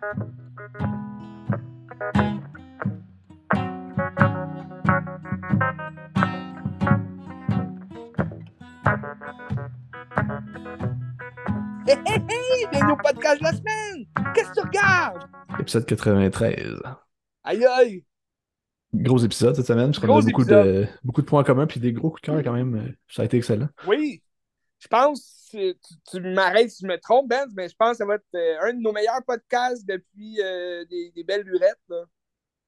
Hé hé hé! Bienvenue au podcast de la semaine! Qu'est-ce que tu regardes? Épisode 93. Aïe aïe! Gros épisode cette semaine, parce qu'on Gros a beaucoup de, beaucoup de points communs puis des gros coups de cœur quand même. Ça a été excellent. Oui! Je pense, tu, tu m'arrêtes si je me trompe, Ben, mais je pense que ça va être euh, un de nos meilleurs podcasts depuis euh, des, des belles lurettes. là.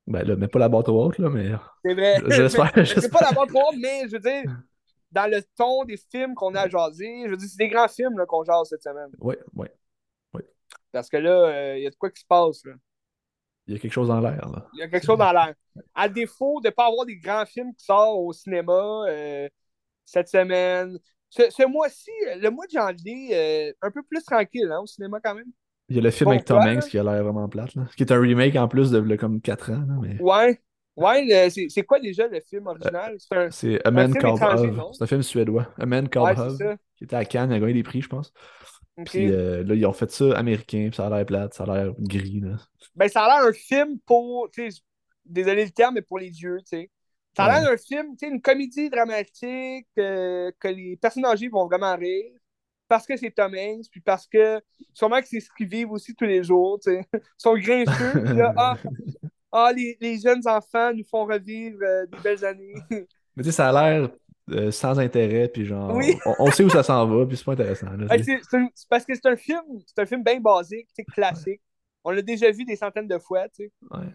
Ben là, mets pas la aux autres, là, mais C'est vrai. J'espère, Mais C'est pas d'abord trop, mais je veux dire, dans le ton des films qu'on a jasés, je veux dire, c'est des grands films là, qu'on jase cette semaine. Ouais, ouais. Parce que là, euh, il y a de quoi qui se passe. là. Il y a quelque chose dans l'air, là. Il y a quelque chose dans l'air. À défaut de ne pas avoir des grands films qui sortent au cinéma euh, cette semaine. Ce, ce mois-ci, le mois de janvier, euh, un peu plus tranquille hein, au cinéma quand même. Il y a le film Bon avec Tom Hanks qui a l'air vraiment plate, là. Qui est un remake en plus de là, comme 4 ans, là, mais Ouais. Ouais, c'est c'est quoi déjà le film original? C'est un. c'est A Man Called Hove. C'est un film suédois. A Man Called Hove, qui était à Cannes, il a gagné des prix, je pense. Puis euh, là, ils ont fait ça américain, puis ça a l'air plate, ça a l'air gris, là. Ben, ça a l'air un film pour. Désolé le terme, mais pour les vieux, tu sais. Ça a l'air d'un film, tu sais, une comédie dramatique euh, que les personnes âgées vont vraiment rire. Parce que c'est Tom Hanks, puis parce que sûrement que c'est ce qu'ils vivent aussi tous les jours, tu sais. Ils sont grincheux, puis là, ah, ah, les, les jeunes enfants nous font revivre euh, des belles années. Mais tu sais, ça a l'air euh, sans intérêt, puis genre, Oui. on, on sait où ça s'en va, puis c'est pas intéressant. là, parce que c'est un film, c'est un film bien basique, classique. On l'a déjà vu des centaines de fois, tu sais. Ouais.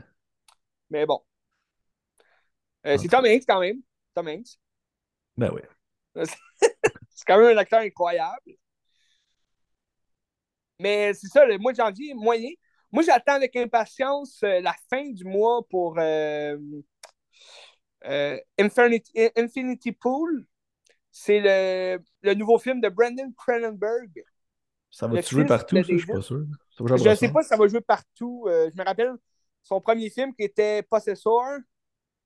Mais bon. Euh, c'est Tom Hanks quand même. Tom Hanks. Ben oui. C'est quand même un acteur incroyable. Mais c'est ça, le mois de janvier, moyen. Moi, j'attends avec impatience euh, la fin du mois pour euh, Infinity, Infinity Pool. C'est le, le nouveau film de Brandon Cronenberg. Ça va-tu jouer partout, ça? Je suis pas sûr. Va Je ne sais pas si ça va jouer partout. Je me rappelle son premier film qui était Possessor.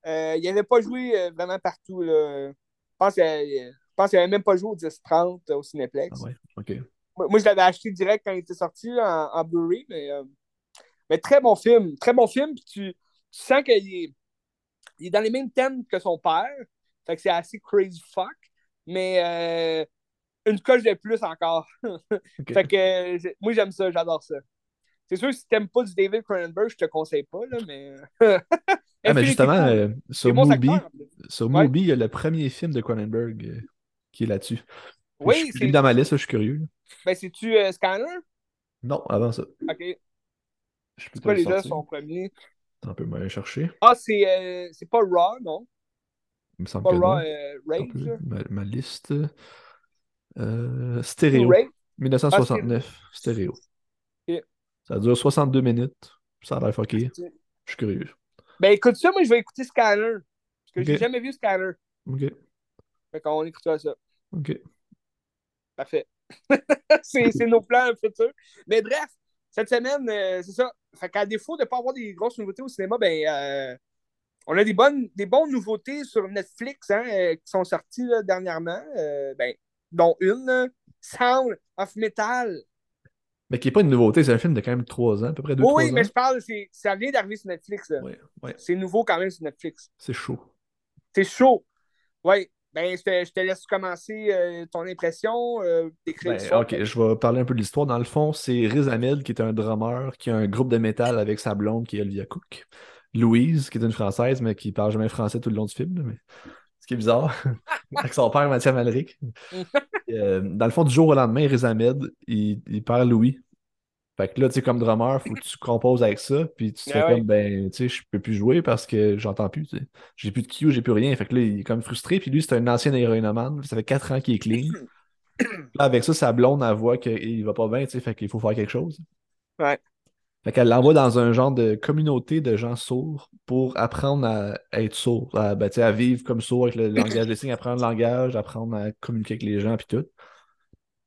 Euh, il n'avait pas joué euh, vraiment partout. Là. Je pense qu'il n'avait même pas joué au 10-30 au Cinéplex. Ah ouais. Moi, moi, je l'avais acheté direct quand il était sorti en, en Blu-ray, mais, euh, mais très bon film. Très bon film. Puis tu, tu sens qu'il est, il est dans les mêmes thèmes que son père. Fait que c'est assez crazy fuck. Mais euh, une coche de plus encore. Fait que moi, j'aime ça, j'adore ça. C'est sûr, si t'aimes pas du David Cronenberg, je te conseille pas, là, mais. Ah, mais justement, euh, sur Mubi, sur Ouais. Il y a le premier film de Cronenberg euh, qui est là-dessus. Oui, c'est dans ma liste, je suis curieux. ben, c'est-tu euh, Scanner? Non, avant ça. Ok. Je peux pas le déjà sortir. son premier? Attends un peu, m'aller chercher. Ah, c'est euh, c'est pas Raw, non? Il me semble Pas que Raw, euh. Rage. Ma, ma liste. Stéréo. Rage? 1969. Stéréo. Ça dure 62 minutes. Ça a l'air fucké. Je suis curieux. Ben, écoute ça, moi, je vais écouter Scanner. Parce que Ok. j'ai jamais vu Scanner. Ok. Fait qu'on écoutera ça. Ok. Parfait. c'est nos plans futurs. Mais bref, cette semaine, euh, c'est ça. Fait qu'à défaut de ne pas avoir des grosses nouveautés au cinéma, ben, euh, on a des bonnes, des bonnes nouveautés sur Netflix hein, euh, qui sont sorties là, dernièrement. ben, dont une, Sound of Metal. Mais qui n'est pas une nouveauté, c'est un film de quand même 3 ans, à peu près 2-3 Oui, oui, ans. mais je parle, c'est- ça vient d'arriver sur Netflix. C'est nouveau quand même sur Netflix. c'est chaud. C'est chaud. Oui. Ben, je te, je te laisse commencer euh, ton impression, euh, Ben, ok, je vais parler un peu de l'histoire. Dans le fond, c'est Riz Ahmed qui est un drummer qui a un groupe de métal avec sa blonde qui est Olivia Cook. Louise, qui est une Française, mais qui parle jamais français tout le long du film. mais... Qui est bizarre. avec son père, Mathieu Malric. Euh, dans le fond, du jour au lendemain, Riz Ahmed, il, il perd Louis. Fait que là, tu sais, comme drummer, faut que tu composes avec ça, puis tu te fais Ah ouais. comme, ben, tu sais, je peux plus jouer parce que j'entends plus, tu sais. J'ai plus de cue, j'ai plus rien. Fait que là, il est comme frustré, puis lui, c'est un ancien héroïnomane, ça fait 4 ans qu'il est clean. Là, avec ça, sa blonde, elle voit qu'il va pas bien, tu sais, fait qu'il faut faire quelque chose. Ouais. Fait qu'elle l'envoie dans un genre de communauté de gens sourds pour apprendre à être sourd, à, ben, à vivre comme sourd avec le langage des signes, apprendre le langage, apprendre à communiquer avec les gens, puis tout.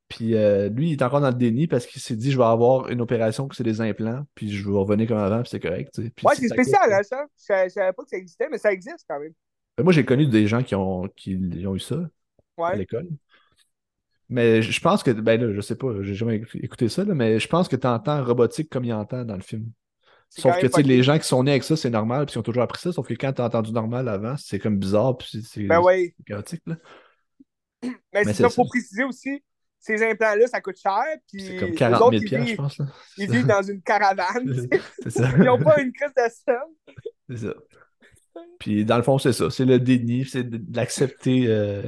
Puis euh, lui, il est encore dans le déni parce qu'il s'est dit je vais avoir une opération que c'est des implants, puis je vais revenir comme avant, puis c'est correct. Puis Ouais, c'est spécial, coûte- hein, ça. Je, je savais pas que ça existait, mais ça existe quand même. Ben, moi, j'ai connu des gens qui ont, qui ont eu ça à l'école. Mais je pense que, ben là, je sais pas, j'ai jamais écouté ça, là, mais je pense que tu entends robotique comme il entend dans le film. Sauf que, tu sais, les gens qui sont nés avec ça, c'est normal, puis ils ont toujours appris ça. Sauf que quand tu as entendu normal avant, c'est comme bizarre, puis c'est Ben chaotique, là. Mais, Mais c'est ça, faut préciser aussi, ces implants-là, ça coûte cher. Puis C'est comme eux 40 autres, 000 ils piastres, je pense, là. ils vivent dans une caravane. C'est ça. Ils n'ont pas une crise de somme. C'est ça. Puis dans le fond, c'est ça. C'est le déni, c'est de- d'accepter. euh,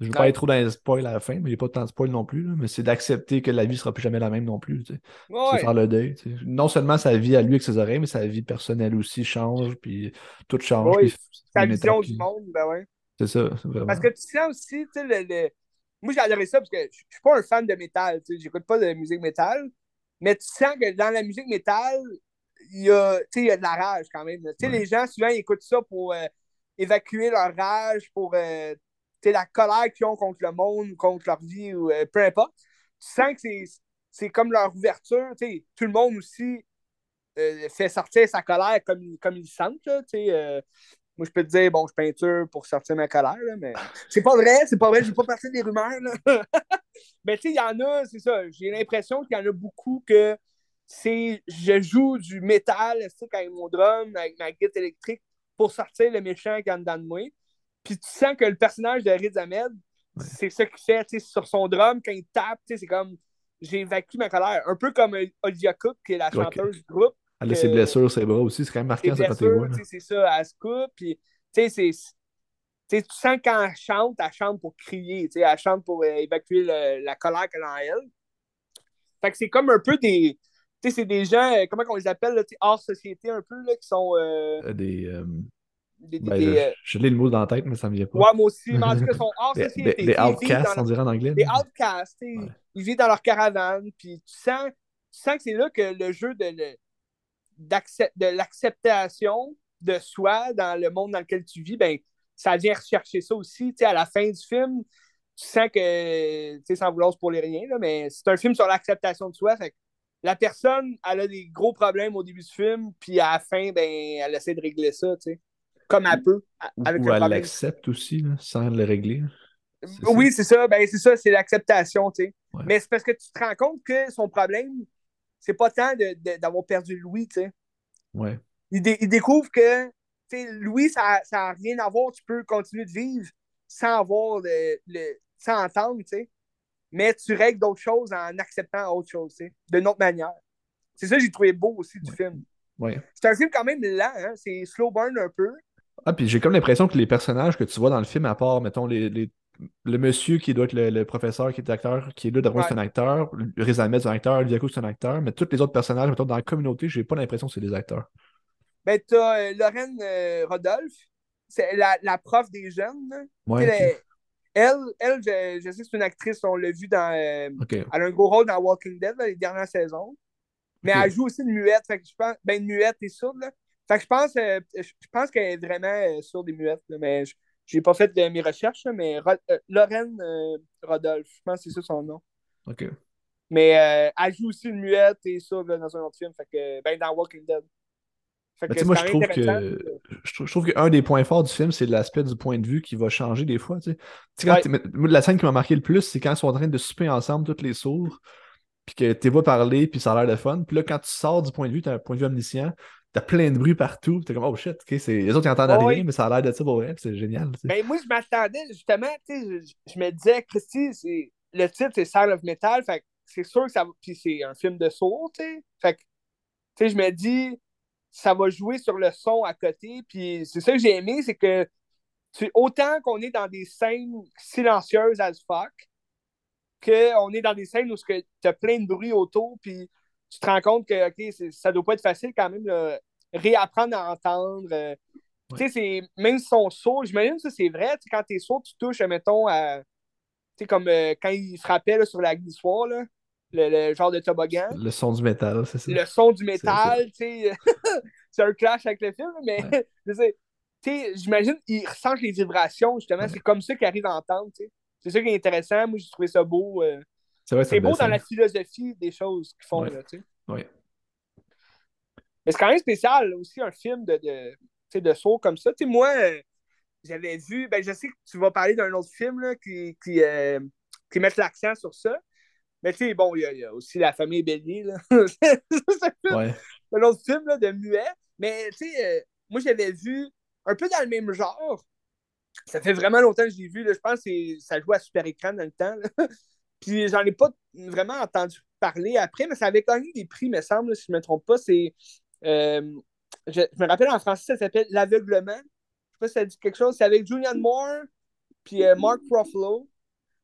Je veux pas Ouais. être trop dans les spoils à la fin, mais il n'y a pas tant de spoil non plus. là, mais c'est d'accepter que la vie sera plus jamais la même non plus. tu sais. C'est Ouais. faire le deuil. tu sais. Non seulement sa vie à lui avec ses oreilles, mais sa vie personnelle aussi change, puis tout change. Oui, puis c'est Sa vision du monde, ben ouais. C'est ça, vraiment. Parce que tu sens aussi, tu sais, le, le- moi j'ai adoré ça parce que je je suis pas un fan de métal, tu sais, j'écoute pas de musique métal, mais tu sens que dans la musique métal, il y a, tu sais, il y a de la rage quand même. là. Tu sais, Ouais. les gens souvent ils écoutent ça pour euh, évacuer leur rage, pour euh, la colère qu'ils ont contre le monde, contre leur vie ou euh, peu importe. Tu sens que c'est, comme leur ouverture, tout le monde aussi euh, fait sortir sa colère comme, comme ils sentent, là, euh, moi, je peux te dire, bon, je peinture pour sortir ma colère, là, mais c'est pas vrai, c'est pas vrai, je vais pas partir des rumeurs, là. mais tu sais, il y en a, c'est ça, j'ai l'impression qu'il y en a beaucoup que c'est, je joue du métal, avec mon drum, avec ma guitare électrique, pour sortir le méchant qui est en dedans de moi. Puis tu sens que le personnage de Riz Ahmed, Ouais. c'est ça qu'il fait, sur son drum, quand il tape, c'est comme, j'ai évacué ma colère. Un peu comme euh, Olivia Cook, qui est la chanteuse du groupe, Elle a ses blessures, ses bras aussi, c'est quand même marquant tu sais, c'est ça, elle se coupe, puis tu sais, tu sens quand elle chante, elle chante pour crier, elle chante pour euh, évacuer le- la colère qu'elle a en elle. Fait que c'est comme un peu des. Tu sais, c'est des gens, euh, comment on les appelle, là, hors société un peu, là, qui sont. euh, Euh, Des, euh, des, ben, des, je, euh, je l'ai le mot dans la tête, mais ça me vient pas. ouais, moi aussi, mais en tout cas, sont hors Des, société. des- outcasts, on dirait en anglais. des outcasts, Ouais. ils vivent dans leur caravane, puis tu sens, tu sens que c'est là que le jeu de, de l'acceptation de soi dans le monde dans lequel tu vis, ben, ça vient rechercher ça aussi. Tu sais, à la fin du film, tu sens que, tu sais, sans vouloir pour les rien, là, mais c'est un film sur l'acceptation de soi. Fait que la personne, elle a des gros problèmes au début du film, puis à la fin, ben, elle essaie de régler ça, tu sais, comme elle peut, avec ou le elle l'accepte aussi, là, sans le régler. Ça. Oui, c'est ça. Ben, c'est ça, c'est l'acceptation, tu sais. Ouais. Mais c'est parce que tu te rends compte que son problème, c'est pas tant d'avoir perdu Louis, tu sais. Ouais. Il, dé- il découvre que, tu sais, Louis, ça n'a rien à voir. Tu peux continuer de vivre sans avoir le, le- sans entendre, tu sais. Mais tu règles d'autres choses en acceptant autre chose, tu sais, d'une autre manière. C'est ça que j'ai trouvé beau aussi du Ouais. film. Ouais. C'est un film quand même lent, hein? C'est slow burn un peu. Ah, puis j'ai comme l'impression que les personnages que tu vois dans le film, à part, mettons, les, les- le monsieur qui doit être le, le professeur qui est acteur, qui est là, d'abord, Ouais. c'est un acteur, Riz Ahmed, c'est un acteur, Olivia Cook, c'est un acteur, mais tous les autres personnages, mettons, dans la communauté, j'ai pas l'impression que c'est des acteurs. Ben, t'as euh, Lorraine euh, Rodolphe, c'est la, la prof des jeunes. Ouais. Elle, elle je, je sais que c'est une actrice, on l'a vu dans. euh, elle a un gros rôle dans Walking Dead, là, les dernières saisons. Mais elle joue aussi une muette. Fait que je pense, ben, une muette et sourde. Là. Fait que je pense, euh, je pense qu'elle est vraiment euh, sourde et muette. là, mais je j'ai pas fait de mes recherches, là, mais Ro- euh, Lorraine euh, Rodolphe, je pense que c'est ça son nom. Ok. Mais euh, elle joue aussi une muette et là, dans un autre film. Fait que, ben, dans Walking Dead. Fait que moi, je trouve que je trouve, qu'un des points forts du film, c'est l'aspect du point de vue qui va changer des fois. Tu sais, Tu sais, quand Ouais. t'es- moi, la scène qui m'a marqué le plus, c'est quand ils sont en train de souper ensemble, toutes les sourds, puis que tu vois parler, puis ça a l'air de fun. Puis là, quand tu sors du point de vue, tu as un point de vue omniscient, t'as plein de bruit partout, t'es comme, oh shit, ok, c'est... les autres, ils entendent Oh, rien, oui. mais ça a l'air de ça pour vrai, c'est génial. tu sais. Ben, moi, je m'attendais, justement, tu sais, je, je me disais, Christy, le titre, c'est Sound of Metal, fait c'est sûr que ça va, puis c'est un film de sourd, tu sais, fait que, tu sais, je me dis, ça va jouer sur le son à côté, puis c'est ça que j'ai aimé, c'est que, tu, autant qu'on est dans des scènes silencieuses as fuck, qu'on est dans des scènes où tu as plein de bruit autour, puis tu te rends compte que, OK, ça doit pas être facile quand même, de réapprendre à entendre, euh, tu sais, c'est même si son sourd, j'imagine que ça c'est vrai, tu quand t'es sourd, tu touches, mettons, à. Tu sais, comme euh, quand il frappait là, sur la glissoire, là, le, le genre de toboggan, Le son du métal, c'est ça. le son du métal, tu sais, c'est un clash avec le film, mais tu j'imagine qu'il ressent les vibrations, justement, Ouais. c'est comme ça qu'il arrive à entendre, tu. C'est ça qui est intéressant, moi j'ai trouvé ça beau. euh, C'est beau dans la philosophie des choses qu'ils font, Ouais. là, tu sais. Ouais. Mais c'est quand même spécial aussi un film de, de, de saut comme ça. Moi, j'avais vu, ben, je sais que tu vas parler d'un autre film là, qui, qui, euh, qui mettent l'accent sur ça. Mais tu sais, bon, il y, a aussi la famille Bélier, là. c'est un autre film là, de muet. Mais tu sais, euh, moi, j'avais vu un peu dans le même genre. Ça fait vraiment longtemps que je l'ai vu. Là. Je pense que ça jouait à super écran dans le temps. Puis j'en ai pas vraiment entendu parler après, mais ça avait gagné des prix, me semble, si je me trompe pas. C'est. Euh, je, me rappelle en français, ça s'appelle L'aveuglement. Je sais pas si ça dit quelque chose. C'est avec Julianne Moore puis euh, Mark Ruffalo.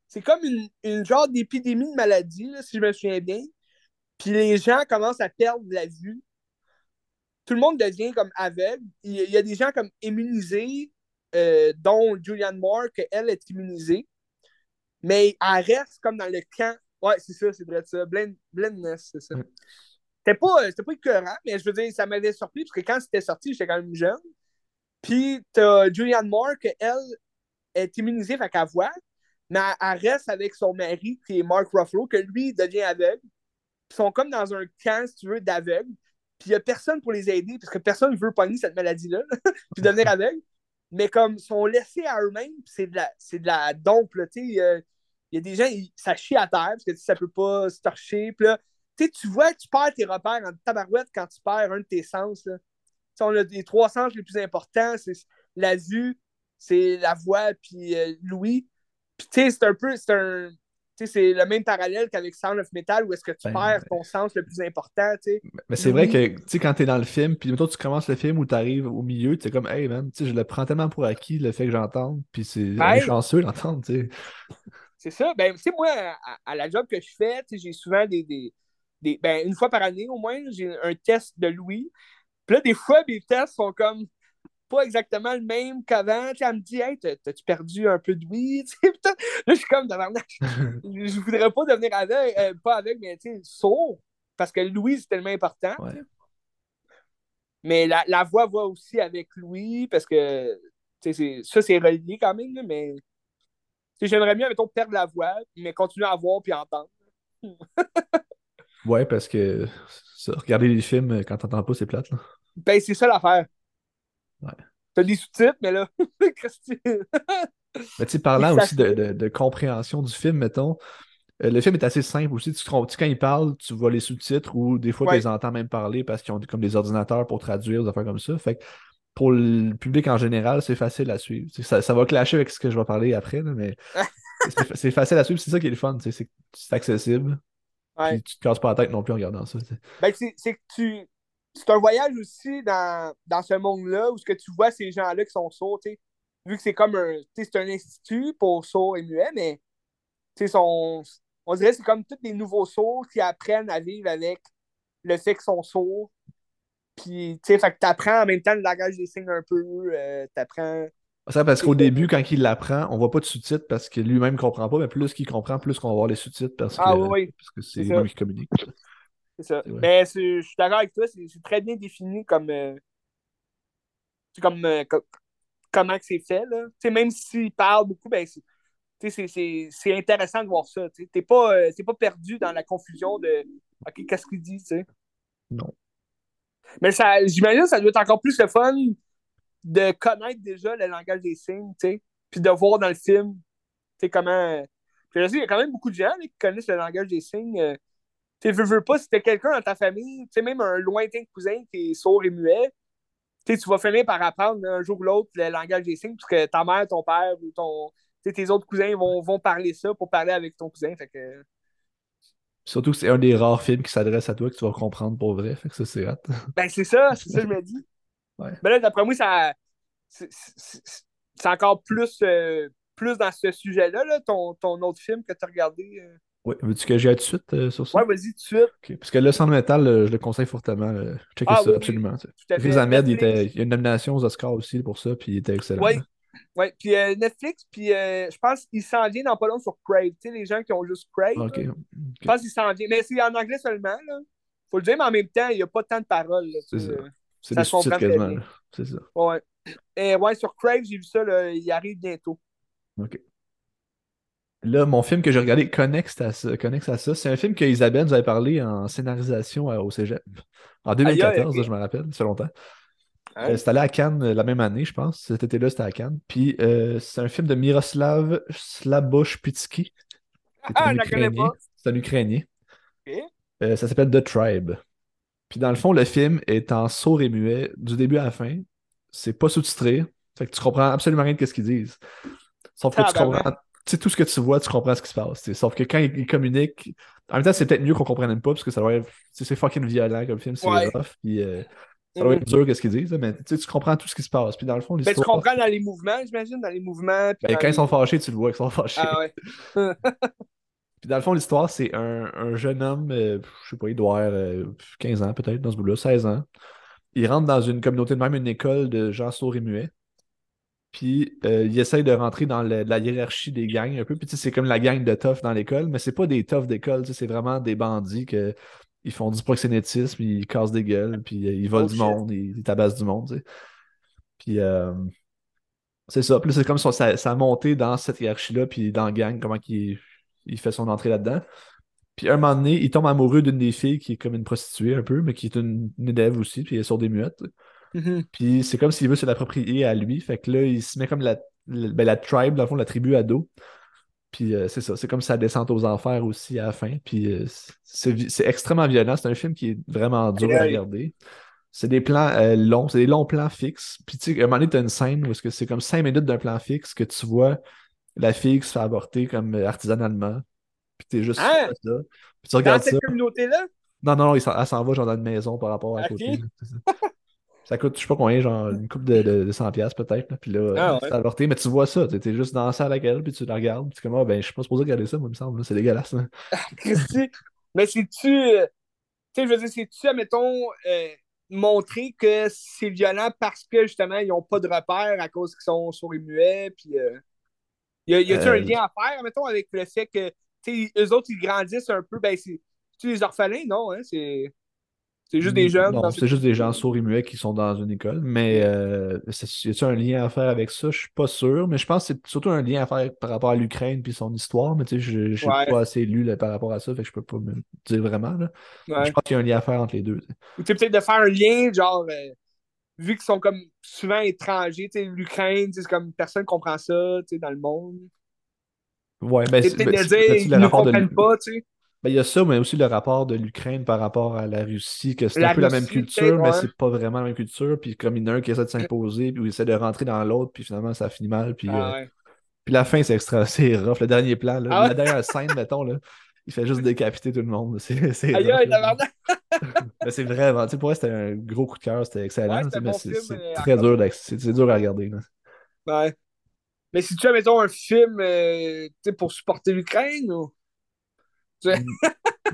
C'est comme une, une genre d'épidémie de maladie, si je me souviens bien. Puis les gens commencent à perdre la vue. Tout le monde devient comme aveugle. Il y a des gens comme immunisés, euh, dont Julianne Moore, qu'elle est immunisée. Mais elle reste comme dans le camp. Ouais, c'est ça, c'est vrai ça. blindness, c'est ça. C'était pas, euh, pas écœurant, mais je veux dire, ça m'avait surpris parce que quand c'était sorti, j'étais quand même jeune. Puis t'as Julianne Moore, qu'elle est immunisée, fait qu'elle voit, mais elle reste avec son mari, qui est Mark Ruffalo, que lui, devient aveugle. Ils sont comme dans un camp, si tu veux, d'aveugle. Puis il n'y a personne pour les aider, parce que personne ne veut pogner cette maladie-là, puis devenir aveugle. Mais comme ils sont laissés à eux-mêmes, c'est de la, c'est de la dompe, tu sais. Il y a des gens, ça chie à terre, parce que ça peut pas se torcher. Puis là, tu vois, tu perds tes repères en tabarouette quand tu perds un de tes sens. Là. on a les trois sens les plus importants, c'est la vue, c'est la voix, puis euh, l'ouïe. Puis tu sais, c'est un peu, c'est un, c'est le même parallèle qu'avec Sound of Metal où est-ce que tu ben, perds ton sens le plus important. sais. Mais c'est vrai que quand tu es dans le film, puis toi tu commences le film ou tu arrives au milieu, tu es comme, hey man, je le prends tellement pour acquis le fait que j'entende, puis c'est chanceux d'entendre. C'est ça. Ben, tu sais, moi, à, la job que je fais, j'ai souvent des, des, Ben, une fois par année au moins, j'ai un test de Louis. Puis là, des fois, mes tests sont comme pas exactement le même qu'avant. Elle me dit Hey, t'as-tu perdu un peu de Louis? là, je suis comme Je voudrais pas devenir avec, euh, pas avec, mais tu sais, sourd. Parce que Louis, c'est tellement important. Mais la, la, voix va aussi avec Louis, parce que ça, c'est relié quand même, mais J'aimerais mieux, mettons, perdre la voix, mais continuer à voir puis entendre. ouais, parce que regarder les films quand t'entends pas, c'est plate. Là. Ben, c'est ça l'affaire. Ouais. T'as des sous-titres, mais là, Mais tu sais, parlant aussi de, compréhension du film, mettons, euh, le film est assez simple aussi. Tu, quand il parle, tu vois les sous-titres ou des fois tu les entends même parler parce qu'ils ont comme des ordinateurs pour traduire, des affaires comme ça. Fait que pour le public en général, c'est facile à suivre. Ça, ça, va clasher avec ce que je vais parler après, mais c'est facile à suivre, c'est ça qui est le fun. C'est accessible. Puis tu te casses pas la tête non plus en regardant ça. Ben, c'est que tu. C'est un voyage aussi dans, dans ce monde-là où ce que tu vois ces gens-là qui sont sourds, vu que c'est comme un. C'est un institut pour sourds et muets, mais son, on dirait que c'est comme tous les nouveaux sourds qui apprennent à vivre avec le fait qu'ils sont sourds puis, tu sais, fait que t'apprends en même temps le langage des signes un peu. Euh, t'apprends. Ça, parce qu'au début, quand il l'apprend, on voit pas de sous-titres parce que lui-même ne comprend pas, mais plus qu'il comprend, plus qu'on va voir les sous-titres parce ah que, oui. parce que c'est lui qui communique. C'est ça. Mais je suis d'accord avec toi, c'est très bien défini comme. Euh, comme, euh, comment c'est fait. Là. sais même s'il parle beaucoup, ben c'est intéressant de voir ça. Tu n'es pas, euh, pas perdu dans la confusion de OK, qu'est-ce qu'il dit, tu sais? Non. Mais ça, j'imagine que ça doit être encore plus le fun de connaître déjà le langage des signes, tu sais, puis de voir dans le film, tu sais, comment. Puis je sais, il y a quand même beaucoup de gens qui connaissent le langage des signes. Euh, tu veux, veux pas, si t'as quelqu'un dans ta famille, tu sais, même un lointain cousin qui est sourd et muet, tu vas finir par apprendre un jour ou l'autre le langage des signes, parce que ta mère, ton père ou ton, tes autres cousins vont, vont parler ça pour parler avec ton cousin. Fait que Surtout que c'est un des rares films qui s'adresse à toi que tu vas comprendre pour vrai. Fait que ça, c'est hâte. Ben, c'est ça, c'est ça que je me dis. Ouais. Ben là, d'après moi, ça. C'est encore plus, euh, plus dans ce sujet-là, là, ton, ton, autre film que tu as regardé. Euh. Oui, veux-tu que j'y aille tout de suite euh, sur ça? Ouais, vas-y, tout de suite. Parce que le sang de métal, je le conseille fortement. checkez ah, ça, absolument. Riz Ahmed, il, était... il y a une nomination aux Oscars aussi pour ça, puis il était excellent. Oui, oui, puis euh, Netflix, puis euh, je pense qu'il s'en vient dans pas long sur Crave. Tu sais, les gens qui ont juste Crave. Okay. Je pense qu'il s'en vient. Mais c'est en anglais seulement, là. Faut le dire, mais en même temps, il n'y a pas tant de paroles. C'est ça. C'est des sous-titres quasiment. C'est ça. Ouais. Et ouais, sur Crave, j'ai vu ça, là, il arrive bientôt. OK. Là, mon film que j'ai regardé à ça, à ça. c'est un film que Isabelle nous avait parlé en scénarisation au Cégep. En 2014, je me rappelle, ça fait longtemps. Euh, c'était allé à Cannes euh, la même année, je pense. Cet été-là, c'était à Cannes. Puis euh, c'est un film de Miroslav Slabosh Pitsky. Ah, je la connais pas. C'est un Ukrainien. Euh, ça s'appelle The Tribe. Puis dans le fond, le film est en sourd et muet du début à la fin. C'est pas sous-titré. Fait que tu comprends absolument rien de ce qu'ils disent. Sauf que tu comprends. Tu sais, tout ce que tu vois, tu comprends ce qui se passe. Sauf que quand ils, ils communiquent. En même temps, c'est peut-être mieux qu'on comprenne même pas, parce que ça doit être. C'est fucking violent comme film, c'est Ouais. rough. Puis euh, ça doit être dur, qu'est-ce qu'ils disent. Mais tu tu comprends tout ce qui se passe. Puis dans le fond, Ben, tu l'histoire. comprends dans les mouvements, j'imagine, dans les mouvements. puis Ben, quand ils sont fâchés, tu le vois qu'ils sont fâchés. Ah ouais. Puis dans le fond, l'histoire, c'est un, un jeune homme, euh, je sais pas, il doit avoir euh, 15 ans peut-être, dans ce bout-là, 16 ans. Il rentre dans une communauté de même, une école de gens sourds et muets. Puis euh, il essaye de rentrer dans le- la hiérarchie des gangs un peu. Puis tu sais, c'est comme la gang de toughs dans l'école, mais c'est pas des toughs d'école, tu sais, c'est vraiment des bandits que ils font du proxénétisme, ils cassent des gueules, puis euh, ils volent Oh, du shit. monde, ils, ils tabassent du monde, tu sais. Puis euh, c'est ça. Puis c'est comme sa montée dans cette hiérarchie-là, puis dans la gang, comment il, il fait son entrée là-dedans. Puis un moment donné, il tombe amoureux d'une des filles qui est comme une prostituée un peu, mais qui est une, une élève aussi, puis elle est sur des muettes. Mhm. Puis c'est comme s'il veut se l'approprier à lui. Fait que là, il se met comme la, la, ben, la tribe, dans le fond, la tribu à dos. Puis euh, c'est ça, c'est comme sa descente aux enfers aussi à la fin. Puis euh, c'est extrêmement violent. C'est un film qui est vraiment dur à regarder. C'est des plans euh, longs, c'est des longs plans fixes. Puis tu sais, à un moment donné, t'as une scène où c'est comme cinq minutes d'un plan fixe que tu vois la fille qui se fait avorter comme artisanalement. Puis t'es juste Hein? ça. Puis tu regardes cette communauté-là? Non, non, non, elle s'en va genre dans une maison par rapport à Ok. côté. ça. Coûte, je sais pas combien, genre une coupe de, de, de 100$ piastres peut-être. Puis là, Ah ouais. c'est avorté, mais tu vois ça, tu es juste dans la salle avec elle, puis tu la regardes, puis comme, ah, ben, je suis pas supposé regarder ça, moi, il me semble, c'est dégueulasse. là. Christy. Mais c'est-tu. euh, Tu sais, je veux dire, c'est-tu, admettons, euh, montrer que c'est violent parce que justement, ils n'ont pas de repères à cause qu'ils sont sur les muets, puis. euh, y a- y a-tu Euh, un lien à faire, admettons, avec le fait que, tu sais, eux autres, ils grandissent un peu, ben, c'est. Tu les orphelins, non, hein? C'est. C'est juste des jeunes. Non, c'est juste des gens sourds et muets qui sont dans une école, mais euh, y a-t-il un lien à faire avec ça? Je suis pas sûr, mais je pense que c'est surtout un lien à faire par rapport à l'Ukraine puis son histoire, mais tu sais, je j'ai Ouais. pas assez lu là, par rapport à ça, fait que je peux pas me dire vraiment, là. Ouais. Je pense qu'il y a un lien à faire entre les deux. Ou tu sais, peut-être de faire un lien, genre, euh, vu qu'ils sont comme souvent étrangers, tu sais, l'Ukraine, c'est comme personne comprend ça, tu sais, dans le monde. Ouais, ben, C'est peut-être ben, de dire, ils ne de comprennent pas, tu sais. Ben, il y a ça, mais aussi le rapport de l'Ukraine par rapport à la Russie, que c'est un peu la même culture, mais ouais. c'est pas vraiment la même culture. Puis comme il y en a un qui essaie de s'imposer, puis il essaie de rentrer dans l'autre, puis finalement ça finit mal. Puis, Ah euh, ouais. puis la fin, c'est extra, c'est rough. Le dernier plan, là, Ah la dernière scène, mettons, là, il fait juste décapiter tout le monde. C'est c'est Aïe. Mais c'est vraiment, tu sais, pour moi, c'était un gros coup de cœur, c'était excellent, Ouais, mais c'est film, c'est à très dur, c'est dur à regarder. là. Ouais. Mais si tu as, mettons, un film euh, pour supporter l'Ukraine ou?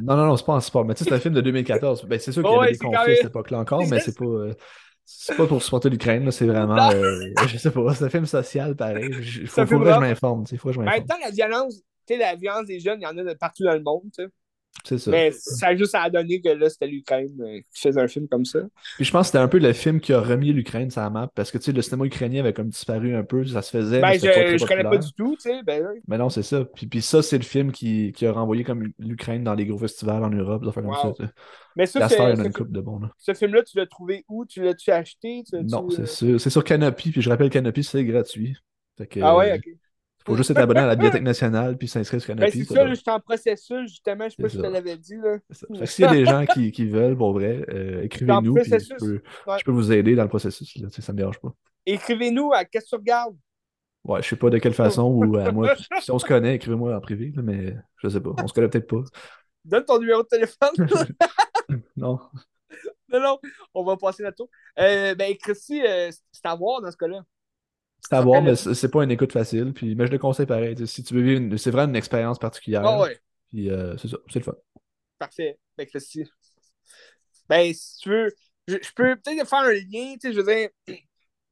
Non, non, non, c'est pas en sport. Mais tu sais, c'est un film de 2014. Ben, c'est sûr qu'il y Ouais, avait des conflits à cette époque-là encore, mais c'est pas, euh, c'est pas pour supporter l'Ukraine, c'est vraiment. Euh, je sais pas, c'est un film social pareil. Il faut, que je rough. m'informe. que je Mais en même m'informe. temps, la violence, tu sais, la violence des jeunes, il y en a de partout dans le monde. C'est ça. Mais ça a juste à donner que là, c'était l'Ukraine euh, qui faisait un film comme ça. Puis je pense que c'était un peu le film qui a remis l'Ukraine sur la map parce que tu sais, le cinéma ukrainien avait comme disparu un peu, ça se faisait. Ben, mais je, pas très je connais pas du tout, tu sais. Ben. Mais non, c'est ça. Puis, puis ça, c'est le film qui, qui a renvoyé comme l'Ukraine dans les gros festivals en Europe, des comme ça. Mais ça, La c'est- star, il y en a ce, une couple de bons. Là. ce film-là, tu l'as trouvé où? Tu l'as-tu acheté? Tu Non, euh, c'est sur, c'est sur Canopy, puis je rappelle Canopy, c'est gratuit. Que, Ah ouais, euh, ok. faut juste être abonné à la Bibliothèque nationale puis s'inscrire sur Ben, Canopy. c'est ça là, j'étais en processus, justement. Je sais pas si je te l'avais dit, là. S'il y a des gens qui, qui veulent, pour vrai, euh, écrivez-nous, je peux, Ouais. je peux vous aider dans le processus. Là, ça me dérange pas. Écrivez-nous à Qu'est-ce que tu regardes? Ouais, je sais pas de quelle façon, ou à moi, si on se connaît, écrivez-moi en privé, là, mais je sais pas. On se connaît peut-être pas. Donne ton numéro de téléphone. Non. non, non, on va passer là-dessus. Euh, ben, Christy, euh, c'est à voir dans ce cas-là. C'est à voir, mais c'est pas une écoute facile. Puis, mais je le conseille pareil. Si tu veux vivre, une- c'est vraiment une expérience particulière. Ah ouais, Puis euh, c'est ça, c'est le fun. parfait. Ben, Christy. Ben, si tu veux, je, je peux peut-être faire un lien, tu sais, je veux dire,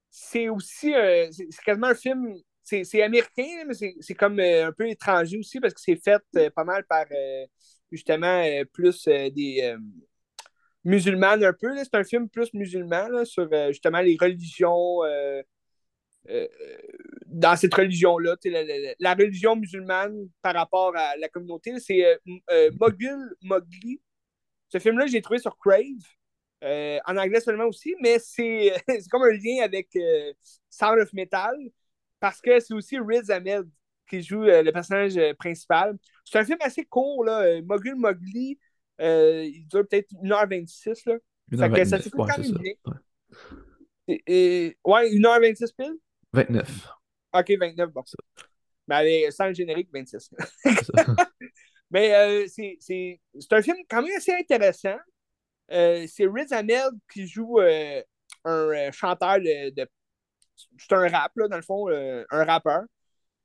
c'est aussi, euh, c'est quasiment un film, c'est américain, mais c'est comme euh, un peu étranger aussi parce que c'est fait pas mal par, justement, plus des musulmanes un peu. C'est un film plus musulman là, sur justement les religions. Euh, euh, dans cette religion-là, la, la- la religion musulmane par rapport à la communauté, c'est euh, euh, Mogul Mowgli. Ce film-là, j'ai trouvé sur Crave, en anglais seulement aussi, mais c'est comme un lien avec Sound of Metal, parce que c'est aussi Riz Ahmed qui joue le personnage principal. C'est un film assez court, là. Mogul Mowgli, il dure peut-être 1h26. Là. Fait que ça s'écoute quand même bien. Ouais. Et, ouais, 1h26 pile? 29. Ok, 29, bon. Mais allez, sans le générique, 26. Mais euh, c'est un film quand même assez intéressant. Euh, c'est Riz Ahmed qui joue euh, un chanteur de. c'est un rap, là, dans le fond, un rappeur.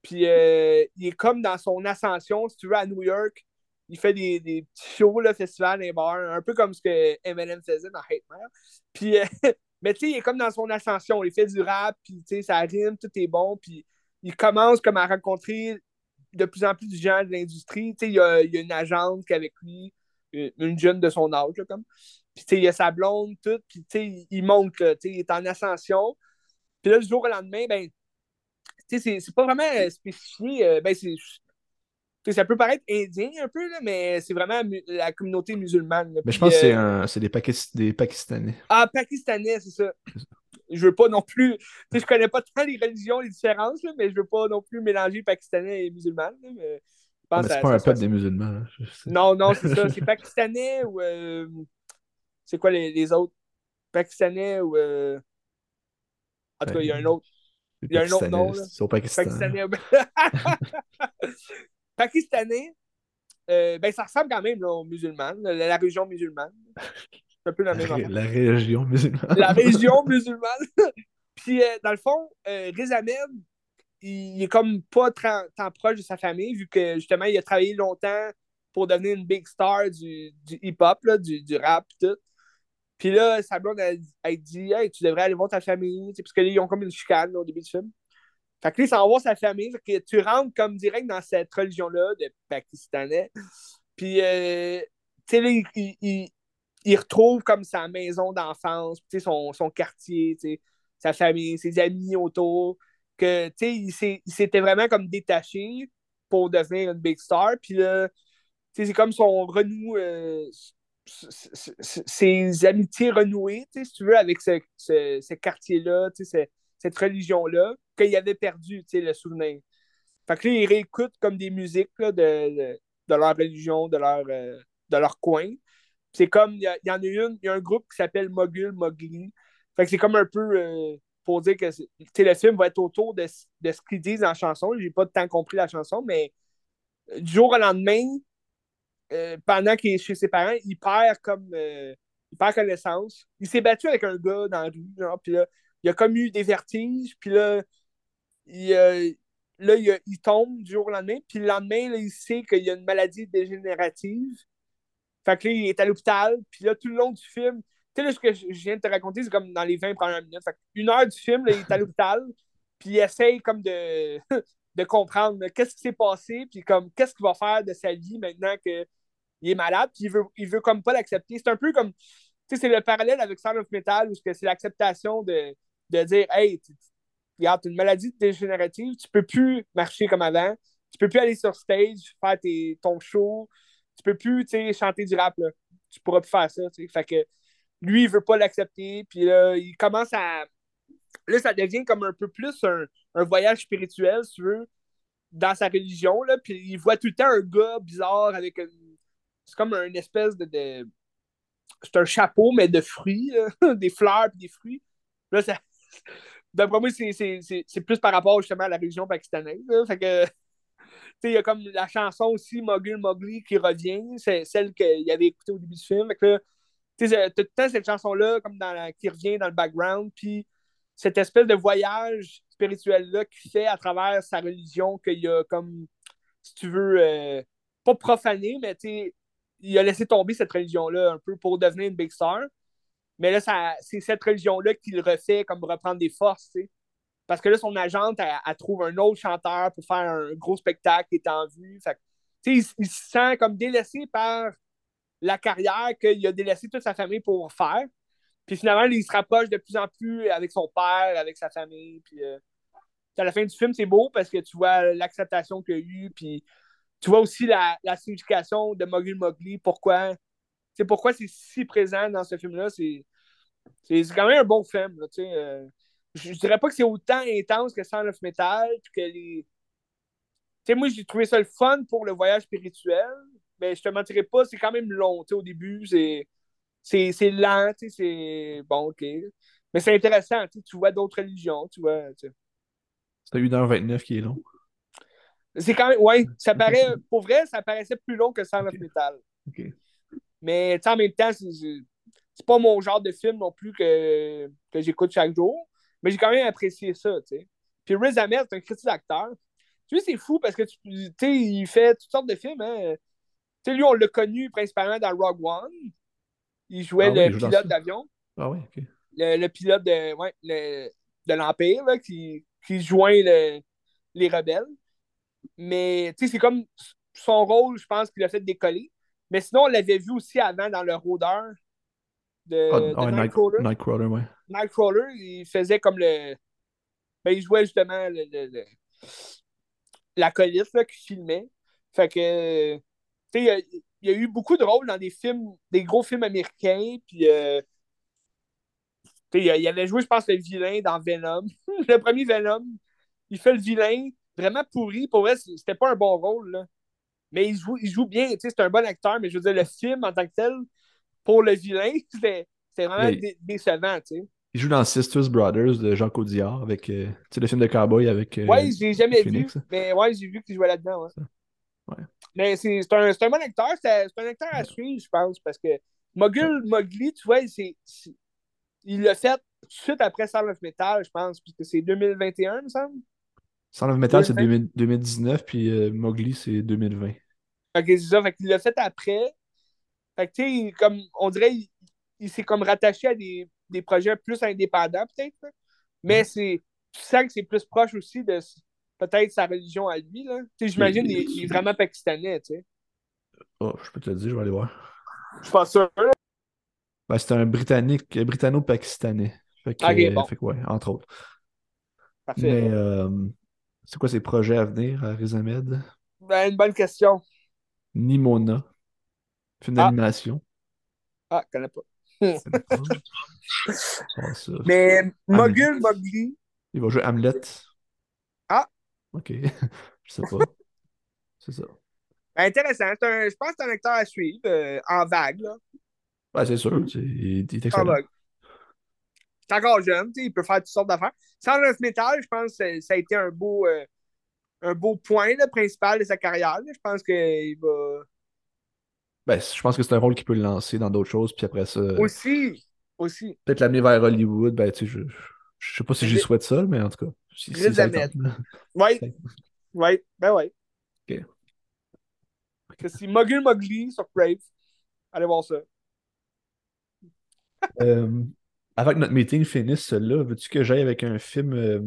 Puis il est comme dans son ascension, si tu veux, à New York. Il fait des, des petits shows, là, festival, des bars, un peu comme ce que Eminem faisait dans Hate Man. Puis, mais tu sais, il est comme dans son ascension. Il fait du rap, puis tu sais, ça rime, tout est bon. Puis il commence comme à rencontrer de plus en plus de gens de l'industrie. Y a, il y a une agente qui est avec lui, une jeune de son âge, comme. Puis il y a sa blonde, tout, puis il monte, là, il est en ascension. Puis là, du jour au lendemain, ben, c'est pas vraiment spécifié. Euh, ben, ça peut paraître indien un peu, là, mais c'est vraiment la communauté musulmane. Mais je pense que euh, c'est des, des Pakistanais. Ah, Pakistanais, c'est ça je veux pas non plus. Sais, je connais pas tant les religions, les différences, là, mais je veux pas non plus mélanger pakistanais et musulmans. mais ah, c'est pas un peuple des musulmans. Hein, non, non, c'est ça. C'est pakistanais ou. Euh, c'est quoi les, les, autres Pakistanais ou. Euh... En tout cas, il y a un autre. Il y a un autre nom. C'est Pakistan. Pakistanais. Pakistanais. Euh, ben, ça ressemble quand même là, aux musulmans, la, la région musulmane. un peu la même La région musulmane. La région musulmane. Puis, euh, dans le fond, euh, Riz Ahmed, il, est comme pas tant proche de sa famille, vu que justement, il a travaillé longtemps pour devenir une big star du, du hip-hop, du, du rap, tout. Puis là, sa blonde, elle, dit Hey, tu devrais aller voir ta famille, parce qu'ils ont comme une chicane au début du film. Fait que là, il s'en va sa famille, que tu rentres comme direct dans cette religion-là de Pakistanais. Puis, euh, tu sais, il, il retrouve comme sa maison d'enfance, son, son quartier, sa famille, ses amis autour, que il s'était vraiment comme détaché pour devenir une big star. Puis là, c'est comme son renou, euh, ses amitiés renouées, si tu veux, avec ce, ce, quartier-là, cette religion-là, qu'il avait perdu le souvenir. Fait que là, il réécoute comme des musiques de, de, leur religion, de leur, euh, de leur coin. C'est comme, il y, en a une, il y a un groupe qui s'appelle Mogul Mowgli. Fait que c'est comme un peu euh, pour dire que le film va être autour de, de ce qu'ils disent en chanson. J'ai pas tant compris la chanson, mais du jour au lendemain, euh, pendant qu'il est chez ses parents, il perd comme il perd connaissance. Il s'est battu avec un gars dans la rue, genre, puis là, il a comme eu des vertiges, puis là, il, là, il, tombe du jour au lendemain, puis le lendemain, là, il sait qu'il y a une maladie dégénérative. Fait que là, il est à l'hôpital, puis là, tout le long du film, tu sais, ce que je viens de te raconter, c'est comme dans les 20 premières minutes. Fait une heure du film, là, il est à l'hôpital, puis il essaye comme de, de comprendre qu'est-ce qui s'est passé, puis comme qu'est-ce qu'il va faire de sa vie maintenant qu'il est malade, puis il veut, il veut comme pas l'accepter. C'est un peu comme, tu sais, c'est le parallèle avec Sound of Metal, où c'est l'acceptation de, de dire, hey, regarde, tu as une maladie dégénérative, tu peux plus marcher comme avant, tu peux plus aller sur stage, faire tes, ton show, tu peux plus chanter du rap. Là. Tu pourras plus faire ça. Fait que lui, il veut pas l'accepter. Puis là, il commence à. Là, ça devient comme un peu plus un, un voyage spirituel, si tu veux, dans sa religion. Là. Puis il voit tout le temps un gars bizarre avec une. C'est comme une espèce de. de... C'est un chapeau, mais de fruits, des fleurs et des fruits. Là, ça. D'après moi, c'est plus par rapport justement à la religion pakistanaise. Fait que il y a comme la chanson aussi, Mogul Mowgli, qui revient. C'est celle qu'il avait écoutée au début du film. Tu sais, tout le temps cette chanson-là comme dans qui revient dans le background. Puis cette espèce de voyage spirituel-là qu'il fait à travers sa religion, qu'il a comme, si tu veux, euh, pas profané, mais il a laissé tomber cette religion-là un peu pour devenir une big star. Mais là, c'est cette religion-là qu'il refait comme reprendre des forces, tu sais. Parce que là, son agente, elle, trouve un autre chanteur pour faire un gros spectacle qui est en vue. Fait il, il, se sent comme délaissé par la carrière qu'il a délaissé toute sa famille pour faire. Puis finalement, il se rapproche de plus en plus avec son père, avec sa famille. Puis euh, à la fin du film, c'est beau parce que tu vois l'acceptation qu'il a eue. Puis tu vois aussi la, signification de Mogul Mowgli. Pourquoi c'est pourquoi c'est si présent dans ce film-là. C'est quand même un bon film. Là, euh, je dirais pas que c'est autant intense que Sound of Metal, que les. sais, moi, j'ai trouvé ça le fun pour le voyage spirituel, mais je te mentirais pas, c'est quand même long. Au début, c'est, c'est, c'est lent, c'est bon, ok. Mais c'est intéressant, tu vois d'autres religions, tu vois. C'est 1h29 qui est long. C'est quand même, ouais, ça paraît, pour vrai, ça paraissait plus long que Sound of Ok. Metal. Ok. Mais en même temps, c'est- pas mon genre de film non plus que, que j'écoute chaque jour. Mais j'ai quand même apprécié ça, tu sais. Puis Riz Ahmed, c'est un critique d'acteur. Tu sais, c'est fou parce que tu sais, il fait toutes sortes de films. Hein. Tu sais, lui, on l'a connu principalement dans Rogue One. Il jouait Ah oui, le joue pilote d'avion. Ah oui, ok. Le, le pilote de, ouais, le- de l'Empire là, qui, qui joint le- les rebelles. Mais tu sais, c'est comme son rôle, je pense qu'il a fait décoller. Mais sinon, on l'avait vu aussi avant dans le rôdeur de, Ah, de Nightcrawler. Nightcrawler, ouais. Nightcrawler, il faisait comme le. Ben, il jouait justement le, le- le- l'acolyte là, qui filmait. Fait que. Tu sais, il y a, il y a eu beaucoup de rôles dans des films, des gros films américains. Puis. euh, tu sais, il il avait joué, je pense, le vilain dans Venom. le premier Venom. Il fait le vilain, vraiment pourri. Pour vrai, c'était pas un bon rôle. Là. Mais il joue, il joue bien. tu sais, C'est un bon acteur. Mais je veux dire, le film en tant que tel, pour le vilain, c'était vraiment Mais- dé- décevant. tu sais. Il joue dans Sisters Brothers de Jean Codillard avec euh, tu sais, le film de cowboy avec euh, Ouais, j'ai jamais Phoenix. vu. Mais ouais, j'ai vu qu'il jouait là-dedans. Ouais. Ouais. Mais c'est c'est un, c'est un bon acteur. C'est c'est un acteur à suivre, je pense. Parce que Mogul Mowgli, tu vois, c'est- c'est- il l'a fait tout de suite après Sound of Metal, je pense. Puisque c'est 2021, il me semble. Sound of Metal, c'est 2020. 2000 2019, puis euh, Mowgli, c'est 2020. Ok, c'est ça. Fait qu'il l'a fait après. Fait que, tu sais, comme, on dirait, il, il s'est comme rattaché à des, des projets plus indépendants, peut-être. Mais c'est, tu sens que c'est plus proche aussi de peut-être sa religion à lui. Là. Tu sais, J'imagine il est vraiment pakistanais. Tu sais. Oh, je peux te le dire, je vais aller voir. Je pense ça. là. Ben, c'est un Britannique, euh, Britanno-Pakistanais. Fait que, euh, bon. fait que ouais, entre autres. Parfait. Mais euh, c'est quoi ses projets à venir à Riz Ahmed? Ben, une bonne question. Nimona. Film Ah. d'animation. Ah, je connais pas. Ah. Mais Mogul Mowgli, Il va jouer Hamlet. Ah. Ok. je sais pas. C'est ça. ben, intéressant. Un- je pense que c'est un acteur à suivre, euh, en vague. Là. Ouais, c'est sûr. sais, Il, il est En excellent. vague. C'est encore jeune, il peut faire toutes sortes d'affaires. Sound of Metal, je pense que ça a été un beau, euh, un beau point là, principal de sa carrière. là. Je pense qu'il va. Ben, je pense que c'est un rôle qui peut le lancer dans d'autres choses, puis après ça, Aussi, aussi. peut-être l'amener vers Hollywood. Ben, tu sais, je, je sais pas si j'y souhaite ça, mais en tout cas. Si, ça. Oui, oui, ben oui. Ok. C'est Mogul Mowgli sur Brave. Allez voir ça. Euh, avant que notre meeting finisse, là, veux-tu que j'aille avec un film euh,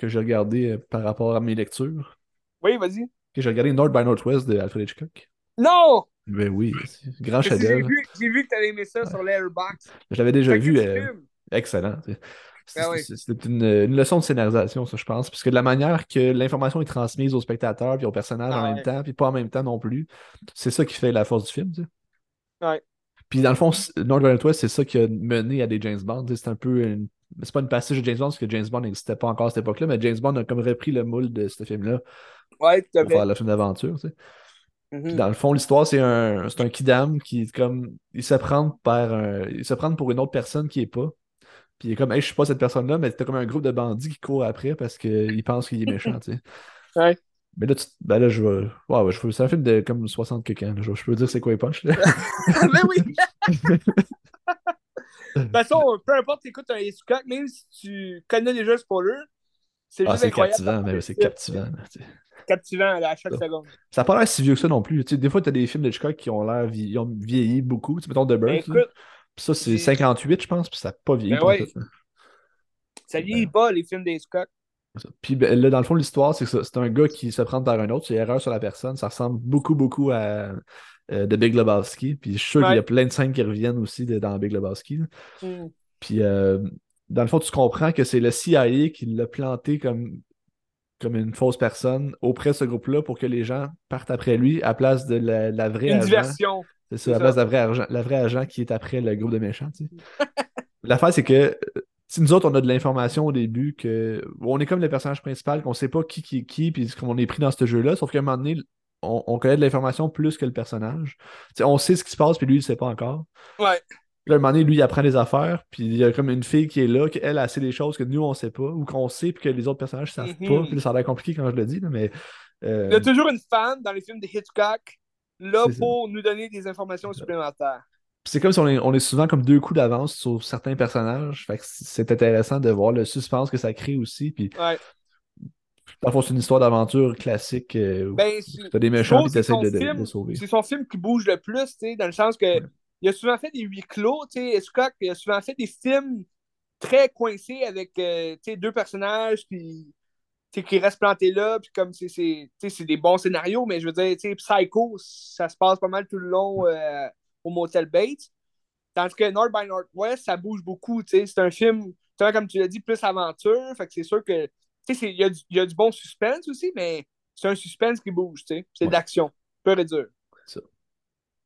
que j'ai regardé euh, par rapport à mes lectures? Oui, vas-y. Que j'ai regardé North by Northwest de Alfred Hitchcock. Non! Ben oui, grand que J'ai chef-d'œuvre. vu, j'ai vu que tu avais aimé ça sur Letterboxd. Je l'avais déjà vu. euh, excellent. C'est Ben oui. c'est- une, une leçon de scénarisation, ça, je pense. Parce que de la manière que l'information est transmise aux spectateurs puis aux personnages Ah en ouais. même temps, puis pas en même temps non plus, c'est ça qui fait la force du film. tu sais. Ouais. Puis dans le fond, North by Northwest, c'est ça qui a mené à des James Bond. C'est un peu une... C'est pas une passage de James Bond, parce que James Bond n'existait pas encore à cette époque-là, mais James Bond a comme repris le moule de ce film-là Ouais, tout à pour faire fait. le film d'aventure. tu sais. Mhm. dans le fond, l'histoire, c'est un, c'est un kidam qui comme. Il se prend par un- il se prend pour une autre personne qui est pas. Puis il est comme, hey, je suis pas cette personne-là, mais t'as comme un groupe de bandits qui courent après parce qu'il pense qu'il est méchant, tu sais. Ouais. Mais là, tu- ben là, je veux- c'est un film de comme 60 quelques ans. là. Je, je peux dire c'est quoi les punch, là. Mais oui! De toute façon, peu importe, t'écoutes un Hitchcock, même si tu connais déjà le spoiler, c'est Ah, juste c'est captivant, mais c'est captivant. là, tu sais. captivant là, à chaque Ça. seconde. Ça n'a pas l'air si vieux que ça non plus. Tu des fois, t'as des films de Hitchcock qui ont l'air vie- ils ont vieilli beaucoup. Tu mettons The Ben, Birth. Puis ça, c'est j'ai- 58, je pense, puis ça n'a pas vieilli Ben ouais. tout, ça vieillit pas, les films d'Hitchcock. Puis ben, là, dans le fond, l'histoire, c'est que c'est un gars qui se prend par un autre, c'est erreur sur la personne. Ça ressemble beaucoup, beaucoup à euh, The Big Lebowski. Puis je suis sûr qu'il y a plein de scènes qui reviennent aussi de- dans Big Lebowski. Hmm. Puis euh, dans le fond, tu comprends que c'est le CIA qui l'a planté comme, comme une fausse personne auprès de ce groupe-là pour que les gens partent après lui à place de la, la vraie Une agent. diversion. C'est ça, à place de la vraie, agent, la vraie agent qui est après le groupe de méchants. tu sais. L'affaire, c'est que, tu si nous autres, on a de l'information au début, que on est comme le personnage principal, qu'on sait pas qui qui est qui, puis qu'on est pris dans ce jeu-là, sauf qu'à un moment donné, on, connaît de l'information plus que le personnage. on sait ce qui se passe, puis lui, il ne sait pas encore. Ouais. Là, à un moment donné, lui, il apprend des affaires, puis il y a comme une fille qui est là, qu'elle a sait des choses que nous, on sait pas, ou qu'on sait, puis que les autres personnages ne savent pas. Mhm. Puis ça a l'air compliqué quand je le dis, mais. Euh, il y a toujours une fan dans les films de Hitchcock, là, pour nous donner des informations supplémentaires. C'est comme si on est, souvent comme deux coups d'avance sur certains personnages. Fait que c'est intéressant de voir le suspense que ça crée aussi. Puis, ouais. Parfois, c'est une histoire d'aventure classique. Euh, ben, t'as des méchants et t'essaies de, de, sauver. C'est son film qui bouge le plus, dans le sens que il a souvent fait des huis clos, Hitchcock, il a souvent fait des films très coincés avec euh, deux personnages qui, qui restent plantés là, puis comme c'est des bons scénarios, mais je veux dire, Psycho, ça se passe pas mal tout le long euh, au Motel Bates. Tandis que North by Northwest, ça bouge beaucoup, c'est un film, comme tu l'as dit, plus aventure, fait que c'est sûr que il y, y, a du bon suspense aussi, mais c'est un suspense qui bouge, c'est de l'action, peu et dur.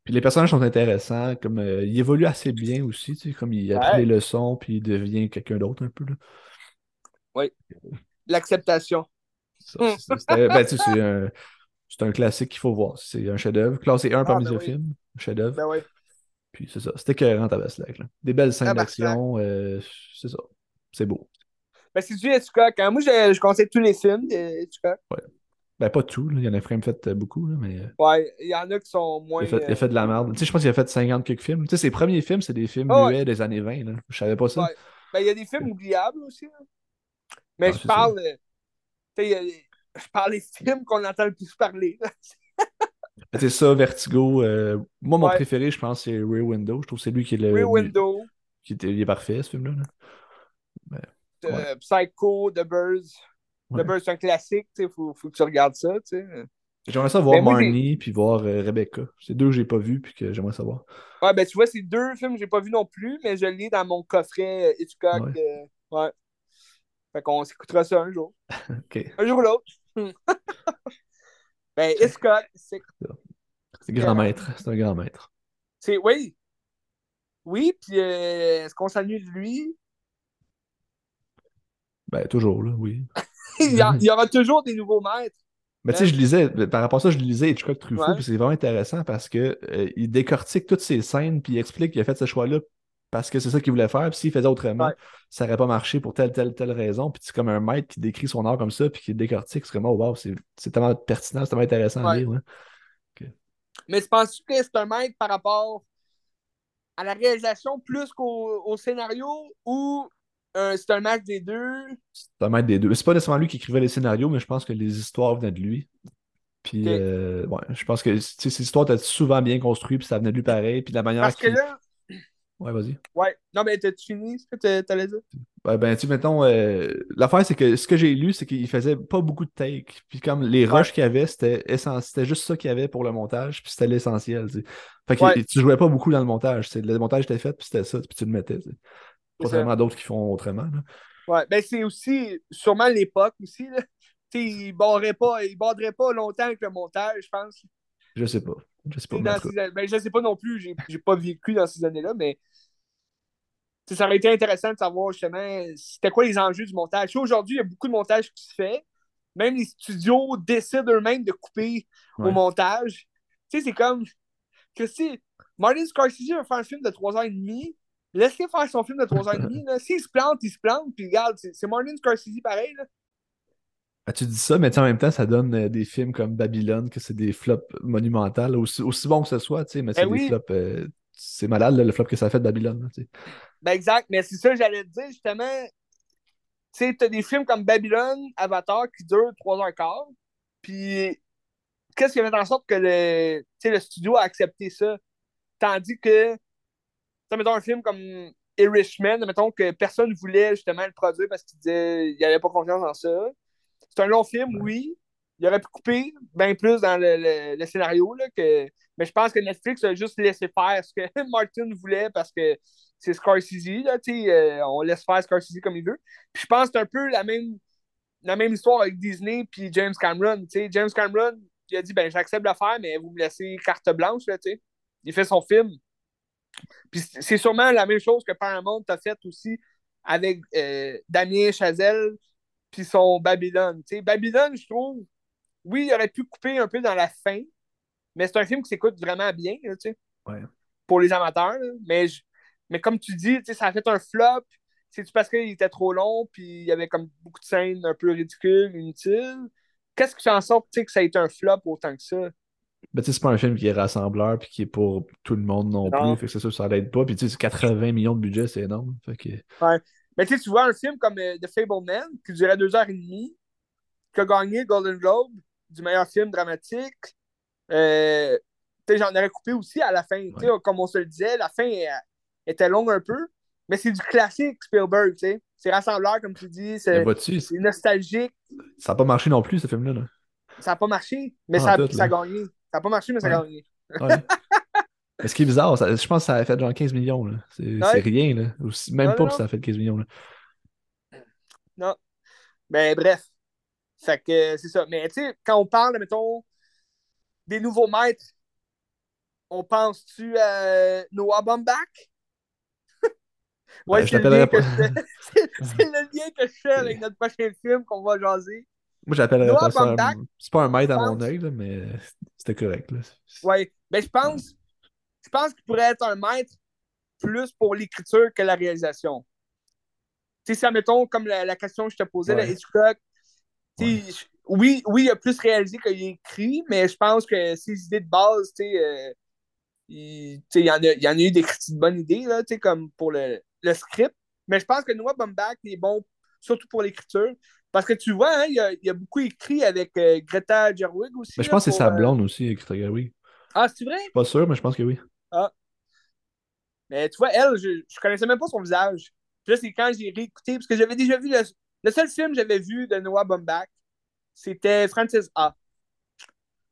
Puis les personnages sont intéressants, comme euh, il évolue assez bien aussi, tu sais, comme il apprend les leçons, puis il devient quelqu'un d'autre un peu. Là. Oui. L'acceptation. Ben, c'est un, un, classique qu'il faut voir. C'est un chef-d'œuvre. Classé 1 ah, parmi ben films. Un chef-d'œuvre. Ben oui. Puis c'est ça. C'était cohérent à Baslack. Des belles scènes d'action. Euh, c'est ça. C'est beau. Ben, c'est du Hitchcock. Hein. Moi, je, je conseille tous les films de Hitchcock. Ouais. Ben, pas tout. Là. Il y en a quand même fait euh, beaucoup. Là, mais... Euh, ouais, il y en a qui sont moins. Il a fait, il a fait de la merde. Tu sais, je pense qu'il a fait 50 quelques films. Tu sais, ses premiers films, c'est des films oh, muets des années 20. Là. Je savais pas ça. Ouais. Ben, il y a des films oubliables aussi. Mais je parle. Tu sais, je parle des films qu'on entend le plus parler. c'est ça, Vertigo. Euh, moi, mon préféré, je pense, c'est Rear Window. Je trouve que c'est lui qui est le. Rear Window. Qui est, il est parfait, ce film-là. Ben, Psycho, The Birds. The Birds, c'est un classique, il faut, faut, que tu regardes ça. J'aimerais ça voir Marnie puis voir euh, Rebecca. C'est deux que j'ai pas vus puis que j'aimerais savoir. Ouais, ben tu vois, c'est deux films que j'ai pas vus non plus, mais je lis dans mon coffret euh, Hitchcock. Ouais. ouais. Fait qu'on s'écoutera ça un jour. Un jour ou l'autre. ben, Hitchcock, c'est. C'est grand maître. C'est un grand maître. C'est, oui. Oui, puis euh, est-ce qu'on s'ennuie de lui? Ben, toujours, là, oui. il, y aura toujours des nouveaux maîtres. Mais tu sais, je lisais, par rapport à ça, je lisais Hitchcock Truffaut, puis c'est vraiment intéressant parce que euh, il décortique toutes ces scènes, puis il explique qu'il a fait ce choix-là parce que c'est ça qu'il voulait faire, puis s'il faisait autrement, ça n'aurait pas marché pour telle, telle, telle raison. Puis c'est comme un maître qui décrit son art comme ça, puis qui décortique, c'est comme, oh wow, c'est tellement pertinent, c'est tellement intéressant à lire. Mais tu penses que c'est un maître par rapport à la réalisation plus qu'au scénario ou c'est un match des deux. C'est un match des deux. C'est pas nécessairement lui qui écrivait les scénarios, mais je pense que les histoires venaient de lui. Puis, euh, ouais, je pense que ces histoires étaient souvent bien construites, puis ça venait de lui pareil. Puis la manière. Parce que là. Ouais, vas-y. Ouais. Non, mais t'as-tu fini ce que t'allais dire? Ouais, ben, tu mettons, euh, l'affaire, c'est que ce que j'ai lu, c'est qu'il faisait pas beaucoup de takes. Puis, comme les rushs qu'il y avait, c'était c'était juste ça qu'il y avait pour le montage, puis c'était l'essentiel. Fait que tu jouais pas beaucoup dans le montage. Le montage était fait, puis c'était ça, puis tu le mettais. Contrairement d'autres qui font autrement. Ouais, ben c'est aussi sûrement l'époque aussi. Là. Ils ne pas, ils pas longtemps avec le montage, je pense. Je sais pas. Je sais pas. ben, je sais pas non plus, j'ai, pas vécu dans ces années-là, mais ça aurait été intéressant de savoir justement c'était quoi les enjeux du montage. Aujourd'hui, il y a beaucoup de montage qui se fait. Même les studios décident eux-mêmes de couper au montage. Tu sais, c'est comme que si Martin Scorsese va faire un film de 3h30, Laissez faire son film de 3h30. S'il se plante, il se plante. Puis regarde, c'est Martin Scorsese pareil. Là. Ah, tu dis ça, mais en même temps, ça donne euh, des films comme Babylone, que c'est des flops monumentales, aussi, aussi bon que ce soit, mais ben c'est des flops. Euh, c'est malade le flop que ça fait de Babylone. ben exact, mais c'est ça que j'allais te dire justement. Tu sais, t'as des films comme Babylone, Avatar qui durent 3h15. Puis, qu'est-ce qui a fait en sorte que le, le studio a accepté ça? Tandis que mettons un film comme Irishman, mettons que personne ne voulait justement le produire parce qu'il disait qu'il n'avait pas confiance en ça. C'est un long film, oui. Il aurait pu couper bien plus dans le, scénario, là, que... mais je pense que Netflix a juste laissé faire ce que Martin voulait parce que c'est Scorsese, là, euh, on laisse faire Scorsese comme il veut. Puis je pense que c'est un peu la même, la même histoire avec Disney puis James Cameron. James Cameron, il a dit ben j'accepte de le faire, mais vous me laissez carte blanche. Là, il fait son film. Puis c'est sûrement la même chose que Paramount a fait aussi avec euh, Damien Chazelle puis son Babylone. Babylone, je trouve, oui, il aurait pu couper un peu dans la fin, mais c'est un film qui s'écoute vraiment bien, sais, Ouais. pour les amateurs. là. Mais, je- mais comme tu dis, ça a fait un flop. C'est-tu parce qu'il était trop long, puis il y avait comme beaucoup de scènes un peu ridicules, inutiles? Qu'est-ce qui fait en sorte que ça a été un flop autant que ça? Ben, tu sais, c'est pas un film qui est rassembleur puis qui est pour tout le monde non, Non. plus. Fait que c'est sûr ça l'aide pas. Puis tu sais, c'est 80 millions de budget, c'est énorme. Fait que... Mais tu sais, tu vois un film comme euh, The Fableman, qui durait deux heures et demie, qui a gagné le Golden Globe du meilleur film dramatique. Euh, tu sais, j'en aurais coupé aussi à la fin. Tu sais, Comme on se le disait, la fin euh, était longue un peu, mais c'est du classique Spielberg. tu sais. C'est rassembleur, comme tu dis, c'est nostalgique. ça a pas marché non plus, ce film-là. là. Ça n'a pas marché, mais ça, tout, ça a gagné. Ça n'a pas marché, mais ça a Ouais. gagné. Ouais. Mais ce qui est bizarre, ça- je pense que ça a fait genre 15 millions. C'est Ouais. rien. Là. Si- même Non, pas non. que ça a fait 15 millions. Là. Non. Mais bref. Fait que c'est ça. Mais tu sais, quand on parle, mettons, des nouveaux maîtres, on pense-tu à Noah Baumbach? ouais, Ben, fais- c'est- c'est le lien que je fais avec notre prochain film qu'on va jaser. Moi, j'appellerais pas ça. C'est pas un maître à mon œil, mais c'était correct. Ouais. Mais je pense, je pense qu'il pourrait être un maître plus pour l'écriture que la réalisation. Tu sais, ça, mettons, comme la, la question que je te posais, Ouais. Hitchcock, oui, oui, il a plus réalisé qu'il a écrit, mais je pense que ses idées de base, tu sais, euh, il, tu sais, il y, en a, il y en a eu des critiques de bonnes idées, là, tu sais, comme pour le, le script. Mais je pense que Noah Baumbach il est bon, surtout pour l'écriture. Parce que tu vois, hein, il, a, il a beaucoup écrit avec euh, Greta Gerwig aussi. Mais je là, pense que c'est pour, sa euh, blonde aussi, Greta Gerwig. Ah, c'est vrai? Pas sûr, mais je pense que oui. Mais tu vois, elle, je, je connaissais même pas son visage. Puis là, c'est quand j'ai réécouté, parce que j'avais déjà vu le, le seul film que j'avais vu de Noah Baumbach, c'était Francis A.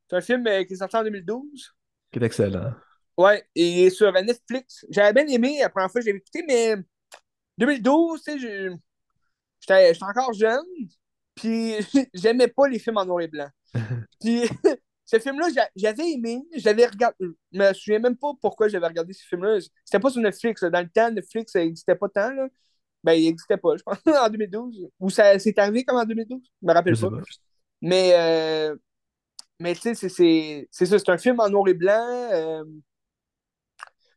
C'est un film euh, qui est sorti en 2012. Qui est excellent. Ouais, et sur Netflix. J'avais bien aimé la première fois que j'avais écouté, mais 2012, tu sais, je- j'étais j'étais encore jeune, puis j'aimais pas les films en noir et blanc. Puis ce film-là, j'a- j'avais aimé, j'avais regardé, je me souviens même pas pourquoi j'avais regardé ce film-là. C'était pas sur Netflix, là. dans le temps, Netflix, ça n'existait pas tant, là. Ben, il n'existait pas, je pense, en 2012. Ou ça c'est arrivé comme en 2012, je me rappelle Je pas. pas. Mais, euh, mais tu sais, c'est- c'est c'est ça, c'est un film en noir et blanc. euh,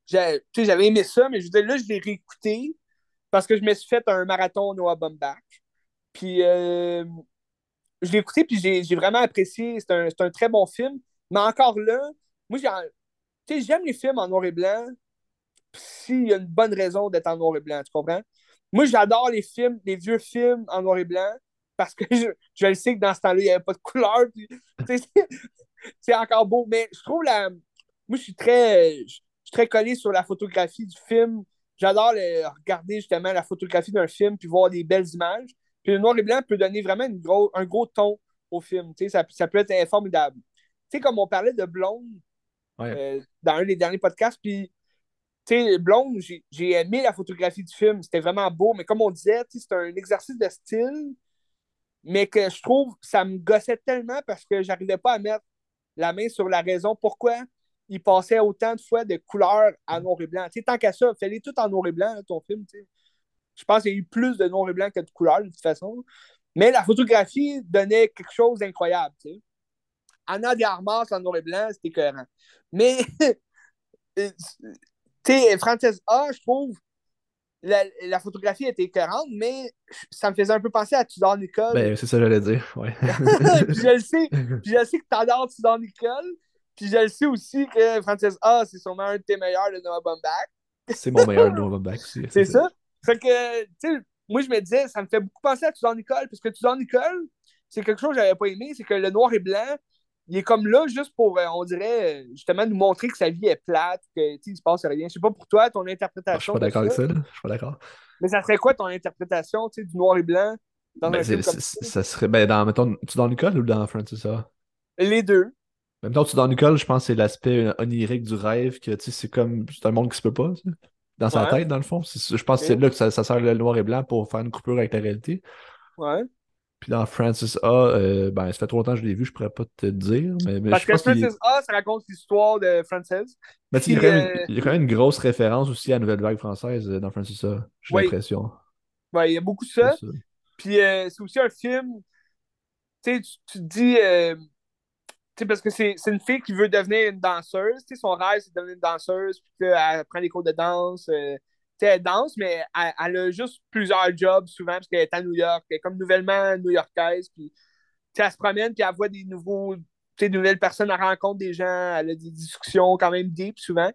j'ai- tu sais, J'avais aimé ça, mais je veux dire, là, je l'ai réécouté parce que je me suis fait un marathon Noah Baumbach. Puis euh, je l'ai écouté, puis j'ai vraiment apprécié. C'est un, un très bon film. Mais encore là, moi, j'aime les films en noir et blanc s'il y a une bonne raison d'être en noir et blanc, tu comprends? Moi, j'adore les films, les vieux films en noir et blanc parce que je, je le sais que dans ce temps-là, il n'y avait pas de couleur. c'est encore beau. Mais je trouve la. Moi, je suis très, je suis très collé sur la photographie du film. J'adore regarder justement la photographie d'un film puis voir des belles images. Puis le noir et blanc peut donner vraiment une gros, un gros ton au film. Tu sais, ça, ça peut être formidable. Tu sais, comme on parlait de Blonde Ouais. euh, dans un des derniers podcasts, puis tu sais, Blonde, j'ai aimé la photographie du film. C'était vraiment beau, mais comme on disait, c'est un exercice de style, mais que je trouve ça me gossait tellement parce que j'arrivais pas à mettre la main sur la raison pourquoi? Il passait autant de fois de couleurs à noir et blanc. Tant qu'à ça, fais-les tout en noir et blanc, là, ton film. tu sais. Je pense qu'il y a eu plus de noir et blanc que de couleurs, de toute façon. Mais la photographie donnait quelque chose d'incroyable. tu sais. Anna de Armas en noir et blanc, c'était cohérent. Mais, euh, tu sais, Frances A, je trouve, la, la photographie était écœurante, mais ça me faisait un peu penser à Tudor Nicole. Ben, c'est ça que j'allais dire. Ouais. puis je le sais, puis je sais que t'adores Tudor Nicole, puis je le sais aussi que Frances A, c'est sûrement un de tes meilleurs de Noah Baumbach. c'est mon meilleur Nova Back aussi. C'est ça? Fait que, tu sais, moi, je me disais, ça me fait beaucoup penser à Tudor Nicole, parce que Tudor Nicole, c'est quelque chose que j'avais pas aimé, c'est que le noir et blanc, il est comme là juste pour, euh, on dirait, justement, nous montrer que sa vie est plate, que, tu sais, il se passe rien. Je sais pas pour toi, ton Ah, je suis interprétation. pas de d'accord avec ça, là. Je suis pas d'accord. Mais ça serait quoi ton interprétation, tu sais, du noir et blanc dans Ben, un c'est- film comme c'est- ça? ça serait. Ben, dans, mettons, tu dans Nicole ou dans Francis A? Les deux. Même temps, tu dans Nicole, je pense que c'est l'aspect onirique du rêve, que tu sais, c'est comme. C'est un monde qui se peut pas. Dans sa Ouais. tête, dans le fond. Je pense que c'est là que ça, ça sert le noir et blanc pour faire une coupure avec la réalité. Ouais. Puis dans Francis A, euh, ben, ça fait trop longtemps que je l'ai vu, je pourrais pas te dire. Mais, mais Parce je que pense Francis A, ça raconte l'histoire de Frances. mais tu sais, il, y a Puis, quand même, euh, il y a quand même une grosse référence aussi à la nouvelle vague française euh, dans Francis A, j'ai l'impression. Ouais, il y a beaucoup de ça. Puis euh, c'est aussi un film, tu sais, tu, te dis, sais, parce que c'est une fille qui veut devenir une danseuse, tu sais, son rêve, c'est de devenir une danseuse, puis qu'elle prend des cours de danse, euh, tu sais, elle danse, mais elle, elle a juste plusieurs jobs souvent, parce qu'elle est à New York, elle est comme nouvellement new-yorkaise, puis tu elle se promène, puis elle voit des nouveaux, tu nouvelles personnes, elle rencontre des gens, elle a des discussions quand même deep souvent.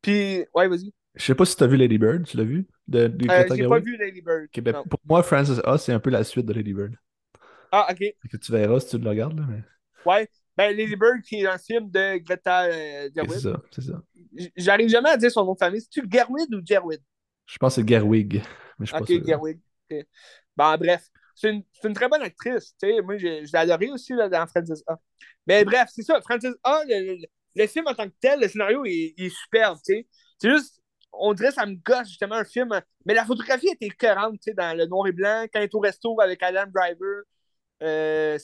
Puis, ouais, vas-y. Je sais pas si t'as vu Lady Bird, tu l'as vu? De, de Euh, j'ai pas vu Lady Bird. Ben, pour moi, Francis A, c'est un peu la suite de Lady Bird. Ah, ok. Que tu verras si tu le regardes, là, mais Ouais. Ben, Lady Bird, qui est un film de Greta euh, c'est Gerwig. ça, c'est ça. J'arrive jamais à dire son nom de famille. C'est-tu Gerwig ou Gerwig? Je pense que c'est Gerwig, mais je Ok, pas. Gerwig. Ok. Ben, bref. C'est une, c'est une très bonne actrice. tu sais. Moi, j'ai- je l'ai adorée aussi là, dans Francis A. Mais bref, c'est ça. Francis A, le, le- le film en tant que tel, le scénario est, il est superbe. tu sais. C'est juste, on dirait que ça me gosse justement un film. Mais la photographie était écœurante tu sais, dans le noir et blanc. Quand il est au resto avec Adam Driver, euh,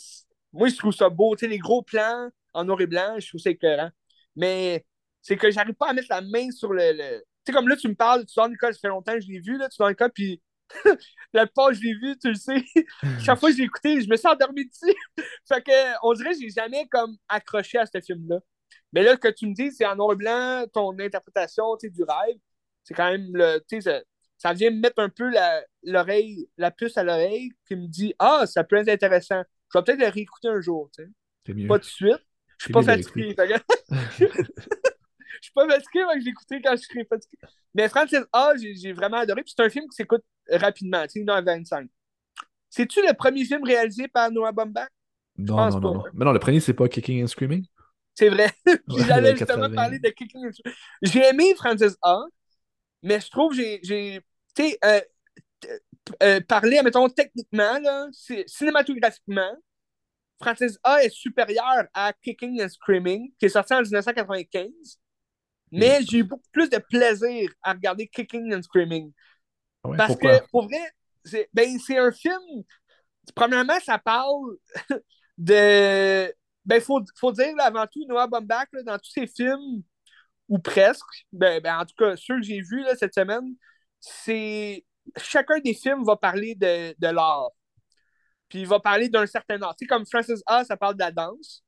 moi, je trouve ça beau. Tu sais, les gros plans en noir et blanc, je trouve ça écœurant. Mais c'est que j'arrive pas à mettre la main sur le. le- Tu sais, comme là, tu me parles, tu dors Nicole, ça fait longtemps que je l'ai vu, là, tu dors Nicole, puis la plupart, je l'ai vu, tu le sais. Chaque fois que je l'ai écouté, je me suis endormi dessus. fait que, on dirait que j'ai jamais comme accroché à ce film-là. Mais là, que tu me dis, c'est en noir et blanc, ton interprétation tu sais, du rêve, c'est quand même le. Tu sais, ça, ça vient me mettre un peu la, l'oreille, la puce à l'oreille, qui me dit Ah, ça peut être intéressant. Je vais peut-être le réécouter un jour, tu sais. Mieux. Pas tout de suite. Je suis pas fatigué. Je suis pas fatigué, mais je l'ai écouté quand je serai fatigué. Mais Francis A, j'ai j'ai vraiment adoré. Puis c'est un film qui s'écoute rapidement, tu sais, 1h25. C'est-tu le premier film réalisé par Noah Baumbach? Non, non, non, pas. non. Mais non, le premier, c'est pas Kicking and Screaming? C'est vrai. Ouais, j'allais justement 80. parler de Kicking and Screaming. J'ai aimé Francis A, mais je trouve que j'ai. j'ai- Tu sais, euh, euh, parler, mettons, techniquement, là, cinématographiquement, Francis A est supérieur à Kicking and Screaming, qui est sorti en 1995. Mais j'ai eu beaucoup plus de plaisir à regarder Kicking and Screaming. Ah ouais, Parce pourquoi? que, pour vrai, c'est ben, c'est un film. Premièrement, ça parle de. Ben, faut, faut dire, là, avant tout, Noah Baumbach, là, dans tous ses films, ou presque, ben, ben, en tout cas, ceux que j'ai vus là, cette semaine, c'est. Chacun des films va parler de, de l'art. Puis il va parler d'un certain art. Tu sais, comme Francis A, ça parle de la danse.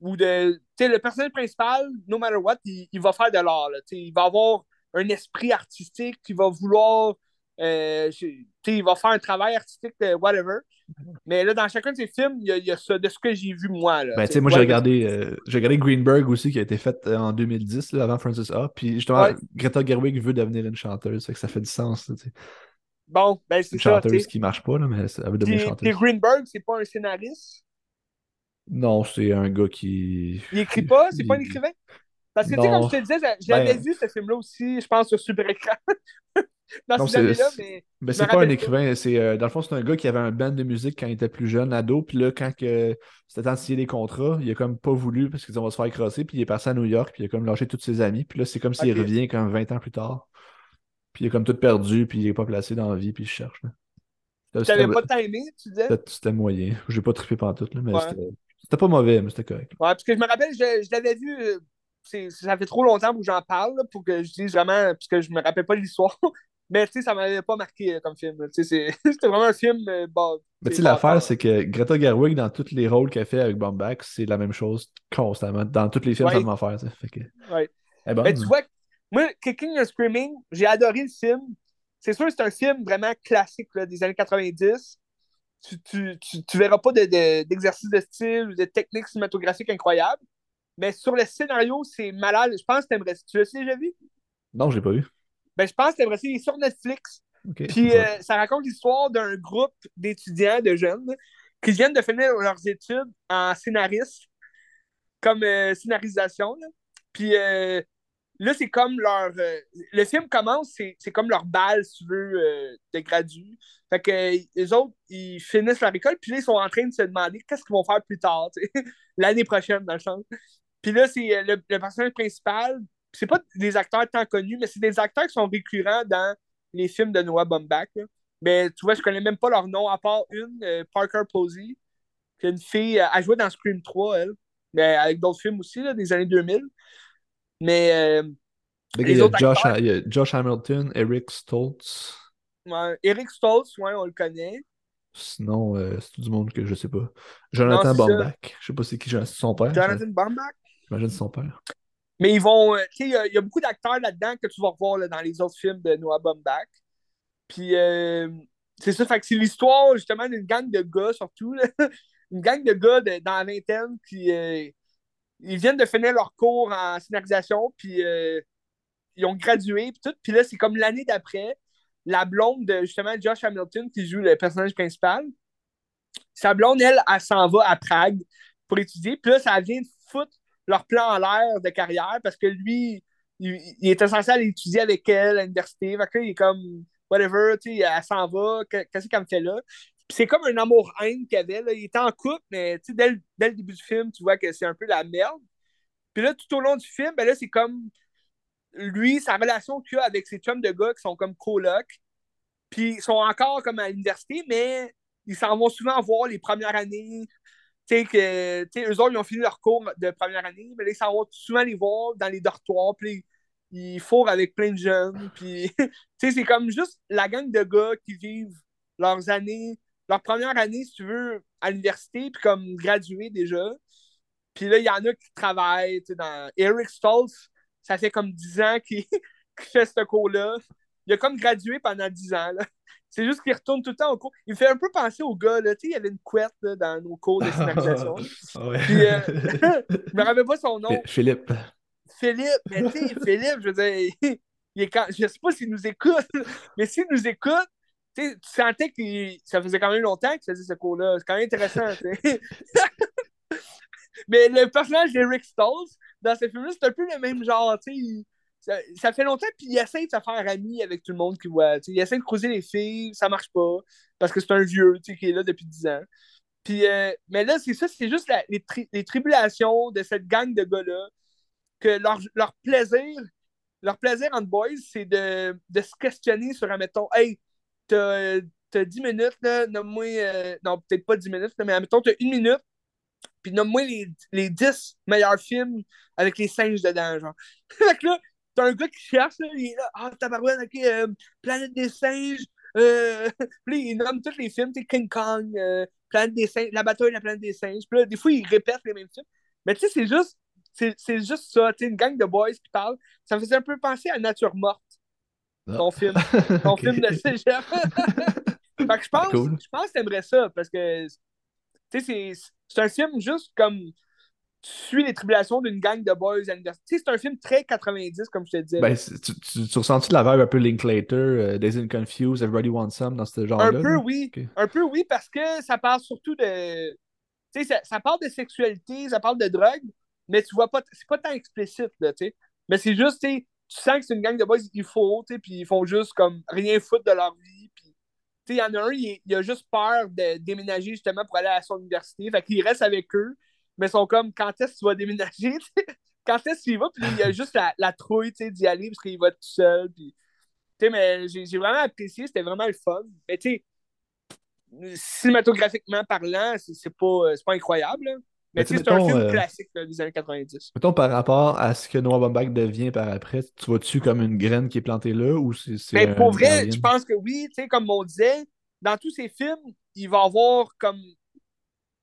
Ou de. Tu sais, le personnage principal, no matter what, il, il va faire de l'art. Tu sais, il va avoir un esprit artistique, il va vouloir. euh, il va faire un travail artistique, euh, whatever. Mais là, dans chacun de ses films, il y a, il y a ça, de ce que j'ai vu moi. Là, Ben, tu Tu sais, moi, j'ai regardé, euh, j'ai regardé Greenberg aussi, qui a été fait euh, en 2010, là, avant Francis A. Puis justement, Ouais. Greta Gerwig veut devenir une chanteuse, fait que ça fait du sens. là. Bon, ben c'est Une ça. chanteuse qui marche pas, là, mais elle veut devenir chanteuse. Greenberg, c'est pas un scénariste? Non, c'est un gars qui. Il écrit pas, c'est pas un écrivain? Parce que, tu sais, comme je te disais, je l'avais Ben- vu, ce film-là aussi, je pense, sur Super Écran. dans Non, c'est- années-là, mais. Mais Je c'est pas un écrivain, c'est euh, dans le fond, c'est un gars qui avait un band de musique quand il était plus jeune, ado, puis là, quand c'était temps de signer des contrats, il a comme pas voulu parce qu'ils dit on va se faire crosser, puis il est passé à New York, puis il a comme lâché tous ses amis, puis là, c'est comme s'il revient comme 20 ans plus tard, puis il a comme tout perdu, puis il est pas placé dans la vie, puis il cherche. Tu n'avais pas timing, tu disais? c'était- c'était moyen. J'ai pas trippé pantoute, là, mais Ouais. c'était pas mauvais, mais c'était correct. Ouais, parce que je me rappelle, je, je l'avais vu, euh, ça fait trop longtemps que j'en parle, là, pour que je dise vraiment, parce que je me rappelle pas l'histoire. Mais tu sais, ça m'avait pas marqué euh, comme film. C'était vraiment un film. euh, bon, Mais tu sais, l'affaire, c'est que Greta Gerwig, dans tous les rôles qu'elle fait avec Baumbach, c'est la même chose constamment. Dans tous les films, Ouais. ça faire, ça. Fait que... Ouais. Est Mais tu hein. vois, moi, Kicking and Screaming, j'ai adoré le film. C'est sûr c'est un film vraiment classique là, des années 90. Tu, tu, tu, tu verras pas de- de- d'exercice de, style ou de technique cinématographique incroyable. Mais sur le scénario, c'est malade. Je pense que t'aimerais. Tu l'as déjà vu? Non, j'ai pas vu. Ben, je pense que t'aimerais. Il est sur Netflix. Puis euh, ça raconte l'histoire d'un groupe d'étudiants, de jeunes, qui viennent de finir leurs études en scénariste, comme euh, scénarisation. là. Puis euh, là, c'est comme leur. euh, le film commence, c'est comme leur balle, si tu veux, euh, de gradu. Fait que euh, les autres, ils finissent leur école, puis là, ils sont en train de se demander qu'est-ce qu'ils vont faire plus tard, l'année prochaine, dans le sens. Puis là, c'est euh, le, le personnage principal. C'est pas des acteurs tant connus, mais c'est des acteurs qui sont récurrents dans les films de Noah Baumbach. Mais tu vois, je connais même pas leur nom, à part une, euh, Parker Posey, qui est une fille, euh, elle jouait dans Scream 3, elle. Mais avec d'autres films aussi, là, des années 2000. Mais euh, Les il y a autres Josh, acteurs- il y a Josh Hamilton, Eric Stoltz. Ouais. Eric Stoltz, ouais, on le connaît. Sinon, euh, c'est tout du monde que je sais pas. Jonathan Baumbach. Je sais pas c'est qui c'est son père. Jonathan Baumbach? J'imagine son père. Mais ils vont. euh, tu sais, il y a- il y, a beaucoup d'acteurs là-dedans que tu vas revoir là, dans les autres films de Noah Baumbach. Puis, euh, c'est ça, fait que c'est l'histoire justement d'une gang de gars, surtout. là. Une gang de gars de- dans la vingtaine, puis euh, ils viennent de finir leur cours en scénarisation, puis euh, ils ont gradué, puis tout. Puis là, c'est comme l'année d'après, la blonde de justement Josh Hamilton qui joue le personnage principal. Sa blonde, elle, elle s'en va à Prague pour étudier. Puis là, ça vient de foutre leur plan en l'air de carrière parce que lui, il, était censé aller étudier avec elle à l'université. Il est comme, whatever, tu sais, elle s'en va. que- Qu'est-ce qu'elle me fait là? C'est comme un amour-haine qu'il avait. Là. Il était en couple, mais dès, le- dès le début du film, tu vois que c'est un peu la merde. Puis là, tout au long du film, ben là, c'est comme lui, sa relation qu'il a avec ses chums de gars qui sont comme colocs. Puis ils sont encore comme à l'université, mais ils s'en vont souvent voir les premières années. Tu que, eux autres, ils ont fini leur cours de première année, mais là, ils s'en vont souvent les voir dans les dortoirs, puis ils fourrent avec plein de jeunes. Puis, tu sais, c'est comme juste la gang de gars qui vivent leurs années, leur première année, si tu veux, à l'université, puis comme gradués déjà. Puis là, il y en a qui travaillent, tu sais, dans Eric Stoltz, ça fait comme 10 ans qu'il fait ce cours-là. Il a comme gradué pendant 10 ans. C'est juste qu'il retourne tout le temps au cours. Il me fait un peu penser au gars, là. Tu sais, il y avait une couette là, dans nos cours de scénarisation. Ah ouais. Puis, euh, je me rappelle pas son nom. Philippe. Philippe, mais tu sais, Philippe, je veux dire, il est quand... je sais pas s'il nous écoute, mais s'il nous écoute, tu sentais que ça faisait quand même longtemps qu'il faisait ce cours-là. C'est quand même intéressant, mais le personnage d'Eric Stoltz, dans ce film-là, c'est un peu le même genre, Ça, ça fait longtemps, puis il essaie de se faire ami avec tout le monde qu'il voit. Il essaie de croiser les filles, ça marche pas, parce que c'est un vieux, qui est là depuis 10 ans. Puis, euh, mais là, c'est ça, c'est juste les tribulations de cette gang de gars-là, que leur, leur plaisir, leur plaisir en boys, c'est de, de se questionner sur, admettons, hey, t'as t'as 10 minutes, là, nomme-moi, euh, non, peut-être pas 10 minutes, là, mais admettons, t'as une minute, puis nomme-moi les, les 10 meilleurs films avec les singes dedans, genre. fait que là, t'as un gars qui cherche, là, il est là, ah, tabarouette, ok, euh, Planète des singes, euh, puis là, il nomme tous les films, tu King Kong, euh, Planète des singes, La bataille de la planète des singes, puis là, des fois, il répète les mêmes films. Mais tu sais, c'est juste, c'est, juste ça, tu une gang de boys qui parlent. Ça me faisait un peu penser à Nature Morte, ton film, ton film de cégep. fait que je pense, Cool. je pense que t'aimerais ça, parce que, tu sais, c'est, un film juste comme, tu suis les tribulations d'une gang de boys à l'université. Tu sais, c'est un film très 90, comme je te disais. Ben, tu, tu, tu ressens-tu la vibe un peu Linklater, euh, Days and Confused, Everybody Wants Some dans ce genre-là? Un peu, là? oui. Un peu, oui, parce que ça parle surtout de. Tu sais, ça, ça parle de sexualité, ça parle de drogue, mais tu vois pas. C'est pas tant explicite, là, tu sais. Mais c'est juste, tu sais, tu sens que c'est une gang de boys, il faut, tu sais, puis ils font juste comme rien foutre de leur vie. Puis, tu sais, il y en a un, il, il a juste peur de déménager justement pour aller à son université. Fait qu'il reste avec eux, mais ils sont comme, quand est-ce que tu vas déménager? quand est-ce qu'il va? Puis il y a juste la, la trouille, tu sais, d'y aller parce qu'il va tout seul. Puis, tu sais, mais j'ai vraiment apprécié, c'était vraiment le fun. Mais tu sais, cinématographiquement parlant, c'est pas, c'est pas incroyable. Mais tu sais, c'est un film euh, classique là, des années 90. Mettons par rapport à ce que Noah Baumbach devient par après, tu vois-tu comme une graine qui est plantée là ou c'est Mais pour un vrai, je pense que oui, tu sais, comme on disait, dans tous ces films, il va avoir comme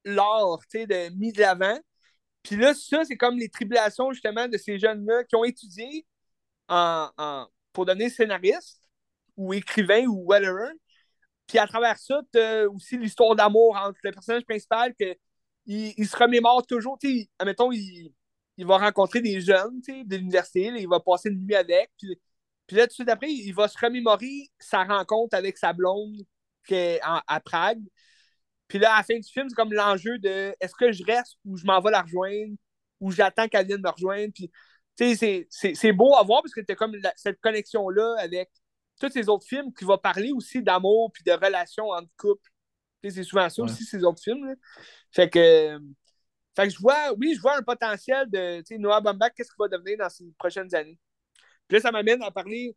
l'art, tu sais, de mis de l'avant. Puis là, ça, c'est comme les tribulations, justement, de ces jeunes-là qui ont étudié en, en- pour devenir scénariste ou écrivain ou whatever. Puis à travers ça, tu aussi l'histoire d'amour entre le personnage principal que il, se remémore toujours. Tu admettons, il, il va rencontrer des jeunes de l'université, il va passer une nuit avec. Puis, puis là, tout de suite après, il va se remémorer sa rencontre avec sa blonde qui est à Prague. Puis là, à la fin du film, c'est comme l'enjeu de est-ce que je reste ou je m'en vais la rejoindre ou j'attends qu'elle vienne me rejoindre. Puis, c'est- beau à voir parce que tu comme cette connexion-là avec tous ces autres films qui vont parler aussi d'amour puis de relations entre couples. C'est souvent ça aussi, ces autres films. là. Fait que, fait que je vois, oui, je vois un potentiel de Noah Baumbach, qu'est-ce qu'il va devenir dans ces prochaines années. Puis là, ça m'amène à parler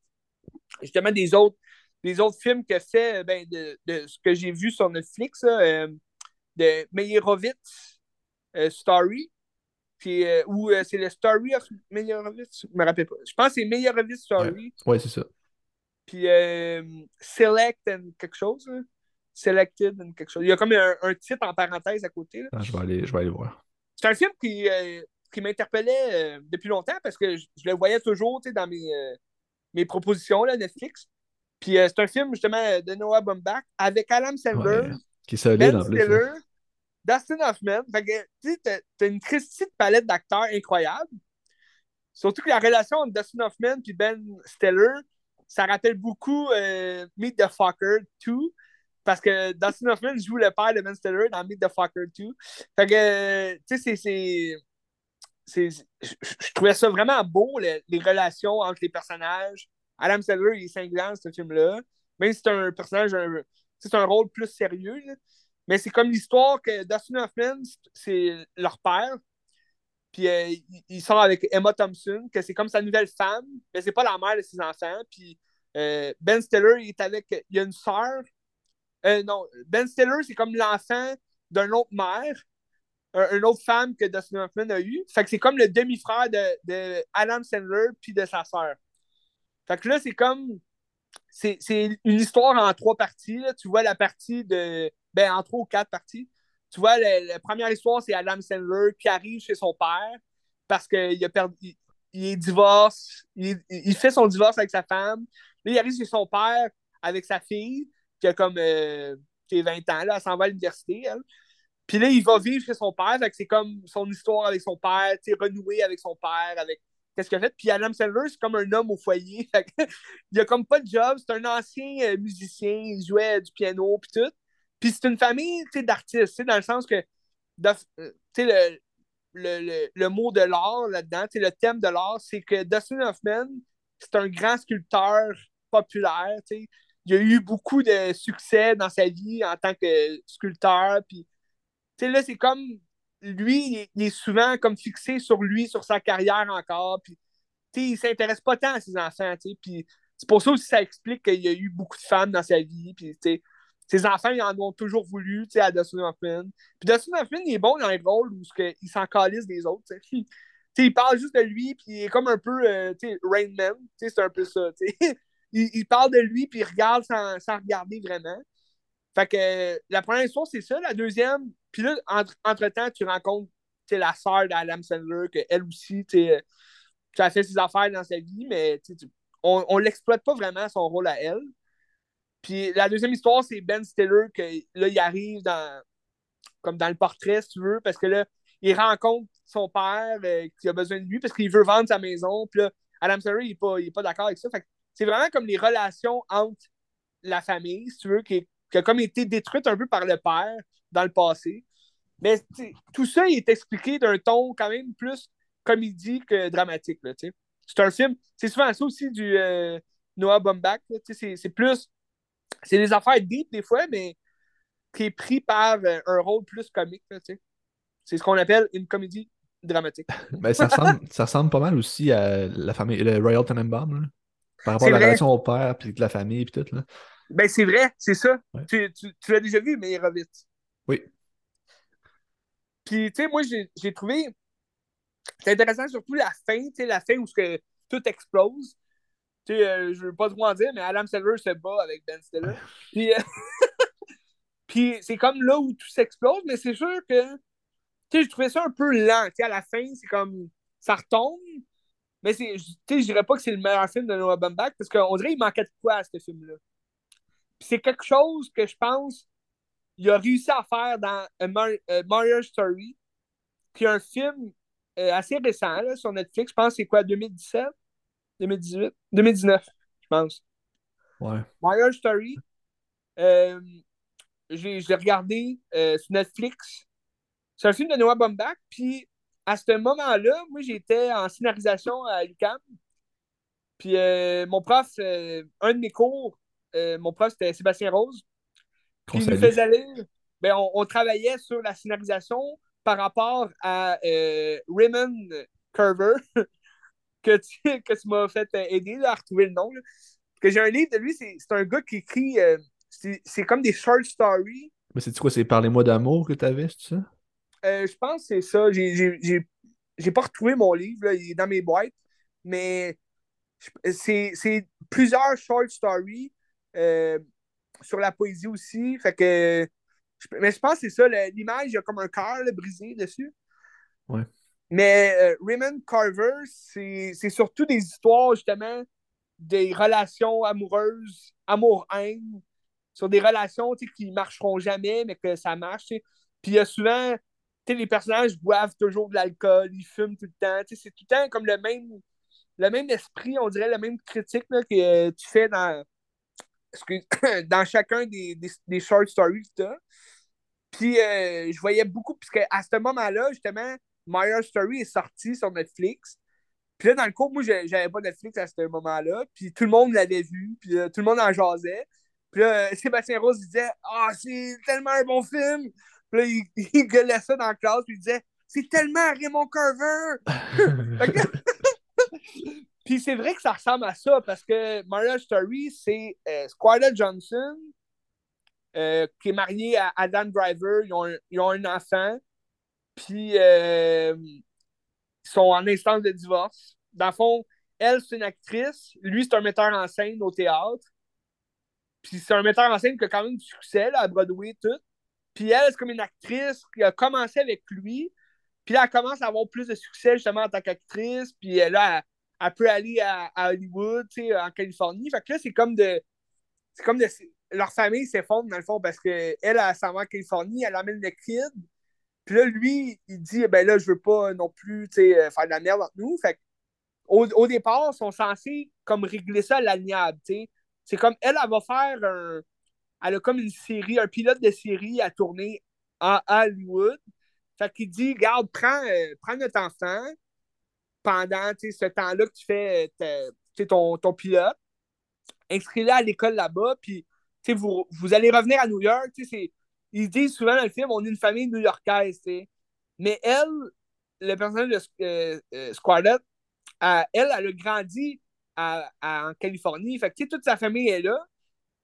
justement des autres, des autres films que fait, ben, de, de ce que j'ai vu sur Netflix, là, euh, de Meyerowitz euh, Story. Puis, euh, ou c'est le Story of Meyerowitz, je me rappelle pas. Je pense que c'est Meyerowitz Story. Ouais, c'est ça. Puis Select and quelque chose. Selected quelque chose. Il y a comme un, un titre en parenthèse à côté. là. Ah, je, vais aller, je vais aller voir. C'est un film qui, euh, qui m'interpellait euh, depuis longtemps parce que je, je le voyais toujours dans mes, euh, mes propositions là, Netflix. Puis c'est un film justement de Noah Baumbach avec Adam Sandler, Ouais, qui est solide Ben en plus. Stiller, Dustin Hoffman. Fait que tu t'as une Christie de palette d'acteurs incroyable. Surtout que la relation entre Dustin Hoffman et Ben Stiller, ça rappelle beaucoup Meet the Fucker 2. Parce que Dustin Hoffman joue le père de Ben Stiller dans Meet the Fucker 2. Fait que, tu sais, c'est- Je trouvais ça vraiment beau, le- les relations entre les personnages. Adam Sandler, il est cinglant, ce film-là. Même si c'est un personnage, c'est un rôle plus sérieux. Mais c'est comme l'histoire que Dustin Hoffman, c'est leur père. Puis euh, il sort avec Emma Thompson, que c'est comme sa nouvelle femme, mais c'est pas la mère de ses enfants. Puis euh, Ben Stiller, il est avec. Il y a une sœur. Euh, non, Ben Stiller, c'est comme l'enfant d'une autre mère, un- une autre femme que Dustin Hoffman a eu. Fait que c'est comme le demi-frère de, de Adam Sandler puis de sa sœur. Fait que là, c'est comme. C'est une histoire en trois parties. là. Tu vois la partie de. Ben, en trois ou quatre parties. Tu vois, la première histoire, c'est Adam Sandler qui arrive chez son père parce qu'il a perdu. Il, il est divorce. Il, il fait son divorce avec sa femme. Là, il arrive chez son père avec sa fille qui a comme euh, qui a 20 ans. Là, elle s'en va à l'université. Puis là, il va vivre chez son père. C'est comme son histoire avec son père, tu renouer avec son père, avec qu'est-ce qu'il a fait. Puis Adam Sandler, c'est comme un homme au foyer. Il a comme pas de job. C'est un ancien euh, musicien. Il jouait du piano, puis tout. Puis c'est une famille d'artistes, dans le sens que de- euh, le, le, le, le mot de l'art là-dedans, le thème de l'art, c'est que Dustin Hoffman, c'est un grand sculpteur populaire. tu sais. Il a eu beaucoup de succès dans sa vie en tant que sculpteur. Puis, là, c'est comme lui, il est, souvent comme fixé sur lui, sur sa carrière encore. Puis, il s'intéresse pas tant à ses enfants. Puis, c'est pour ça aussi que ça explique qu'il y a eu beaucoup de femmes dans sa vie. Puis, ses enfants, ils en ont toujours voulu, à Dustin Hoffman. Puis Dustin Hoffman, il est bon dans les rôles où il s'en calisse des autres, tu sais. Tu sais, il parle juste de lui, puis il est comme un peu, euh, Rain Man, c'est un peu ça. Il, parle de lui, puis il regarde sans, sans regarder vraiment. Fait que la première histoire, c'est ça. La deuxième, puis là, entre, entre-temps, tu rencontres la sœur d'Adam Sandler, qu'elle aussi, tu as fait ses affaires dans sa vie, mais on, on l'exploite pas vraiment son rôle à elle. Puis la deuxième histoire, c'est Ben Stiller, que là, il arrive dans, comme dans le portrait, si tu veux, parce que là, il rencontre son père euh, qui a besoin de lui parce qu'il veut vendre sa maison. Puis là, Adam Sandler, il n'est pas, pas d'accord avec ça. Fait c'est vraiment comme les relations entre la famille, si tu veux, qui, a comme été détruite un peu par le père dans le passé. Mais tout ça, est expliqué d'un ton quand même plus comédie que dramatique. C'est un film, c'est souvent ça aussi du euh, Noah Baumbach. C'est plus, c'est des affaires deep des fois, mais qui est pris par euh, un rôle plus comique. C'est ce qu'on appelle une comédie dramatique. Ben, ça, ressemble, ça ressemble pas mal aussi à la famille, le Royal Tenenbaum. Par rapport à la vrai. relation au père, puis de la famille, puis tout, là. Ben, c'est vrai, c'est ça. Ouais. Tu, tu, tu l'as déjà vu, mais il vite. Oui. Puis, tu sais, moi, j'ai trouvé. C'est intéressant, surtout la fin, tu sais, la fin où que tout explose. Tu sais, euh, je veux pas trop en dire, mais Adam Sandler se bat avec Ben Stiller. Puis, euh, puis c'est comme là où tout s'explose, mais c'est sûr que. Tu sais, j'ai trouvé ça un peu lent. Tu sais, à la fin, c'est comme. Ça retombe. Mais c'est, je dirais pas que c'est le meilleur film de Noah Baumbach parce qu'on dirait qu'il manquait de quoi à ce film-là. C'est quelque chose que je pense il a réussi à faire dans A Mar- A Marriage Story, qui est un film euh, assez récent là, sur Netflix. Je pense que c'est quoi, 2017 2018 2019, je pense. Ouais. Marriage Story. Euh, j'ai, je l'ai regardé euh, sur Netflix. C'est un film de Noah Baumbach. Puis à ce moment-là, moi, j'étais en scénarisation à l'UQAM. Puis euh, mon prof, euh, un de mes cours, euh, mon prof, c'était Sébastien Rose. Puis il nous faisait lire. Ben, on, on travaillait sur la scénarisation par rapport à Raymond Carver, que tu, que tu m'as fait aider là, à retrouver le nom. là. Que j'ai un livre de lui, c'est un gars qui écrit. c'est comme des short stories. Mais c'est quoi, c'est Parlez-moi d'amour que t'avais, c'est ça? Euh, je pense que c'est ça. J'ai- J'ai j'ai- j'ai pas retrouvé mon livre, là, il est dans mes boîtes. Mais c'est plusieurs short stories euh, sur la poésie aussi. Fait que. Mais je pense que c'est ça, l'image, il y a comme un cœur brisé dessus. Ouais. Mais euh, Raymond Carver, c'est surtout des histoires, justement, des relations amoureuses, amour-haine, sur des relations qui ne marcheront jamais, mais que ça marche. Puis il y a souvent, les personnages boivent toujours de l'alcool, ils fument tout le temps. C'est tout le temps comme le même, le même esprit, on dirait, la même critique que tu fais dans, dans chacun des, des, short stories que. Puis euh, je voyais beaucoup, puisque à ce moment-là, justement, My Story est sorti sur Netflix. Puis là, dans le cours, moi, j'avais pas Netflix à ce moment-là. Puis tout le monde l'avait vu. Puis tout le monde en jasait. Puis là, Sébastien Rose disait Ah, c'est tellement un bon film. Puis là, il, gueulait ça dans la classe. Puis il disait C'est tellement Raymond Carver. puis c'est vrai que ça ressemble à ça parce que Mario Story, c'est euh, Squire Johnson euh, qui est marié à Adam Driver. Ils ont un, ils ont un enfant. Puis euh, ils sont en instance de divorce. Dans le fond, elle, c'est une actrice. Lui, c'est un metteur en scène au théâtre. Puis c'est un metteur en scène qui a quand même du succès là, à Broadway, tout. Puis elle, c'est comme une actrice qui a commencé avec lui. Puis elle commence à avoir plus de succès justement en tant qu'actrice. Puis là, elle, peut aller à, Hollywood, en Californie. Fait que là, c'est comme de. C'est comme de. Leur famille s'effondre dans le fond parce qu'elle, elle, elle s'en va en Californie, elle amène le kid. Puis là, lui, il dit, ben là, je veux pas non plus euh, faire de la merde entre nous. Fait au, au départ, ils sont censés comme régler ça à l'amiable. C'est comme elle, elle va faire un. Elle a comme une série, un pilote de série à tourner à Hollywood. Fait qu'il dit, garde, prends, euh, prends notre enfant pendant ce temps-là que tu fais euh, ton, ton pilote. Inscris-le à l'école là-bas, puis vous, vous allez revenir à New York. Ils disent souvent dans le film, on est une famille new-yorkaise. Mais elle, le personnage de euh, euh, elle, elle a grandi en Californie. Fait que, toute sa famille est là.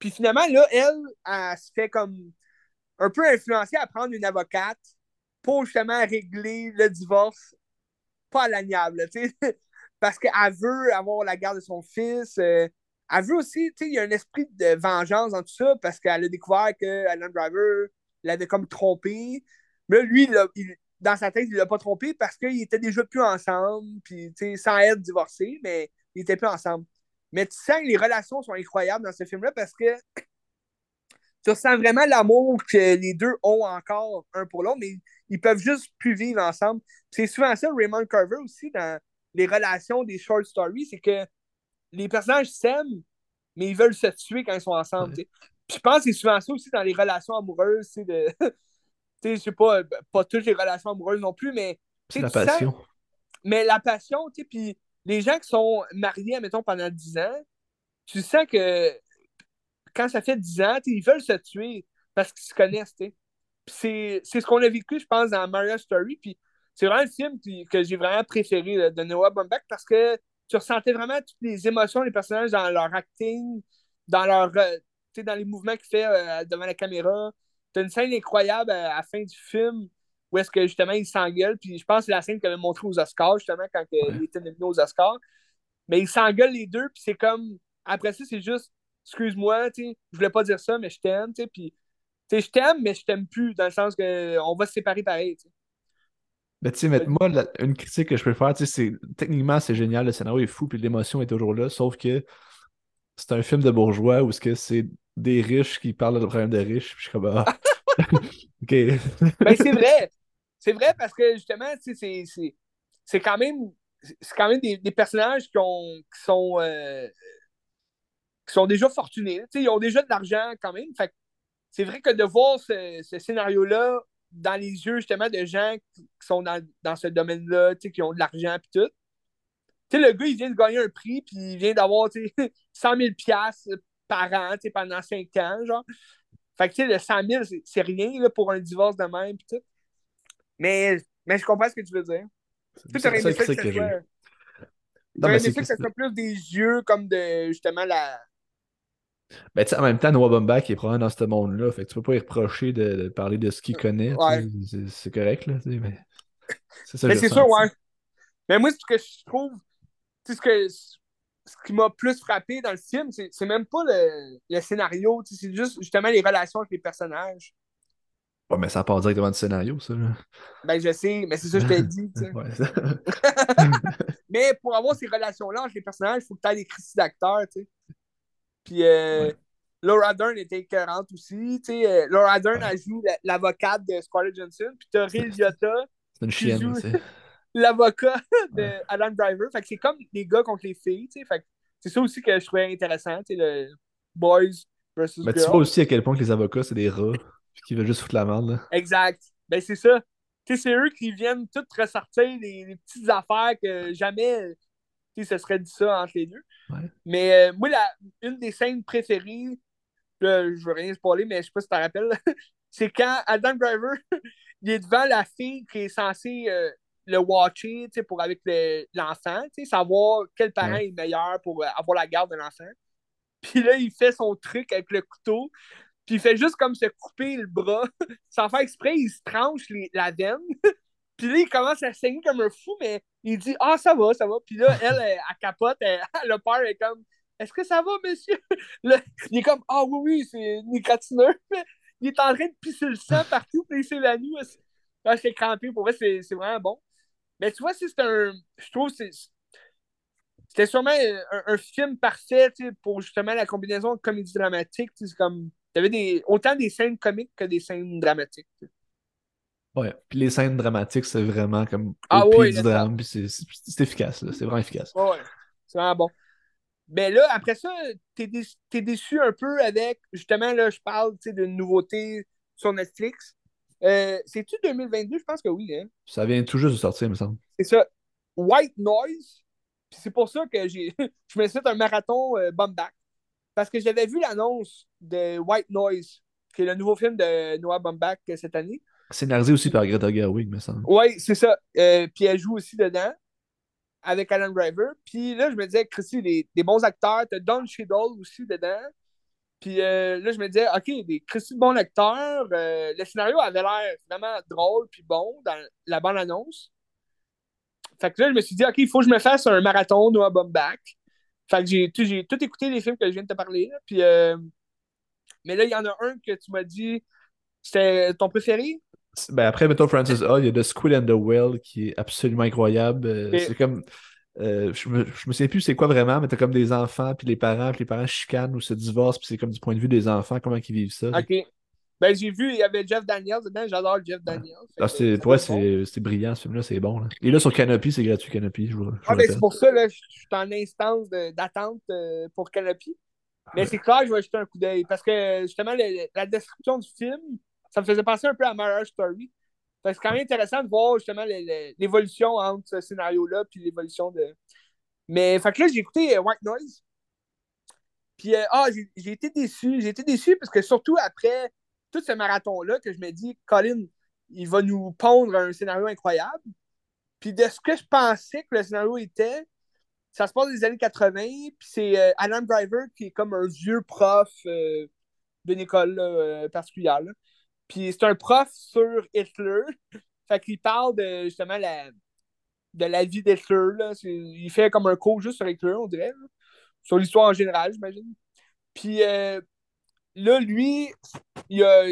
Puis finalement, là, elle, elle, se fait comme un peu influencer à prendre une avocate pour justement régler le divorce pas à l'amiable, tu sais. Parce qu'elle veut avoir la garde de son fils. Euh, elle veut aussi, tu sais, il y a un esprit de vengeance dans tout ça parce qu'elle a découvert que Alan Driver l'avait comme trompé. Mais lui, dans sa tête, il l'a pas trompé parce qu'ils étaient déjà plus ensemble, puis, tu sais, sans être divorcés, mais ils étaient plus ensemble. Mais tu sens que les relations sont incroyables dans ce film-là parce que tu ressens vraiment l'amour que les deux ont encore un pour l'autre, mais ils peuvent juste plus vivre ensemble. C'est souvent ça, Raymond Carver aussi, dans les relations des short stories, c'est que les personnages s'aiment, mais ils veulent se tuer quand ils sont ensemble. je pense que c'est souvent ça aussi dans les relations amoureuses, c'est de. je sais pas, pas toutes les relations amoureuses non plus, mais. C'est la passion. mais la passion, tu sais, puis les gens qui sont mariés, mettons, pendant 10 ans, tu sens que quand ça fait 10 ans, ils veulent se tuer parce qu'ils se connaissent. C'est ce qu'on a vécu, je pense, dans Mario Story, puis c'est vraiment le film que j'ai vraiment préféré de Noah Baumbach parce que tu ressentais vraiment toutes les émotions des personnages dans leur acting, dans leur euh, dans les mouvements qu'il fait euh, devant la caméra. Tu as une scène incroyable à, la fin du film où est-ce que justement il s'engueule. Puis je pense que c'est la scène qu'il avait montrée aux Oscars, justement, quand il était nominé aux Oscars. Mais ils s'engueulent les deux, puis c'est comme. Après ça, c'est juste excuse-moi, tu sais, je voulais pas dire ça, mais je t'aime, tu sais, puis. Tu sais, je t'aime, mais je t'aime plus, dans le sens qu'on va se séparer pareil, tu sais. Ben, tu sais, moi, une critique que je peux faire, tu sais, c'est techniquement, c'est génial, le scénario est fou, puis l'émotion est toujours là, sauf que c'est un film de bourgeois où c'est des riches qui parlent de problèmes de riches, puis je suis comme, ah, ben, c'est vrai, c'est vrai parce que justement, c'est quand même, c'est quand même des, personnages qui, ont, qui sont, euh, qui sont déjà fortunés, ils ont déjà de l'argent quand même, fait c'est vrai que de voir ce, scénario-là dans les yeux justement de gens qui, sont dans, dans ce domaine-là, qui ont de l'argent et tout. Le gars, il vient de gagner un prix, puis il vient d'avoir 100 000 par an pendant 5 ans, genre. Fait que, tu sais, le 100 000, c'est rien là, pour un divorce de même, pis tout. Mais, mais je comprends ce que tu veux dire. Tu sais, aimé ça que ça soit... Aimé ça que ça soit plus des yeux comme de, justement, la ben, en même temps, Noah Baumbach est probablement dans ce monde-là. Fait que tu peux pas y reprocher de, parler de ce qu'il connaît. C'est correct, là. Mais c'est ça. Mais c'est sûr, ouais. Mais moi, ce que je trouve, ce que, ce qui m'a plus frappé dans le film, c'est même pas le, le scénario, c'est juste justement les relations avec les personnages. Ouais, mais ça part directement du scénario, ça. Là. Ben, je sais, mais c'est ça que je t'ai dit. ouais, mais pour avoir ces relations-là entre les personnages, il faut que tu aies des crises d'acteurs, tu sais. Puis euh, Laura Dern était écœurante aussi. Tu sais, euh, Laura Dern a joué l'avocate de Scarlett Johansson. Puis t'as Ray Liotta. C'est une chienne aussi. L'avocat de Adam Driver. Fait que c'est comme les gars contre les filles. Tu sais. Fait que c'est ça aussi que je trouvais intéressant. Tu sais, le boys versus Mais tu vois aussi à quel point que les avocats, c'est des rats. Qui veulent juste foutre la merde. Là. Exact. Ben c'est ça. Tu sais, c'est eux qui viennent tout ressortir les, petites affaires que jamais tu sais, ce serait dit ça entre les deux. Mais euh, moi, la, une des scènes préférées, là, je veux rien spoiler, mais je sais pas si tu te rappelles, c'est quand Adam Driver il est devant la fille qui est censée euh, le watcher pour avec l'enfant, savoir quel parent est meilleur pour euh, avoir la garde de l'enfant. Puis là, il fait son truc avec le couteau, puis il fait juste comme se couper le bras. Sans faire exprès, il se tranche la veine. puis là, il commence à saigner comme un fou, mais il dit Ah, ça va, ça va. Puis là, elle, elle, capote, elle, le père est comme Est-ce que ça va, monsieur? Là, Il est comme Ah, oui, oui, c'est égratignure. il est en train de pisser le sang partout, puis il s'évanouit. Ah, c'est crampé, pour vrai, c'est vraiment bon. Mais tu vois, c'est un. Je trouve que c'était sûrement un, film parfait pour justement la combinaison de comédie dramatique. C'est comme. Tu avais des, autant des scènes comiques que des scènes dramatiques. Ouais, puis les scènes dramatiques, c'est vraiment comme au ah, pied du drame, puis c'est efficace, c'est vraiment efficace. Ouais, c'est vraiment bon. Mais là, après ça, t'es es déçu un peu avec, justement, là, je parle d'une nouveauté sur Netflix. Euh, C'est-tu 2022? Je pense que oui. Hein? Ça vient tout juste de sortir, il me semble. C'est ça. White Noise. C'est pour ça que j'ai je me suis fait un marathon euh, Back. Parce que j'avais vu l'annonce de White Noise, qui est le nouveau film de Noah Baumbach euh, cette année. Scénarisé aussi par Greta Gerwig, me semble. Oui, c'est ça. Euh, puis elle joue aussi dedans avec Alan Driver. Puis là, je me disais, Christy, des, des bons acteurs. T'as Don Cheadle aussi dedans. Puis euh, là, je me disais, OK, des Christy de bons acteurs. Euh, le scénario avait l'air vraiment drôle puis bon dans la bonne annonce. Fait que là, je me suis dit, OK, il faut que je me fasse un marathon Noah Baumbach. Fait que j'ai tout écouté les films que je viens de te parler. Puis, mais là, il y en a un que tu m'as dit, c'était ton préféré? Ben après, mettons Francis A, il y a The Squid and the Whale qui est absolument incroyable. Euh, c'est comme. Euh, je, me, je me souviens plus c'est quoi vraiment, mais t'as comme des enfants, puis les parents, puis les parents chicanent ou se divorcent, puis c'est comme du point de vue des enfants, comment ils vivent ça. Ok. Ben j'ai vu, il y avait Jeff Daniels dedans, j'adore Jeff Daniels. Ah, c'est, ouais, c'est, brillant ce film-là, c'est bon. Là. Et là sur Canopy, c'est gratuit Canopy. Je, ah, ben c'est pour ça, là, je suis en instance d'attente euh, pour Canopy. Mais ah. c'est clair je vais jeter un coup d'œil parce que justement, la description du film, ça me faisait penser un peu à Marriage Story. C'est quand même intéressant de voir justement l'évolution entre ce scénario-là puis l'évolution de. Mais fait que là, j'ai écouté euh, White Noise. Puis euh, ah, j'ai été déçu. J'ai été déçu parce que surtout après tout ce marathon-là, que je me dis, Colin, il va nous pondre un scénario incroyable. Puis de ce que je pensais que le scénario était, ça se passe dans les années 80, puis c'est euh, Alan Driver qui est comme un vieux prof d'une école particulière. Puis c'est un prof sur Hitler. Fait qu'il parle de justement la, de la vie d'Hitler. Il fait comme un cours juste sur Hitler, on dirait. Sur l'histoire en général, j'imagine. Puis euh, là, lui, il a,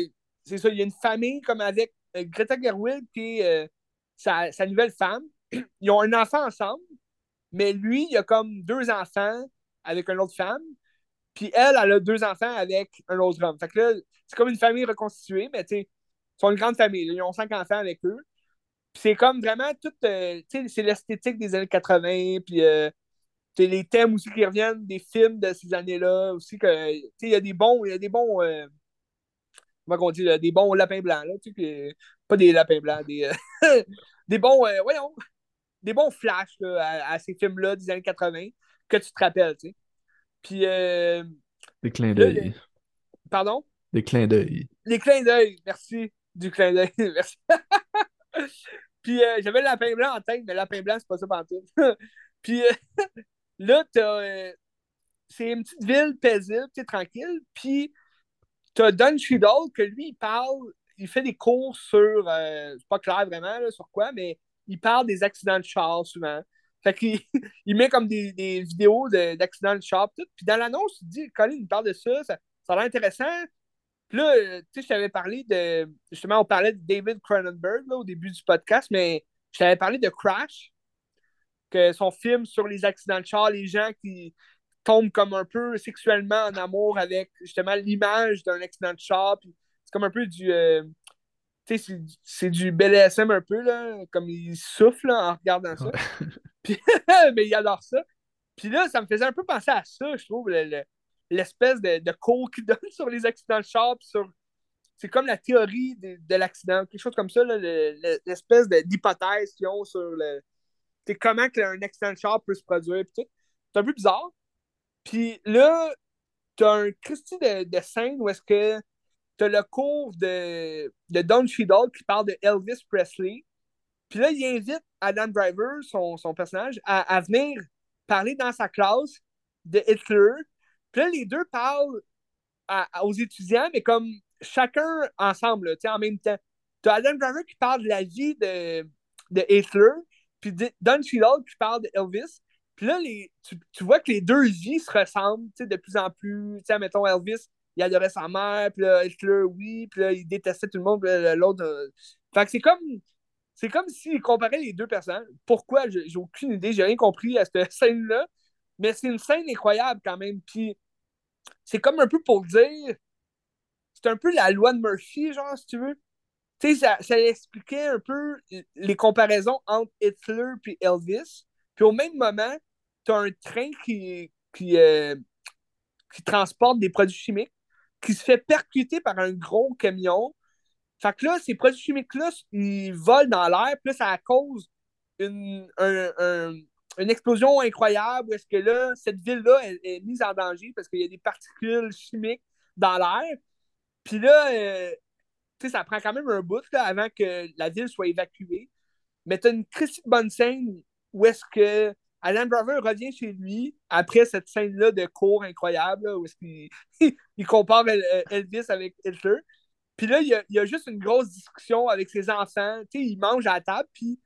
c'est ça, il y a une famille comme avec euh, Greta Gerwig et euh, sa, sa, nouvelle femme. Ils ont un enfant ensemble, mais lui, il a comme deux enfants avec une autre femme. Puis elle, elle a deux enfants avec un autre homme. Fait que là, c'est comme une famille reconstituée, mais tu sais, ils sont une grande famille. Ils ont cinq enfants avec eux. Puis c'est comme vraiment tout, euh, tu sais, c'est l'esthétique des années 80, puis euh, les thèmes aussi qui reviennent des films de ces années-là aussi. que Tu sais, il y a des bons, il y a des bons, euh, comment on dit, des bons lapins blancs, là, sais, pas des lapins blancs, des, des bons, voyons, des bons flashs à, à, ces films-là des années 80 que tu te rappelles, tu sais. Puis. Euh, des clins d'œil. Pardon? Des clins d'œil. Des clins d'œil, merci. Du clin d'œil, merci. Puis euh, j'avais le lapin blanc en tête, mais le lapin blanc, c'est pas ça tout. Puis euh, là, t'as. c'est une petite ville paisible, tu tranquille. Puis t'as Don Cheadle que lui, il parle, il fait des cours sur. c'est pas clair vraiment là, sur quoi, mais il parle des accidents de char souvent. Fait qu'il il met comme des, vidéos d'accidents de, char, tout. Puis dans l'annonce, te dis, Colin, il parle de ça, ça, ça a l'air intéressant. Puis là, euh, tu sais, je t'avais parlé de. Justement, on parlait de David Cronenberg là, au début du podcast, mais je t'avais parlé de Crash, que son film sur les accidents de char, les gens qui tombent comme un peu sexuellement en amour avec justement l'image d'un accident de char. C'est comme un peu du. Euh, tu sais, c'est du BLSM un peu, là, comme il souffle en regardant ça. Puis, mais il adore ça. Puis là, ça me faisait un peu penser à ça, je trouve, l'espèce de, de cours qu'il donne sur les accidents de char, sur c'est comme la théorie de, de l'accident, quelque chose comme ça, l'espèce d'hypothèse qu'ils ont sur le, comment un accident de char peut se produire. C'est un peu bizarre. Puis là, tu as un Christy de, de scène où est-ce que tu as le cours de, de Don Cheadle qui parle de Elvis Presley. Puis là, il invite Adam Driver, son, son personnage, à, à, venir parler dans sa classe de Hitler. Puis là, les deux parlent aux étudiants, mais comme chacun ensemble, en même temps. Tu as Adam Driver qui parle de la vie de, de Hitler, puis Don Cheadle qui parle d'Elvis. Puis là, les, tu, tu, vois que les deux vies se ressemblent de plus en plus. Sais, mettons, Elvis, il adorait sa mère, puis là, Hitler, oui, puis là, il détestait tout le monde, l'autre. Euh... Fait que c'est comme. C'est comme s'il comparait les deux personnes. Pourquoi? J'ai aucune idée, j'ai rien compris à cette scène-là. Mais c'est une scène incroyable quand même. Puis c'est comme un peu pour dire c'est un peu la loi de Murphy, genre, si tu veux. Tu sais, ça, ça, expliquait un peu les comparaisons entre Hitler et Elvis. Puis au même moment, tu as un train qui, qui, euh, qui transporte des produits chimiques qui se fait percuter par un gros camion. Fait que là, ces produits chimiques-là, ils volent dans l'air, puis là, ça cause une, une explosion incroyable où est-ce que là, cette ville-là est mise en danger parce qu'il y a des particules chimiques dans l'air. Puis là, euh, tu sais, ça prend quand même un bout là, avant que la ville soit évacuée. Mais tu as une très bonne scène où est-ce que Alan Driver revient chez lui après cette scène-là de cours incroyable, où est-ce qu'il il compare euh, Elvis avec Hitler. Puis là, il y, a, il juste une grosse discussion avec ses enfants. Tu sais, il mange à la table, puis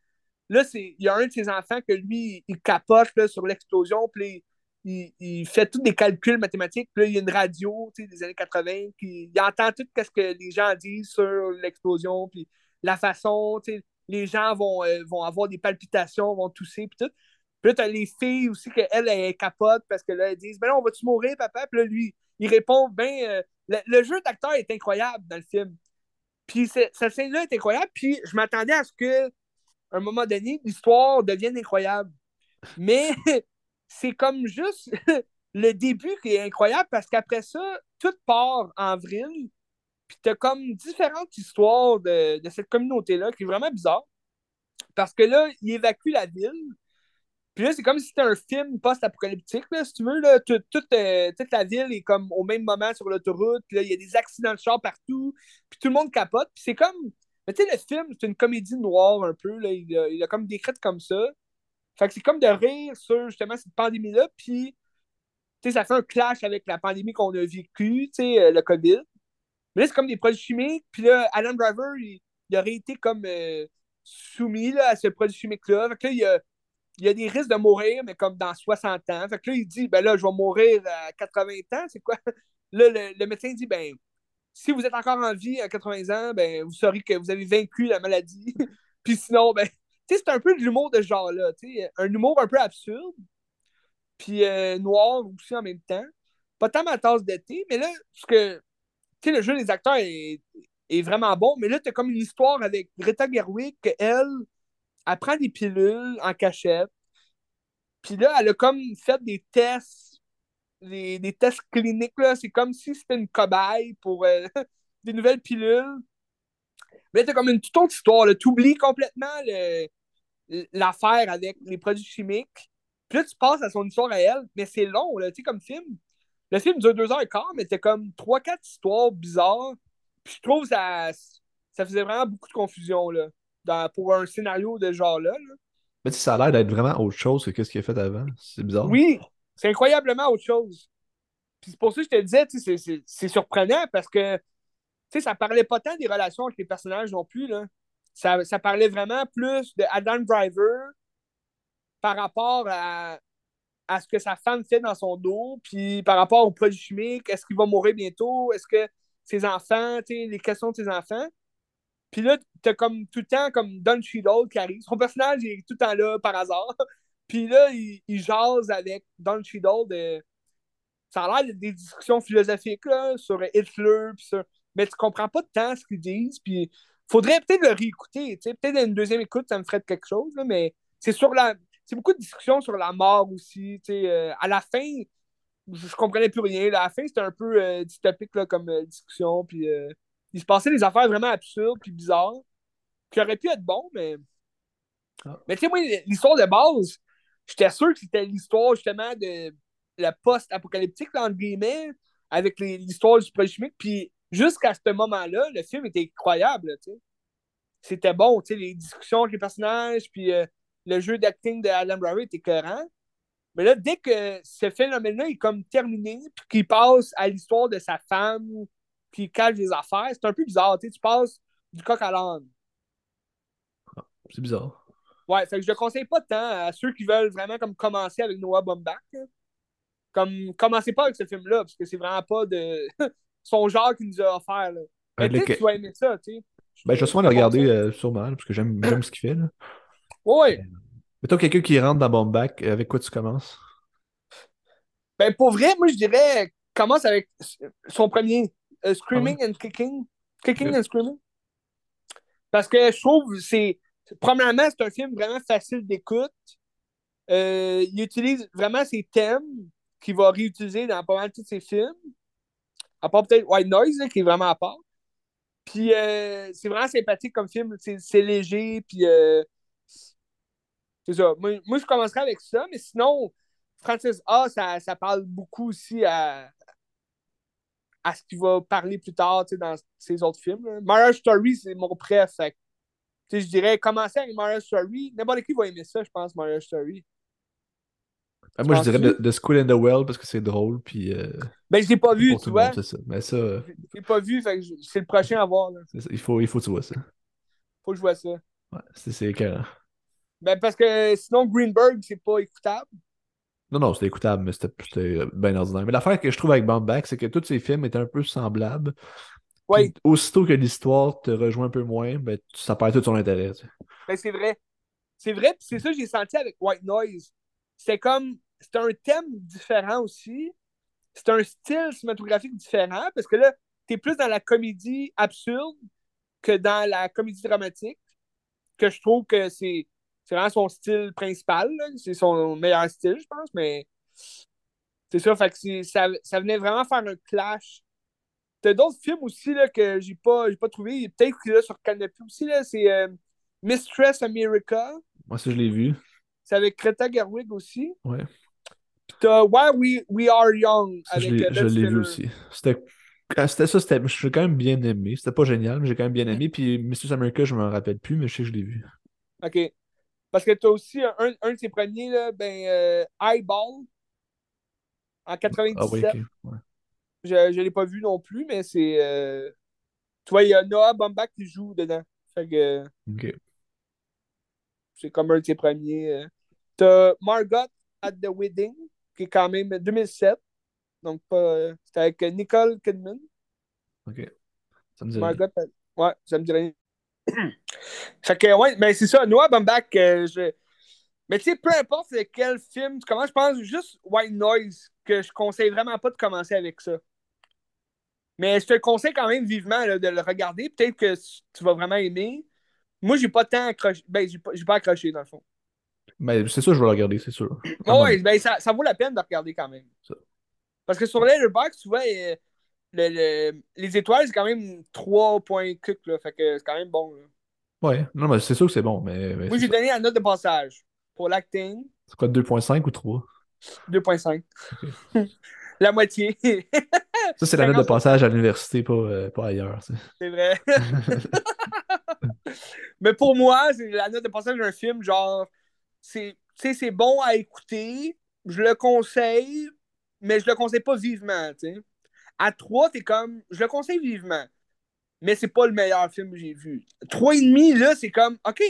là, il y a un de ses enfants que lui, il capote là, sur l'explosion, puis il, fait tous des calculs mathématiques. Puis là, il y a une radio des années 80, puis il entend tout ce que les gens disent sur l'explosion, puis la façon, les gens vont, euh, vont avoir des palpitations, vont tousser, puis tout. Puis là, les filles aussi qu'elles, elles capotent parce que là, elles disent Ben on va-tu mourir, papa? Puis là, lui, il répond Ben, euh, le, jeu d'acteur est incroyable dans le film. Puis cette scène-là est incroyable, puis je m'attendais à ce que, un moment donné, l'histoire devienne incroyable. Mais c'est comme juste le début qui est incroyable parce qu'après ça, tout part en vrille. Puis t'as comme différentes histoires de, cette communauté-là qui est vraiment bizarre. Parce que là, il évacue la ville. Puis là, c'est comme si c'était un film post-apocalyptique, si tu veux. Là. Euh, toute, la ville est comme au même moment sur l'autoroute. Là, il y a des accidents de char partout. Puis tout le monde capote. Puis c'est comme. Mais tu sais, le film, c'est une comédie noire un peu. Là. Il, a, il a comme décrite comme ça. Fait que c'est comme de rire sur justement cette pandémie-là, puis ça fait un clash avec la pandémie qu'on a vécue, euh, le COVID. Mais là, c'est comme des produits chimiques, puis là, Alan Driver, il, aurait été comme euh, soumis là, à ce produit chimique-là. Fait que là, il a, il y a des risques de mourir, mais comme dans 60 ans. Fait que là, il dit, ben là, je vais mourir à 80 ans, c'est quoi? Là, le, le, médecin dit, ben, si vous êtes encore en vie à 80 ans, ben, vous saurez que vous avez vaincu la maladie. Puis sinon, ben, c'est un peu de l'humour de ce genre-là. Un humour un peu absurde, puis euh, noir aussi en même temps. Pas tant ma tasse d'été, mais là, parce que le jeu des acteurs est, vraiment bon, mais là, tu as comme une histoire avec Greta Gerwig qu'elle, elle prend des pilules en cachette. Puis là, elle a comme fait des tests, des, tests cliniques. C'est comme si c'était une cobaye pour euh, des nouvelles pilules. Mais là, t'as comme une toute autre histoire. Tu oublies complètement l'affaire avec les produits chimiques. Puis là, tu passes à son histoire à elle, mais c'est long, là, tu sais, comme film. Le film dure deux heures et quart, mais c'est comme trois, quatre histoires bizarres. Puis je trouve que ça, ça faisait vraiment beaucoup de confusion, là, dans, pour un scénario de genre-là. Mais ça a l'air d'être vraiment autre chose que ce qu'il a fait avant. C'est bizarre. Oui, c'est incroyablement autre chose. Puis c'est pour ça que je te disais, c'est surprenant parce que, tu sais, ça parlait pas tant des relations avec les personnages non plus, là ça, ça, parlait vraiment plus de Adam Driver par rapport à, à ce que sa femme fait dans son dos, puis par rapport aux produits chimiques, est-ce qu'il va mourir bientôt, est-ce que ses enfants, les questions de ses enfants. Puis là, t'as comme tout le temps comme Don Cheadle qui arrive. Son personnage il est tout le temps là par hasard. Puis là, il, il jase avec Don Cheadle. Ça a l'air des discussions philosophiques là, sur Hitler, puis ça. Mais tu comprends pas de temps ce qu'ils disent. Puis faudrait peut-être le réécouter. Peut-être une deuxième écoute, ça me ferait quelque chose. Là, mais c'est sur la. C'est beaucoup de discussions sur la mort aussi. Euh, à la fin, je, comprenais plus rien. À la fin, c'était un peu euh, dystopique là, comme euh, discussion. Puis il se passait des affaires vraiment absurdes puis bizarres. Qui auraient pu être bon, mais. Ah. Mais tu sais, moi, l'histoire de base, j'étais sûr que c'était l'histoire justement de la post-apocalyptique, entre guillemets, avec l'histoire du projet chimique. Puis jusqu'à ce moment-là, le film était incroyable, tu sais. C'était bon, tu sais, les discussions avec les personnages, puis euh, le jeu d'acting de Alan Broward était cohérent. Mais là, dès que ce phénomène-là est comme terminé, puis qu'il passe à l'histoire de sa femme, puis il cache des affaires, c'est un peu bizarre, tu sais, tu passes du coq à l'âne. C'est bizarre. Ouais, fait que je ne conseille pas tant à ceux qui veulent vraiment comme commencer avec Noah Baumbach. Comme, commencez pas avec ce film-là, parce que c'est vraiment pas de son genre qu'il nous a offert. Là. Mais Ben, peut-être le- que tu vas aimer ça, tu sais. Ben, je vais souvent le regarder euh, sûrement, là, parce que j'aime ce qu'il fait. Là. Ouais, Mettons quelqu'un qui rentre dans Bombac, avec quoi tu commences? ben pour vrai, moi je dirais, commence avec son premier, euh, Screaming and Kicking. Kicking and Screaming. Parce que je trouve c'est. Premièrement, c'est un film vraiment facile d'écoute. Euh, il utilise vraiment ses thèmes qu'il va réutiliser dans pas mal tous ses films. À part peut-être White Noise, là, qui est vraiment à part. Puis euh, c'est vraiment sympathique comme film. C'est c'est léger, puis euh, c'est ça. Moi, moi, je commencerai avec ça, mais sinon, Francis A, ça, ça parle beaucoup aussi à, à ce qu'il va parler plus tard dans ses autres films. là. Marriage Story, c'est mon préf. je dirais commencer avec Marriage Story. N'importe qui va aimer ça, je pense, Marriage Story. Ben, moi, je dirais? The, The School and the Well parce que c'est drôle, puis euh, Ben, je l'ai pas vu, tu vois. monde, c'est ça. Mais ça, euh, Je l'ai pas vu, c'est le prochain à voir. Là. Il, faut, il faut que tu vois ça. Faut que je vois ça. Ouais, c'est c'est écœurant. Ben, parce que sinon, Greenberg, c'est pas écoutable. Non, non, c'était écoutable, mais c'était bien ordinaire. Mais l'affaire que je trouve avec Bomback, c'est que tous ces films étaient un peu semblables. Oui, aussitôt que l'histoire te rejoint un peu moins, ben, ça perd tout son intérêt. tu sais. ben, c'est vrai. C'est vrai, c'est ça que j'ai senti avec White Noise. C'était comme. C'était un thème différent aussi. C'est un style cinématographique différent parce que là, t'es plus dans la comédie absurde que dans la comédie dramatique. Que je trouve que c'est c'est vraiment son style principal. C'est son meilleur style, je pense, mais c'est ça. Fait que ça, ça venait vraiment faire un clash. T'as d'autres films aussi là, que j'ai pas, j'ai pas trouvé. Peut-être qu'il est sur Canopy aussi. là, C'est euh, Mistress America. Moi, ça, je l'ai vu. C'est avec Greta Gerwig aussi. Ouais. Puis t'as Why We, We Are Young Ça, avec l'ai euh, je l'ai vu aussi. C'était ah, c'était ça, c'était. Je l'ai quand même bien aimé. C'était pas génial, mais j'ai quand même bien aimé. Puis Mrs. America, je me rappelle plus, mais je sais que je l'ai vu. OK. Parce que t'as aussi un, un de ses premiers, là, ben, euh, Eyeball, en 97. Ah oui, ok. Ouais. Je ne l'ai pas vu non plus, mais c'est. euh, Tu vois, il y a Noah Baumbach qui joue dedans. Fait que Ok. c'est comme un de ses premiers. euh. T'as Margot at the Wedding, qui est quand même 2007. Donc, pas. euh, C'était avec Nicole Kidman. Ok. Ça me dit rien. Margot, at- ouais, ça me dit rien. Fait que, ouais, mais c'est ça, Noah Baumbach, euh, je. Mais tu sais, peu importe quel film tu commences, je pense juste White Noise, que je conseille vraiment pas de commencer avec ça. Mais je te le conseille quand même vivement là, de le regarder. Peut-être que tu vas vraiment aimer. Moi, j'ai pas tant accroché. Ben, j'ai pas, pas accroché dans le fond. Mais c'est ça, je vais le regarder, c'est sûr. Mais Ah, ben, ça, ça vaut la peine de regarder quand même. Ça. Parce que sur Letterboxd, tu vois, euh, le- le- les étoiles, c'est quand même 3 points là. Fait que c'est quand même bon. là. Ouais, non, mais c'est sûr que c'est bon. Mais, mais Moi, j'ai donné la note de passage. Pour l'acting, C'est quoi, 2.5 ou 3? 2.5. la moitié. Ça, c'est la note de 50. passage à l'université, pas, euh, pas ailleurs. C'est vrai. Mais pour moi, c'est la note de passage d'un film, genre, c'est, bon à écouter, je le conseille, mais je le conseille pas vivement, tu sais. À 3, t'es comme, je le conseille vivement, mais c'est pas le meilleur film que j'ai vu. 3,5, là, c'est comme, OK,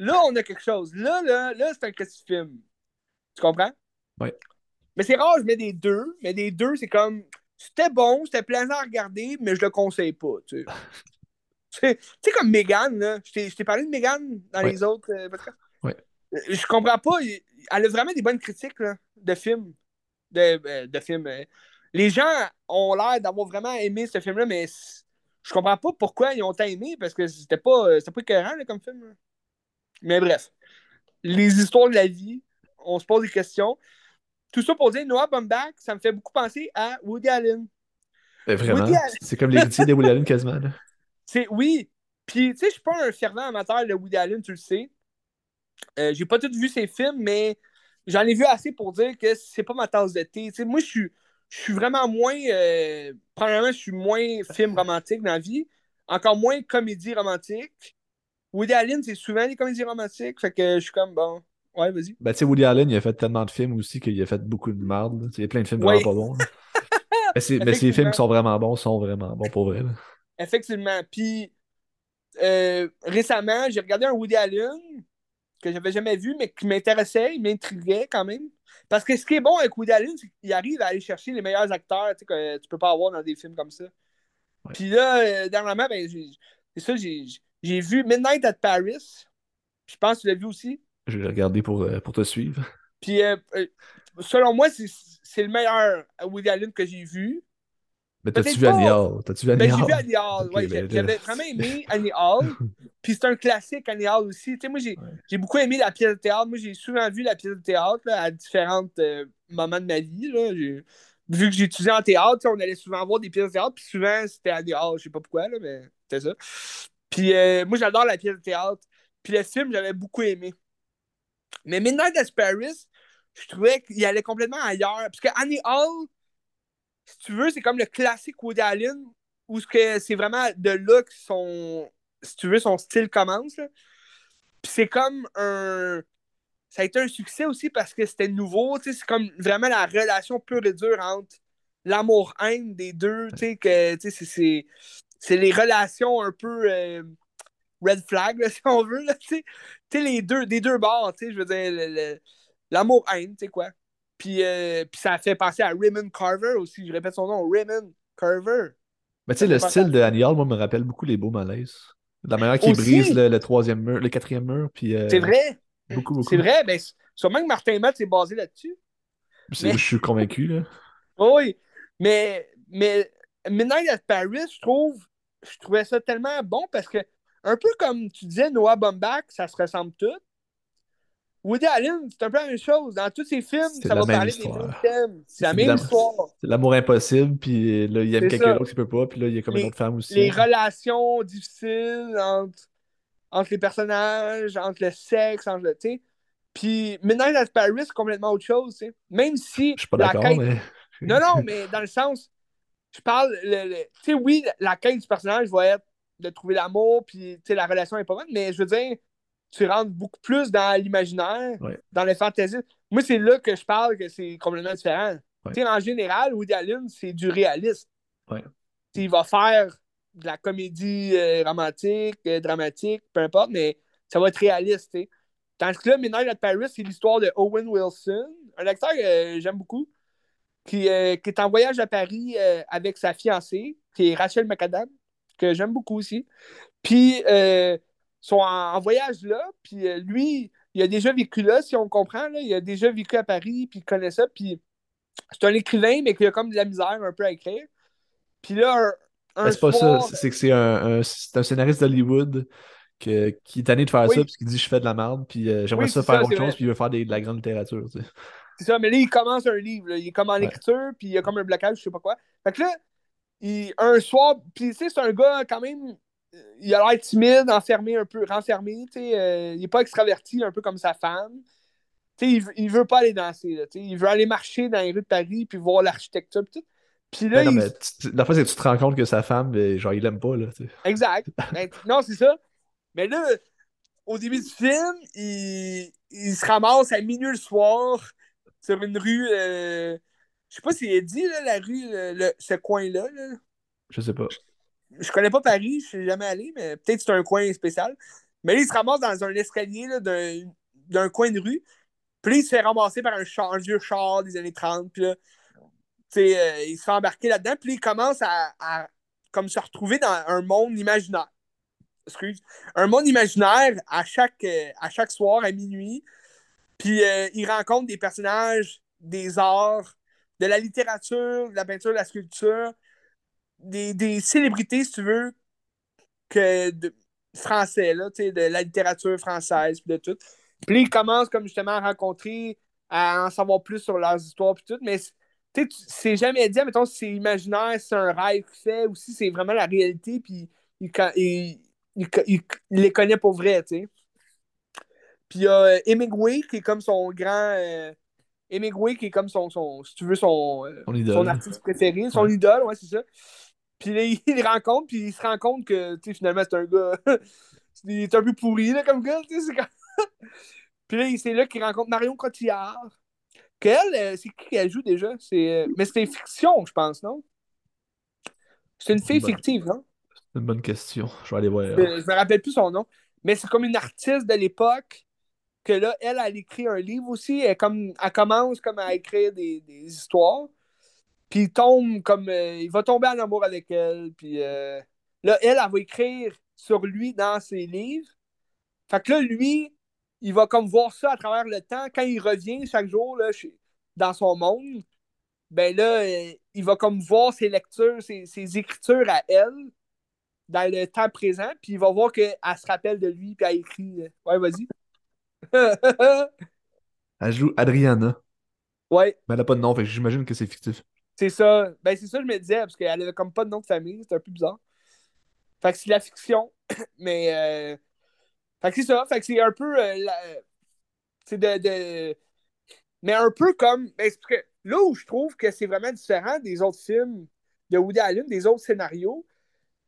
Là, on a quelque chose. Là, là, là, c'est un petit film. Tu comprends? Oui. Mais c'est rare, je mets des deux. Mais des deux, c'est comme. C'était bon, c'était plaisant à regarder, mais je le conseille pas. Tu sais, tu sais comme Megan, là. Je t'ai parlé de Megan dans Ouais. les autres euh, podcasts. Ouais. Euh, Je comprends pas. Elle a vraiment des bonnes critiques là, de films. De, euh, de films. euh. Les gens ont l'air d'avoir vraiment aimé ce film-là, mais je comprends pas pourquoi ils ont aimé, parce que c'était pas, euh, c'était pas écœurant là, comme film. là. Mais bref. Les histoires de la vie, on se pose des questions. Tout ça pour dire Noah Baumbach, ça me fait beaucoup penser à Woody Allen. Ben, vraiment. Woody Allen. C'est comme l'héritier des Woody Allen quasiment. Là. C'est oui. Puis, tu sais, je suis pas un fervent amateur de Woody Allen, tu le sais. Euh, j'ai pas tout vu ses films, mais j'en ai vu assez pour dire que c'est pas ma tasse de thé. Moi, je suis, je suis vraiment moins. euh, premièrement, je suis moins film romantique dans la vie, encore moins comédie romantique. Woody Allen, c'est souvent des comédies romantiques, fait que je suis comme bon. Ouais, vas-y. Ben, tu sais, Woody Allen, il a fait tellement de films aussi qu'il a fait beaucoup de merde. Il y a plein de films Ouais. vraiment pas bons. Mais, c'est- mais ces films qui sont vraiment bons sont vraiment bons pour vrai. là. Effectivement. Puis, euh, récemment, j'ai regardé un Woody Allen que j'avais jamais vu, mais qui m'intéressait, il m'intriguait quand même. Parce que ce qui est bon avec Woody Allen, c'est qu'il arrive à aller chercher les meilleurs acteurs tu sais, que tu peux pas avoir dans des films comme ça. Ouais. Puis là, euh, dernièrement, ben, c'est ça, j'ai vu Midnight at Paris. Je pense que tu l'as vu aussi. Je vais regarder pour, euh, pour te suivre. Puis, euh, euh, selon moi, c'est c'est le meilleur Woody Allen que j'ai vu. Mais t'as-tu vu Annie. Hall? T'as-tu vu Annie Ben, j'ai Hall? vu Annie Hall. Ouais, ben, J'avais vraiment aimé Annie Hall. Puis c'est un classique, Annie Hall aussi. Tu sais, moi, j'ai Ouais. j'ai beaucoup aimé la pièce de théâtre. Moi, j'ai souvent vu la pièce de théâtre là, à différents euh, moments de ma vie. Là. Vu que j'ai étudié en théâtre, on allait souvent voir des pièces de théâtre. Puis souvent, c'était Annie Hall. Je sais pas pourquoi, là, mais c'était ça. Puis euh, moi, j'adore la pièce de théâtre. Puis le film, j'avais beaucoup aimé. Mais Midnight at Paris, je trouvais qu'il allait complètement ailleurs. Parce que Annie Hall, si tu veux, c'est comme le classique Woody Allen, où c'est vraiment de là que son, si tu veux, son style commence. Puis c'est comme un. Ça a été un succès aussi parce que c'était nouveau. C'est comme vraiment la relation pure et dure entre l'amour-haine des deux. C'est c'est- les relations un peu euh, red flag, si on veut. Là, tu sais. Tu sais, les deux, des deux bords, je veux dire, l'amour-haine, tu sais quoi. Puis, euh, puis ça fait penser à Raymond Carver aussi. Je répète son nom, Raymond Carver. Mais tu sais, le style de Annie Hall, moi, me rappelle beaucoup les beaux malaises. La manière qu'il brise le, le troisième mur, le quatrième mur, puis... euh, C'est vrai. Beaucoup, beaucoup. C'est vrai. Ben, c- sûrement que Martin Matt s'est basé là-dessus. Mais- Je suis convaincu, là. Oui, mais, mais Midnight at Paris, je trouve, je trouvais ça tellement bon parce que, un peu comme tu disais, Noah Baumbach, ça se ressemble tout. Woody Allen, c'est un peu la même chose. Dans tous ses films, ça va parler histoire. des mêmes thèmes. C'est la même histoire. C'est l'amour impossible, puis là, il aime quelqu'un d'autre qui peut pas, puis là, il y a comme Les- une autre femme aussi. Les relations difficiles entre, entre les personnages, entre le sexe, entre le. sais. Puis Midnight at Paris, c'est complètement autre chose. tu sais. Même si Je suis pas la d'accord, quête mais... Non, non, mais dans le sens, je parle, le, le- tu sais, oui, la quête du personnage va être de trouver l'amour, puis, la relation est pas bonne, mais je veux dire, tu rentres beaucoup plus dans l'imaginaire, Ouais. dans le fantasy. Moi, c'est là que je parle que c'est complètement différent. Ouais. En général, Woody Allen, c'est du. Ouais. Sais, il va faire de la comédie euh, romantique, euh, dramatique, peu importe, mais ça va être réaliste, tu sais. Tandis que là, Midnight at Paris, c'est l'histoire de Owen Wilson, un acteur que j'aime beaucoup, qui, euh, qui est en voyage à Paris avec sa fiancée, qui est Rachel McAdam, que j'aime beaucoup aussi. Puis, sont en, en voyage là, puis euh, lui, il a déjà vécu là, si on comprend, là, il a déjà vécu à Paris, puis il connaît ça, puis c'est un écrivain, mais qui a comme de la misère un peu à écrire. Puis là, un, un c'est pas soir, ça, c'est que c'est un, un- scénariste d'Hollywood que- qui est tanné de faire Oui. ça, puis qui dit je fais de la merde, puis euh, j'aimerais Oui, ça faire ça, autre chose, puis il veut faire des- de la grande littérature. tu sais. C'est ça, mais là, il commence un livre. là. Il est comme en Ouais. écriture, puis il y a comme un blocage, je sais pas quoi. Fait que là, il, un soir, puis tu sais, c'est un gars quand même, il a l'air timide, enfermé un peu, renfermé, tu sais, euh, il est pas extraverti, un peu comme sa femme. Tu sais, il, il veut pas aller danser, là, tu sais, il veut aller marcher dans les rues de Paris, puis voir l'architecture, puis tout. Puis là, Ben non, il- mais tu- la fois, c'est que tu te rends compte que sa femme, ben, genre, il l'aime pas, là. Exact. Ben, non, c'est ça. Mais là, au début du film, il, il se ramasse à minuit le soir sur une rue. euh, Je sais pas s'il est dit, là, la rue, le- le- ce coin-là. là. Je sais pas. Je connais pas Paris, je suis jamais allé, mais peut-être c'est un coin spécial. Mais là, il se ramasse dans un escalier d'un coin de rue. Puis il se fait ramasser par un vieux char des années 30. Puis là, euh, il se fait embarquer là-dedans. Puis il commence à, à, comme se retrouver dans un monde imaginaire. Excuse. Un monde imaginaire à chaque, euh, à chaque soir à minuit. Puis euh, il rencontre des personnages des arts, de la littérature, de la peinture, de la sculpture, des, des célébrités, si tu veux, que de, français, là, de la littérature française, puis de tout. Puis il commence comme justement à rencontrer, à en savoir plus sur leurs histoires, puis tout, mais c'est jamais dit, mettons, si c'est imaginaire, c'est un rêve qu'il fait, ou si c'est vraiment la réalité, puis il, il, il, les connaît pour vrai, tu sais. Puis il y a Hemingway, qui est comme son grand... Euh, Hemingway, qui est comme son, son si tu veux, son, euh, son, artiste préféré, son idole, ouais, c'est ça. Puis là, il, rencontre, puis il se rend compte que, tu sais, finalement, c'est un gars. il est un peu pourri, là, comme gars, puis là, c'est là qu'il rencontre Marion Cotillard. Qu'elle, euh, c'est qui qu'elle joue déjà? C'est, euh, mais c'était fiction, je pense, non? C'est une fille fictive, non? C'est une bonne question. Je vais aller voir. Je, je me rappelle plus son nom. Mais c'est comme une artiste de l'époque que là, elle, elle écrit un livre aussi. Elle, comme, elle commence comme à écrire des, des histoires. Puis il tombe comme. Euh, il va tomber en amour avec elle. Puis euh, là, elle, elle va écrire sur lui dans ses livres. Fait que là, lui, il va comme voir ça à travers le temps. Quand il revient chaque jour là, dans son monde, ben là, euh, il va comme voir ses lectures, ses, ses, écritures à elle dans le temps présent. Puis il va voir qu'elle se rappelle de lui, puis elle écrit. Ouais, vas-y. elle joue Adriana. Ouais. Mais elle n'a pas de nom, fait j'imagine que c'est fictif. C'est ça. Ben, c'est ça que je me disais, parce qu'elle avait comme pas de nom de famille. C'était un peu bizarre. Fait que c'est la fiction. Mais. Euh... Fait que c'est ça. Fait que c'est un peu. Euh, C'est de, de, Mais un peu comme. Ben, que là où je trouve que c'est vraiment différent des autres films de Woody Allen, des autres scénarios,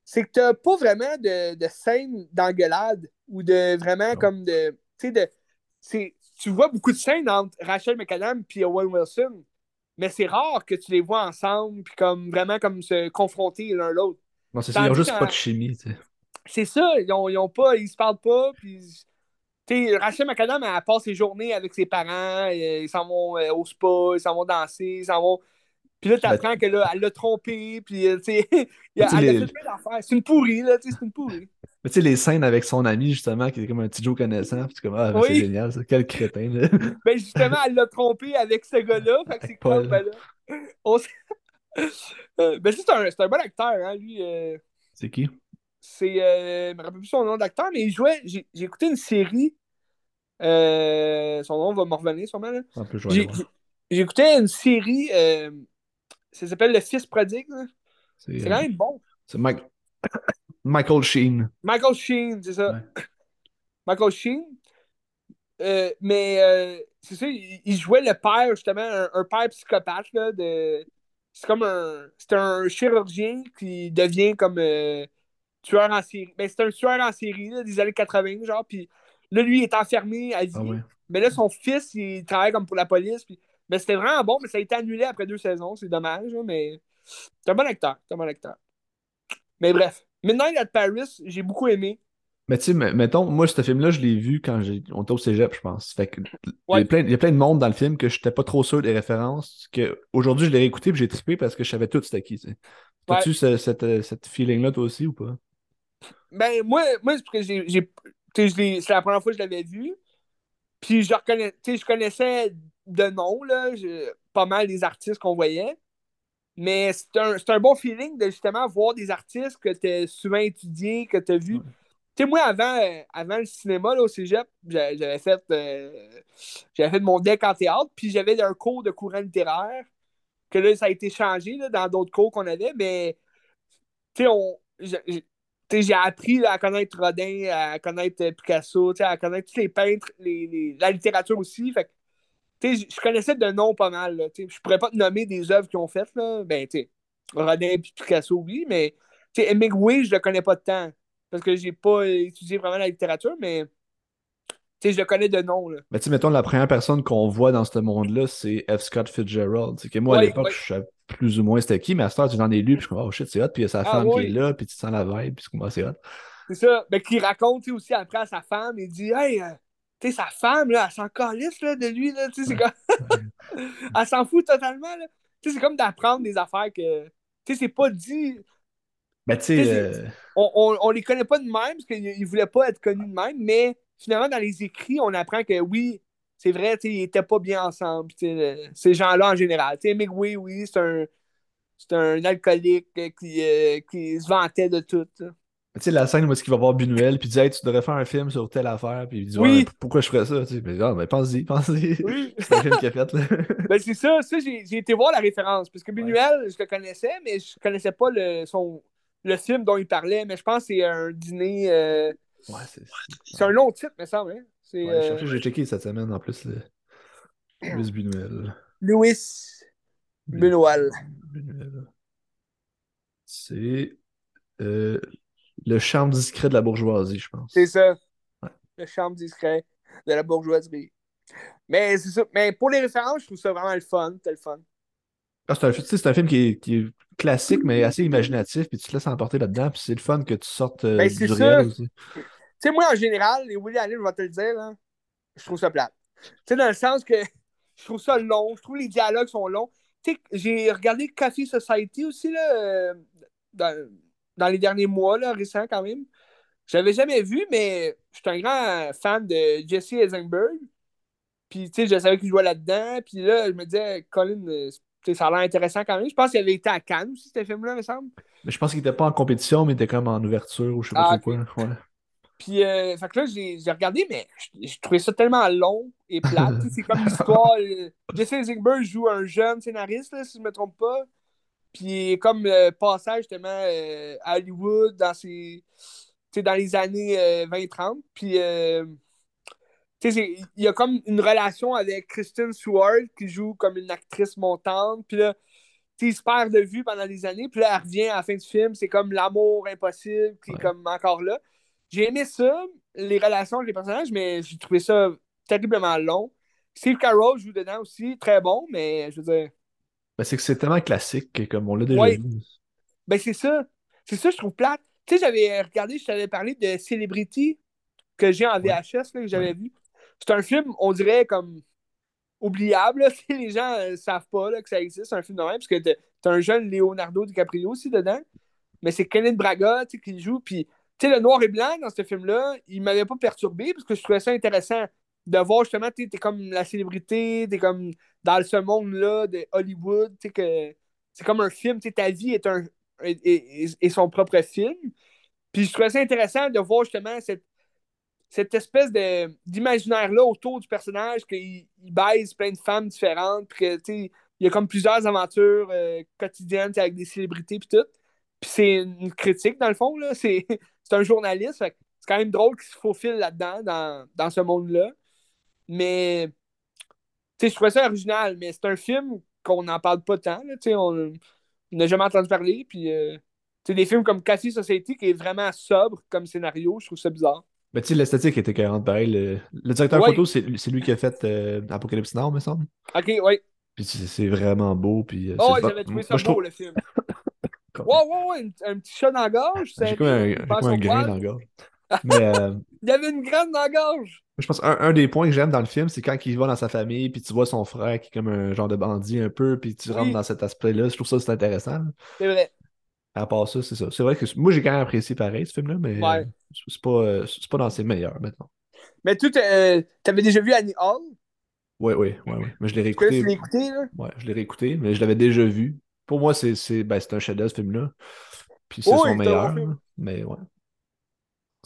c'est que t'as pas vraiment de, de scènes d'engueulade ou de vraiment comme de. Tu sais, de. Tu vois beaucoup de scènes entre Rachel McAdam et Owen Wilson mais c'est rare que tu les vois ensemble, puis comme vraiment comme se confronter l'un l'autre. Non, c'est ça, ils n'ont juste pas de chimie, tu sais. C'est ça, ils ont, ils ont pas, ils se parlent pas, puis. Tu sais, Rachel McAdam, elle passe ses journées avec ses parents, ils s'en vont euh, au spa, ils s'en vont danser, ils s'en vont. Puis là, tu apprends que là, elle l'a trompé, puis euh, tu sais, elle a fait plein d'affaires. C'est une pourrie, là, tu sais, c'est une pourrie. Mais tu sais, les scènes avec son ami, justement, qui est comme un petit Joe connaissant, puis comme, ah, ben, c'est génial, ça. quel crétin, là. Ben, justement, elle l'a trompé avec ce gars-là, fait que c'est comme, ben là. On... Euh, ben, c'est un, un, bon acteur, hein, lui. Euh... C'est qui? C'est, euh, je me rappelle plus son nom d'acteur, mais il jouait, j'ai écouté une série, euh, son nom va me revenir sûrement, là. J'ai écouté une série, ça s'appelle Le Fils prodigue, c'est quand même bon. C'est Mike... Michael Sheen. Michael Sheen, c'est ça. Michael Sheen. Euh, mais euh, c'est ça, il, jouait le père, justement, un, père psychopathe. Là, de... C'est comme un. C'est un chirurgien qui devient comme euh, tueur en série. Ben, c'est un tueur en série là, des années 80, genre. Puis là, lui, il est enfermé à vie. Ah mais là, son fils, il travaille comme pour la police. Puis... Mais c'était vraiment bon, mais ça a été annulé après deux saisons. C'est dommage, mais c'est un bon acteur. C'est un bon acteur. Mais bref. Midnight at Paris, j'ai beaucoup aimé. Mais tu sais, mettons, moi, ce film-là, je l'ai vu quand on était au cégep, je pense. Fait que il, y a plein, il, y a plein, de monde dans le film que je n'étais pas trop sûr des références. Que aujourd'hui, je l'ai réécouté et j'ai trippé parce que je savais tout c'était qui. As-tu ce, cette, euh, cette feeling-là, toi aussi, ou pas? Ben, moi, moi c'est parce que j'ai. C'est la première fois que je l'avais vu. Puis je, reconnais, je connaissais de nom, là, pas mal des artistes qu'on voyait. Mais c'est un, un, bon feeling de justement voir des artistes que tu as souvent étudiés, que tu as vus. Tu sais, moi, avant, euh, avant le cinéma là, au cégep, j'avais fait, euh, j'avais fait mon deck en théâtre, puis j'avais un cours de courant littéraire, que là, ça a été changé là, dans d'autres cours qu'on avait, mais tu sais, j'ai appris à connaître Rodin, à connaître Picasso, à connaître tous les peintres, les, la littérature aussi. Fait je connaissais de nom pas mal. Là, je pourrais pas te nommer des œuvres qu'ils ont faites. Là. Ben, tu Rodin et Picasso, oui, mais Hemingway, je le connais pas de temps. Parce que j'ai pas étudié vraiment la littérature, mais je le connais de nom. Là. Mais tu mettons, la première personne qu'on voit dans ce monde-là, c'est F. Scott Fitzgerald. C'est que moi, à l'époque, je savais plus ou moins c'était qui, mais à ce temps, tu en es lu, puis je suis oh shit, c'est hot, puis il y a sa ah, femme qui est là, puis tu sens la vibe, puis c'est hot. C'est ça. Ben, qui raconte aussi après à sa femme, il dit Hey, euh, sais, sa femme, là, elle s'en calisse là, de lui, là. Tu sais, c'est comme. elle s'en fout totalement, là. Tu sais, c'est comme d'apprendre des affaires que. Tu sais, c'est pas dit. Ben, tu sais, euh, On, on, on les connaît pas de même, parce qu'ils ils voulaient pas être connus de même, mais finalement, dans les écrits, on apprend que oui, c'est vrai, tu sais, ils étaient pas bien ensemble, tu sais, le- ces gens-là en général. Tu sais, oui, c'est un. C'est un alcoolique euh, qui, euh, qui se vantait de tout. Tu sais, la scène où est-ce qu'il va voir Buñuel, puis il dit Hey, tu devrais faire un film sur telle affaire, puis il dit Oui. Pourquoi je ferais ça? Tu sais, mais, ben, pense-y, pense-y. Oui. c'est un film qu'il a fait, là. Ben, c'est ça, ça j'ai été voir la référence. Parce que Buñuel, je le connaissais, mais je connaissais pas le, son, le film dont il parlait. Mais je pense que c'est un dîner. euh, Ouais, c'est. c'est un long titre, me semble. Hein? Ouais, euh, j'ai checké cette semaine en plus. Le... Louis Buñuel. Louis Buñuel. Buñuel. C'est euh, le charme discret de la bourgeoisie, je pense. C'est ça. Ouais. Le charme discret de la bourgeoisie. Mais c'est ça. Mais pour les références, je trouve ça vraiment le fun. C'était le fun. Ah, c'est un, tu sais, c'est un film qui est, qui est classique, mais assez imaginatif, puis tu te laisses emporter là-dedans, puis c'est le fun que tu sortes euh, Ben, du c'est réel ça. aussi. Tu sais, moi, en général, les Woody Allen, je vais te le dire, là, je trouve ça plate. Tu sais, dans le sens que je trouve ça long, je trouve les dialogues sont longs. Tu sais, j'ai regardé Coffee Society aussi, là, euh, dans, dans les derniers mois, là, récents quand même. Je l'avais jamais vu, mais je suis un grand fan de Jesse Eisenberg. Puis, tu sais, je savais qu'il jouait là-dedans. Puis là, je me disais, Colin, euh, ça a l'air intéressant quand même. Je pense qu'il avait été à Cannes aussi, ce film-là, me semble. Mais je pense qu'il était pas en compétition, mais il était comme en ouverture ou je sais pas Ah, quoi. Ouais. Puis, euh, fait que là, j'ai regardé, mais je, trouvais ça tellement long et sais, c'est comme l'histoire. euh, Jesse Eisenberg joue un jeune scénariste, là, si je ne me trompe pas. Puis, comme le passage justement euh, à Hollywood dans, ses, dans les années euh, 20-30. Puis, euh, sais, c'est- il y a comme une relation avec Kristen Stewart qui joue comme une actrice montante. Puis là, il se perd de vue pendant des années. Puis là, elle revient à la fin du film. C'est comme l'amour impossible qui est comme encore là. J'ai aimé ça, les relations avec les personnages, mais j'ai trouvé ça terriblement long. Steve Carroll joue dedans aussi, très bon, mais je veux dire, Ben, c'est que c'est tellement classique que comme on l'a déjà Ouais. vu. ben c'est ça. C'est ça, je trouve plate. Tu sais, j'avais regardé, je t'avais parlé de Celebrity que j'ai en VHS, là, que j'avais vu. C'est un film, on dirait, comme oubliable. là. Les gens ne savent pas là, que ça existe, un film de même, parce que t'as un jeune Leonardo DiCaprio aussi dedans. Mais c'est Kenneth Braga qui joue. Puis, tu sais, le noir et blanc dans ce film-là, il m'avait pas perturbé parce que je trouvais ça intéressant de voir justement, tu es comme la célébrité, tu es comme dans ce monde-là de Hollywood, tu sais, que c'est comme un film, tu sais, ta vie est, un, est, est- est son propre film. Puis je trouvais ça intéressant de voir justement cette, cette espèce d'imaginaire-là autour du personnage, qu'il il baise plein de femmes différentes, puis que, tu sais, il y a comme plusieurs aventures euh, quotidiennes avec des célébrités, puis tout. Puis c'est une critique, dans le fond, là. C'est un journaliste, c'est quand même drôle qu'il se faufile là-dedans, dans, dans ce monde-là. Mais, sais, je trouvais ça original, mais c'est un film qu'on n'en parle pas tant, là, tu sais, on n'a jamais entendu parler, puis, euh, des films comme Cassie Society, qui est vraiment sobre comme scénario, je trouve ça bizarre. Mais tu sais, l'esthétique était cohérente pareil. Le, le directeur Ouais. photo, c'est lui qui a fait euh, Apocalypse Now, me semble. Ok, oui. Puis c'est vraiment beau. Puis, euh, Oh, j'avais trouvé Moi, ça je beau, trouve- le film. Ouais, ouais, ouais, un, un petit chat dans la gorge. J'ai c'est comme un, un grain dans la gorge. Mais euh, Il y avait une graine dans la gorge. Je pense un, un des points que j'aime dans le film, c'est quand il va dans sa famille, puis tu vois son frère qui est comme un genre de bandit un peu, puis tu Oui. rentres dans cet aspect-là. Je trouve ça c'est intéressant. C'est vrai. À part ça, c'est ça. C'est vrai que moi, j'ai quand même apprécié pareil ce film-là, mais Ouais. c'est pas, euh, pas dans ses meilleurs maintenant. Mais toi, euh, t'avais déjà vu Annie Hall? Oui, oui, oui, oui. Mais je l'ai que tu réécouté. l'as écouté, là? Ouais, je l'ai réécouté, mais je l'avais déjà vu. Pour moi, c'est ben, un chef-d'œuvre, ce film-là. Puis c'est Oui, son meilleur. là. Mais ouais.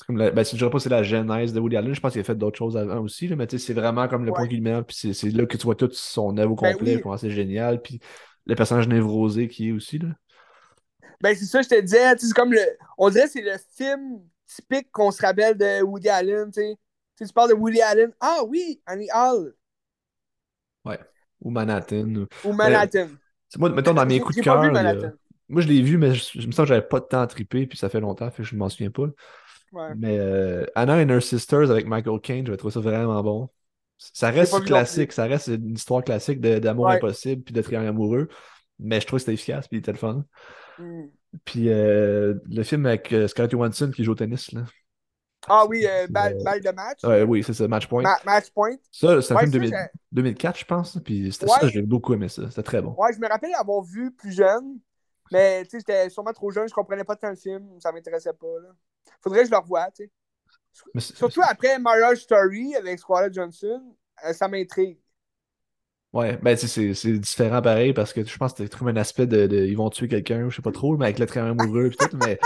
C'est comme la, ben, je dirais pas que c'est la genèse de Woody Allen. Je pense qu'il a fait d'autres choses avant aussi. là, mais c'est vraiment comme le Ouais. point culminant. Puis c'est c'est là que tu vois toute son œuvre au Ben complet. oui. comment c'est génial. Puis le personnage névrosé qui est aussi. Là. Ben, c'est ça, je te disais. C'est comme le. On dirait que c'est le film typique qu'on se rappelle de Woody Allen, tu sais. Tu parles de Woody Allen. Ah oui, Annie Hall. Ou Manhattan. ou- Ou Manhattan. C'est moi, mettons, dans mes coups de cœur. Moi, je l'ai vu, mais je, je me sens que j'avais pas de temps à triper. Puis ça fait longtemps, fait que je m'en souviens pas. Ouais. Mais euh, Anna and Her Sisters avec Michael Caine, j'avais trouvé ça vraiment bon. Ça reste classique, ça reste une histoire classique de- d'amour Ouais. impossible puis de triangle amoureux. Mais je trouve que c'était efficace puis il était le fun. Hmm. Puis euh, le film avec euh, Scarlett Johansson qui joue au tennis, là. Ah oui, euh, balle de match. ouais, oui, c'est ça, Match Point. Ma- match point. Ça, c'est un Ouais, film ça, 2000 j'ai- 2004, je pense. Puis c'était ça, j'ai beaucoup aimé ça. C'était très bon. Ouais, je me rappelle l'avoir vu plus jeune, mais tu sais, j'étais sûrement trop jeune, je comprenais pas tant le film, ça m'intéressait pas. Là. Faudrait que je le revoie, tu sais. Surtout après Marriage Story avec Scarlett Johnson, euh, ça m'intrigue. Ouais, ben tu sais, c'est différent pareil parce que je pense que tu trouves un aspect de, de- ils vont tuer quelqu'un, je sais pas trop, mais avec le triangle amoureux et tout, mais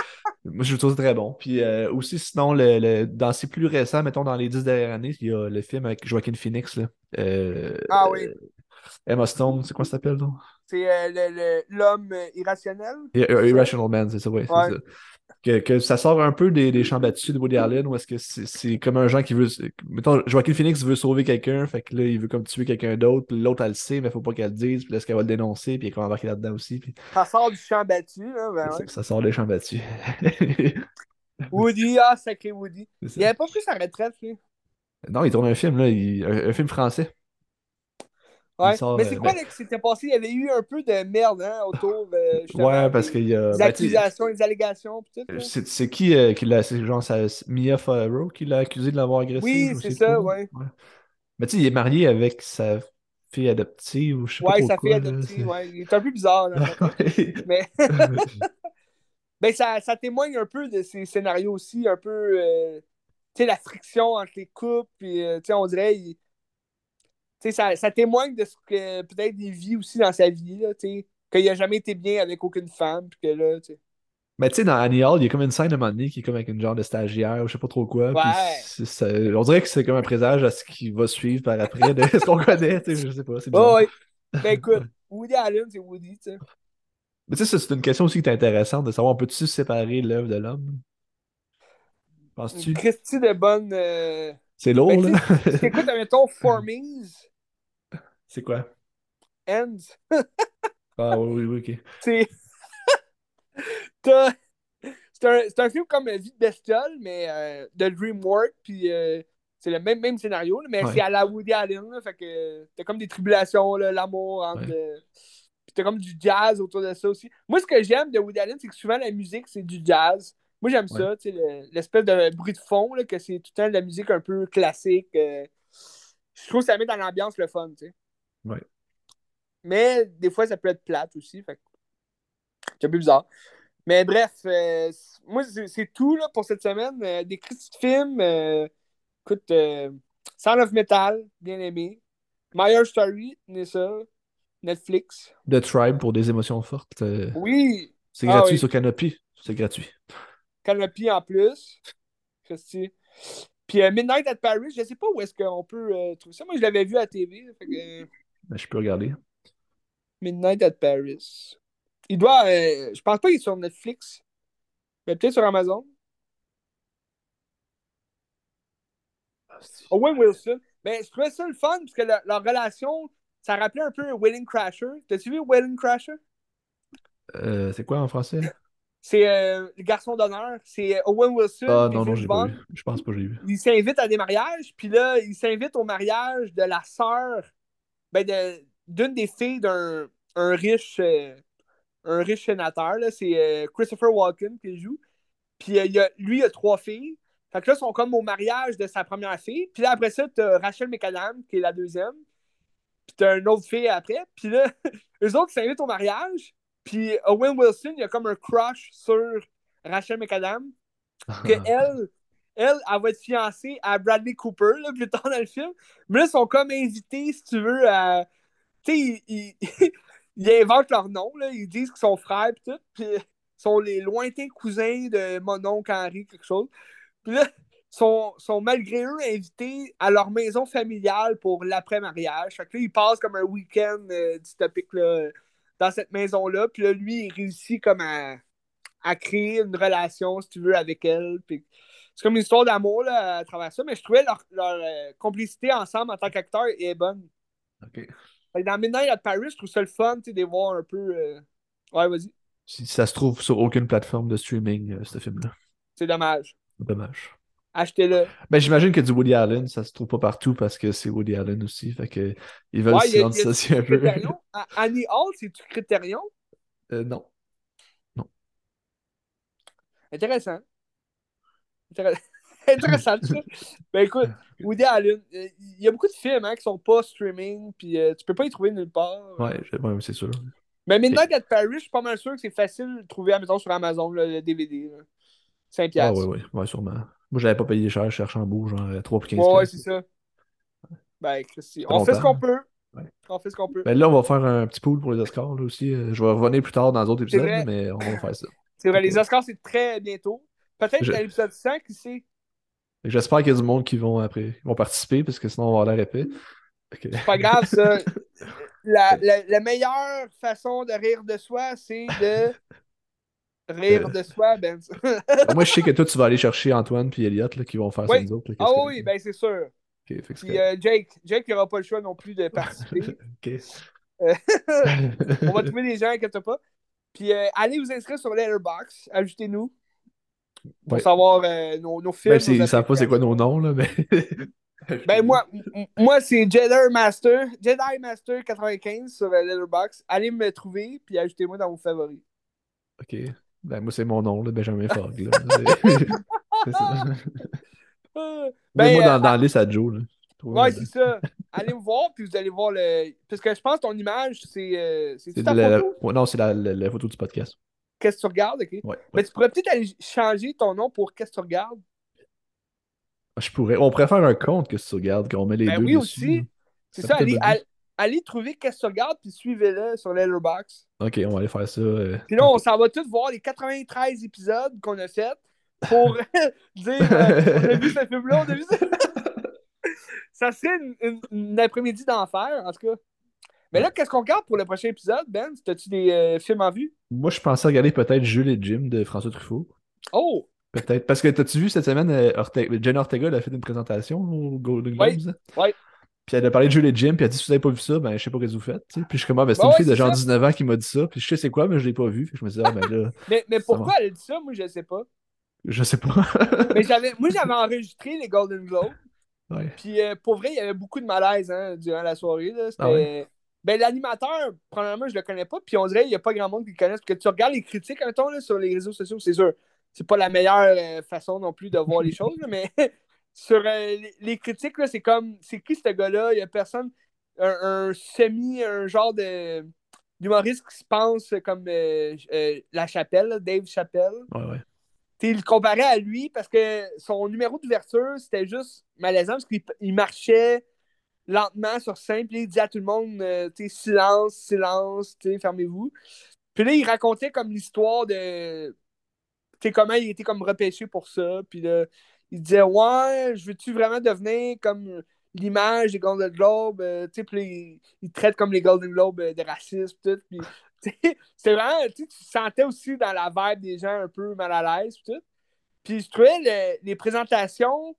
moi je trouve ça très bon. Puis euh, aussi, sinon, le, le- dans ses plus récents, mettons dans les dix dernières années, il y a le film avec Joaquin Phoenix, là. Euh, Ah oui. euh, Emma Stone, c'est quoi ça s'appelle, donc? C'est le- le- l'homme irrationnel? Irrational Man, c'est ça, c'est Ouais. Que, que ça sort un peu des, des champs battus de Woody Allen, ou est-ce que c'est c'est comme un genre qui veut. Mettons, Joaquin Phoenix veut sauver quelqu'un, fait que là, il veut comme tuer quelqu'un d'autre, puis l'autre, elle le sait, mais faut pas qu'elle le dise, puis là, est-ce qu'elle va le dénoncer, puis elle va embarquer là-dedans aussi, puis Ça sort du champ battu, là, ben ça, ouais. ça sort des champs battus. Woody, ah, sacré Woody. Il avait pas pris sa retraite, lui. Non, il tourne un film, là, il- un, un film français. Ouais. sort, Mais c'est euh, quoi ben- là, qui s'était passé? Il y avait eu un peu de merde hein, autour euh, justement, Ouais, parce des, qu'il y a. des ben, accusations, des allégations. C'est qui euh, qui l'a. C'est genre ça, Mia Farrow qui l'a accusé de l'avoir agressé. Oui, c'est ça, ouais. Mais tu sais, il est marié avec sa fille adoptive ou je sais pas Ouais, sa fille adoptive, ouais. Il est un peu bizarre, là. Ouais. Mais ben, ça, ça témoigne un peu de ces scénarios aussi, un peu, euh, tu sais, la friction entre les couples, puis, euh, tu sais, on dirait, il- ça, ça témoigne de ce que peut-être il vit aussi dans sa vie, là, qu'il a jamais été bien avec aucune femme, puis que là, tu sais. Mais tu sais, dans Annie Hall, il y a comme une scène de donné qui est comme avec une genre de stagiaire ou je sais pas trop quoi. Ouais. ça- on dirait que c'est comme un présage à ce qui va suivre par après de ce qu'on connaît. tu sais, Je sais pas, c'est bizarre. Oh, ouais. Ben écoute, Woody Allen, c'est Woody, tu sais. Mais tu sais, c'est une question aussi qui est intéressante de savoir on peut-tu séparer l'œuvre de l'homme? Penses-tu? Une Christie de bonne. euh, C'est lourd, Ben, là? tu sais, Écoute, mettons, C'est quoi? Ends, Ah oui, oui, oui, ok. c'est. C'est un, un film comme Vie de bestiole, mais euh, de DreamWorks, puis euh, c'est le même, même scénario, là, mais Ouais. c'est à la Woody Allen, là, fait que t'as comme des tribulations, l'amour, entre. Ouais. puis t'as comme du jazz autour de ça aussi. Moi, ce que j'aime de Woody Allen, c'est que souvent la musique, c'est du jazz. Moi, j'aime Ouais. ça, tu sais, le- l'espèce de bruit de fond, là, que c'est tout le temps de la musique un peu classique. euh, je trouve que ça met dans l'ambiance le fun, tu sais. Ouais. Mais des fois, ça peut être plate aussi, fait c'est un peu bizarre. Mais bref, euh, moi, c'est tout là, pour cette semaine. Euh, des critiques de films. euh, écoute, Sound of Metal, bien aimé. Meyer Story, ça? Netflix. The Tribe pour des émotions fortes. Oui, c'est Ah gratuit oui. sur Canopy. C'est gratuit. Canopy en plus. Christy. Puis euh, Midnight at Paris, je sais pas où est-ce qu'on peut trouver ça. Moi, je l'avais vu à la TV. fait que, je peux regarder. Midnight at Paris. Il doit. euh, je pense pas qu'il est sur Netflix. Mais peut-être sur Amazon. Owen Wilson. Ben, je trouvais ça le fun parce que leur, leur relation, ça rappelait un peu Wedding Crasher. T'as-tu vu Wedding Crasher? Euh, c'est quoi en français? C'est euh, le garçon d'honneur. C'est Owen Wilson Ah non, non, j'ai pas vu. Je pense pas j'ai vu. Ils s'invitent à des mariages, puis là, ils s'invitent au mariage de la sœur ben, de- d'une des filles d'un un riche, euh, un riche sénateur. là. C'est euh, Christopher Walken qui joue. Puis euh, il a, lui, il a trois filles. Fait que là, ils sont comme au mariage de sa première fille. Puis là, après ça, t'as Rachel McAdam, qui est la deuxième. Puis t'as une autre fille après. Puis là, eux autres s'invitent au mariage. Puis Owen Wilson, il a comme un crush sur Rachel McAdam. Que elle, elle, elle va être fiancée à Bradley Cooper, là, plus tard dans le film. Mais là, ils sont comme invités, si tu veux, à. Tu sais, ils, ils, inventent leur nom, là. Ils disent qu'ils sont frères, pis tout. Puis ils sont les lointains cousins de mon oncle Henri, quelque chose. Puis là, ils sont, sont malgré eux invités à leur maison familiale pour l'après-mariage. Fait que là, ils passent comme un week-end euh, dystopique, là, dans cette maison-là. Puis là, lui, il réussit comme à, à créer une relation, si tu veux, avec elle. Puis c'est comme une histoire d'amour là, à travers ça, mais je trouvais leur, leur, euh, complicité ensemble en tant qu'acteur est bonne. Ok. Dans Midnight at Paris, je trouve ça le fun, tu sais, de les voir un peu. euh, Ouais, vas-y. Si ça se trouve sur aucune plateforme de streaming, euh, ce film-là. C'est dommage. Dommage. Achetez-le. Ben, j'imagine que du Woody Allen, ça se trouve pas partout parce que c'est Woody Allen aussi. Fait que ils veulent Ouais, s'en dissocier un peu. Annie Hall, c'est-tu Criterion? Euh, non. Intéressant. Intér- Intéressant, ça. Ben écoute, Woody Allen, euh, il y a beaucoup de films hein, qui sont pas streaming, puis euh, tu peux pas y trouver nulle part. Ouais, ouais, c'est sûr. Mais Midnight at Paris, je suis pas mal sûr que c'est facile de trouver, admettons, sur Amazon, là, le DVD. là. 5 Ah, piastres. ouais, ouais, sûrement. Moi, j'avais pas payé cher, je cherchais en beau, genre à 3 pour 15 Ouais, ouais, c'est ça. Ben, Christy, on fait ce longtemps. qu'on peut. Ouais. On fait ce qu'on peut. Ben là, on va faire un petit pool pour les Oscars, là aussi. Euh, Je vais revenir plus tard dans d'autres épisodes, mais on va faire ça. C'est vrai, les Oscars, c'est très bientôt. Peut-être Je- à l'épisode 100, qui sait. J'espère qu'il y a du monde qui vont après, vont participer, parce que sinon on va avoir l'air épais. C'est pas grave, ça. La, la, la meilleure façon de rire de soi, c'est de rire de soi, Ben. Moi, je sais que toi, tu vas aller chercher Antoine puis Elliot, là, qui vont faire ça nous autres. là, Ah que- oui, ben c'est sûr. Ok, fait que c'est Puis euh, Jake, Jake n'aura pas le choix non plus de participer. Euh. On va trouver des gens, inquiète pas. Puis euh, allez vous inscrire sur Letterboxd, ajoutez-nous pour Ouais. savoir euh, nos, nos films. Ben, nos ils savent pas c'est quoi nos noms, là, mais. Ben moi, moi c'est Jedi Master, Jedi Master 95 sur euh, Letterboxd. Allez me trouver puis ajoutez-moi dans vos favoris. Ok. Ben, moi, c'est mon nom, là, Benjamin Fogg. Là. C'est- c'est ça. Euh, dans, dans la liste à Joe. Là. Ouais, c'est ça. Allez me voir, puis vous allez voir le. Parce que je pense que ton image, c'est. euh, c'est la- ouais, non, c'est la, la- la photo du podcast. Qu'est-ce que tu regardes, ok? Ouais, ouais. Mais tu pourrais peut-être aller changer ton nom pour Qu'est-ce que tu regardes. Je pourrais. On pourrait faire un compte que tu regardes, qu'on met les Ben deux oui, dessus. aussi. C'est Ça allez, trouver Qu'est-ce que tu regardes, puis suivez-le sur Letterboxd. Ok, on va aller faire ça. euh, Puis là, on s'en va tous voir les 93 épisodes qu'on a fait pour dire euh, on a vu ce film-là, on a vu ça. ça serait une, une- une après-midi d'enfer, en tout cas. Mais là, qu'est-ce qu'on regarde pour le prochain épisode, Ben? As-tu des euh, films en vue? Moi, je pensais regarder peut-être Jules et Jim de François Truffaut. Oh! Peut-être. Parce que t'as-tu vu cette semaine, euh, Jenna Ortega elle a fait une présentation au Golden Globes? oui. Puis elle a parlé de Jules et Jim, puis elle a dit si vous avez pas vu ça, ben je sais pas ce que vous faites. Puis je suis comme, ah, ben, c'est une ouais, fille de genre ça. 19 ans qui m'a dit ça, puis je sais c'est quoi, mais je l'ai pas vu. Que je me dis, ah, ben là, Mais, pourquoi elle a dit ça? Moi, je sais pas. je sais pas. Mais j'avais, moi, j'avais enregistré les Golden Globes. Ouais. Puis euh, pour vrai, il y avait beaucoup de malaise hein, durant la soirée. Là. C'était- Ah ouais? Ben, l'animateur, premièrement, je le connais pas. Puis on dirait qu'il n'y a pas grand monde qui le connaisse. Parce que tu regardes les critiques, mettons, là, sur les réseaux sociaux, c'est sûr. C'est pas la meilleure euh, façon non plus de voir les choses. là, mais sur euh, les, critiques, là, c'est comme c'est qui ce gars-là? Il y a personne. Un, un semi, un genre de d'humoriste qui se pense comme euh, La Chapelle, là, Dave Chappelle. Ouais, ouais. T'sais, il le comparait à lui parce que son numéro d'ouverture, c'était juste malaisant parce qu'il il marchait lentement sur scène, puis il disait à tout le monde euh, silence, silence, fermez-vous. Puis là, il racontait comme l'histoire de t'sais, comment il était comme repêché pour ça. Puis là, il disait Ouais, je veux-tu vraiment devenir comme l'image des Golden Globes? Euh, puis il, il traite comme les Golden Globes euh, de racisme, tout. Puis, c'était vraiment, tu tu sentais aussi dans la vibe des gens un peu mal à l'aise, tout. Puis je trouvais le- les présentations,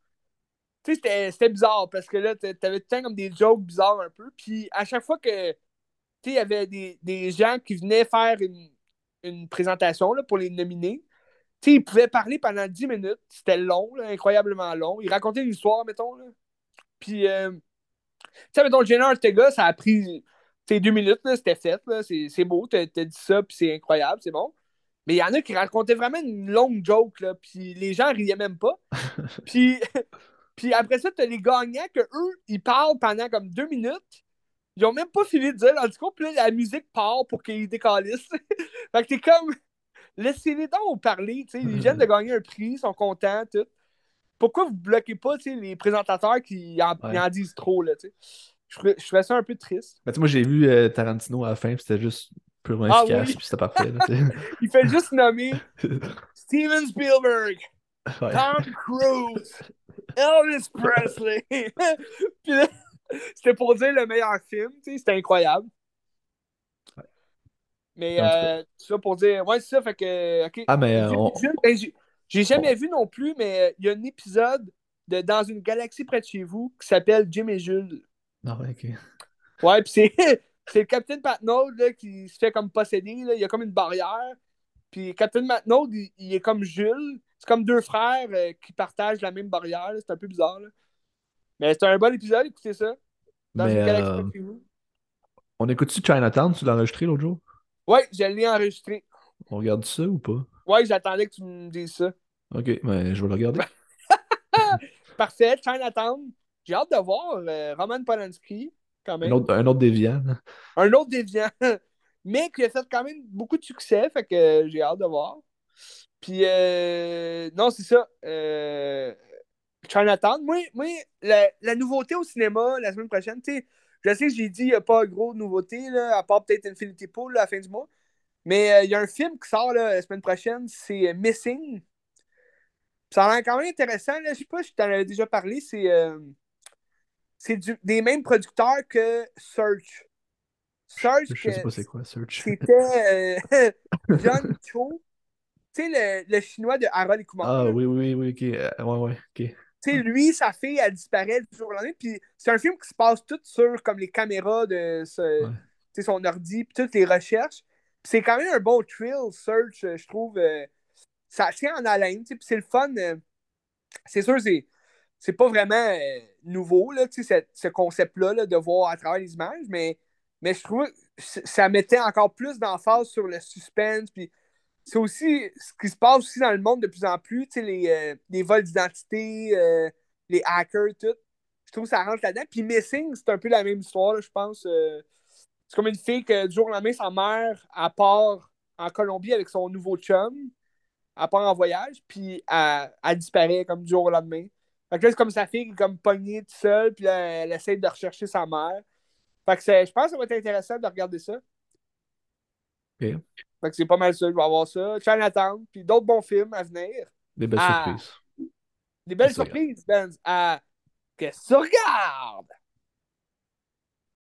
tu sais, c'était- bizarre parce que là, t'a- t'avais tout le temps comme des jokes bizarres un peu. Puis à chaque fois que, tu il y avait des, des gens qui venaient faire une, une présentation là, pour les nominer, tu sais, ils pouvaient parler pendant 10 minutes. C'était long, là, incroyablement long. Ils racontaient une histoire, mettons. Là. Puis, euh, tu sais, mettons, Jenna Ortega, ça a pris, tu deux minutes, c'était fait. là. C'est beau, t'as t'as dit ça, puis c'est incroyable, c'est bon. Mais il y en a qui racontaient vraiment une longue joke, là, puis les gens riaient même pas. puis, puis après ça, t'as les gagnants que eux, ils parlent pendant comme deux minutes. Ils ont même pas fini de dire leur discours, puis là, la musique part pour qu'ils décalissent. fait que t'es comme, laissez-les donc parler, tu sais. Ils viennent de gagner un prix, ils sont contents, tout. Pourquoi vous bloquez pas, tu sais, les présentateurs qui en, Ouais. ils en disent trop, là, tu sais? Je trouvais- je trouvais ça un peu triste. Moi, j'ai vu euh, Tarantino à la fin, puis c'était juste purement Ah efficace, oui. puis c'était parfait. là, Il fait juste nommer. Steven Spielberg, Ouais. Tom Cruise, Elvis Presley. Puis là, c'était pour dire le meilleur film, tu sais, c'était incroyable. Mais euh, ça pour dire, ouais, c'est ça, fait que. Ah, mais J'ai- on- j'ai- ben, j'ai- jamais vu non plus, mais euh, il y a un épisode de Dans une galaxie près de chez vous qui s'appelle Jim et Jules. Ah, ouais, ok. Ouais, puis c'est, c'est le Captain Patnaud là, qui se fait comme posséder. Là. Il y a comme une barrière. Puis Captain Patnaud, il, il est comme Jules. C'est comme deux frères euh, qui partagent la même barrière. C'est un peu bizarre. Là. Mais c'est un bon épisode, écoutez ça. Dans Mais, une galaxie euh. On écoute-tu Chinatown? Tu l'as enregistré l'autre jour? Ouais, je l'ai enregistré. On regarde ça ou pas? Ouais, j'attendais que tu me dises ça. Ok, mais je vais le regarder. Parfait, Chinatown. J'ai hâte de voir euh, Roman Polanski, quand même. Un autre, un autre déviant. Un autre déviant. Mais qui a fait quand même beaucoup de succès, fait que j'ai hâte de voir. Puis, euh, non, c'est ça. Euh, Chinatown. Moi, moi la, la, nouveauté au cinéma la semaine prochaine, tu sais, je sais que j'ai dit qu'il n'y a pas gros de nouveautés, là, à part peut-être Infinity Pool à la fin du mois. Mais euh, il y a un film qui sort là, la semaine prochaine, c'est Missing. Ça a l'air quand même intéressant. Là. Je sais pas si je t'en avais déjà parlé. C'est c'est des mêmes producteurs que Search. Search, je sais pas c'est quoi Search. C'était euh, John Cho. Tu sais, le, le, chinois de Harold et Kumar. Ah oui, oui, oui, ok. Euh, ouais, ouais, ok. Tu sais, lui, sa fille, elle disparaît du jour au lendemain. Puis c'est un film qui se passe tout sur comme les caméras de ce, ouais. son ordi, puis toutes les recherches. c'est quand même un bon thrill, Search, euh, je trouve. ça tient en haleine, puis c'est le fun. c'est sûr, c'est c'est pas vraiment euh, nouveau, là, ce concept-là de voir à travers les images, mais, mais je trouve que ça mettait encore plus d'emphase sur le suspense. Puis c'est aussi ce qui se passe aussi dans le monde de plus en plus, les, euh, les vols d'identité, euh, les hackers, tout. Je trouve que ça rentre là-dedans. Puis Missing, c'est un peu la même histoire, je pense. c'est comme une fille que du jour au lendemain, sa mère, part en Colombie avec son nouveau chum, à part en voyage, puis elle, elle disparaît comme du jour au lendemain. Fait que là, c'est comme sa fille qui est comme pognée toute seule, puis elle essaie de rechercher sa mère. Fait que je pense que ça va être intéressant de regarder ça. Fait que c'est pas mal ça, je vais avoir ça. Chinatown, puis d'autres bons films à venir. Des belles surprises. Des belles surprises, Ben. À... Qu'est-ce que tu regardes?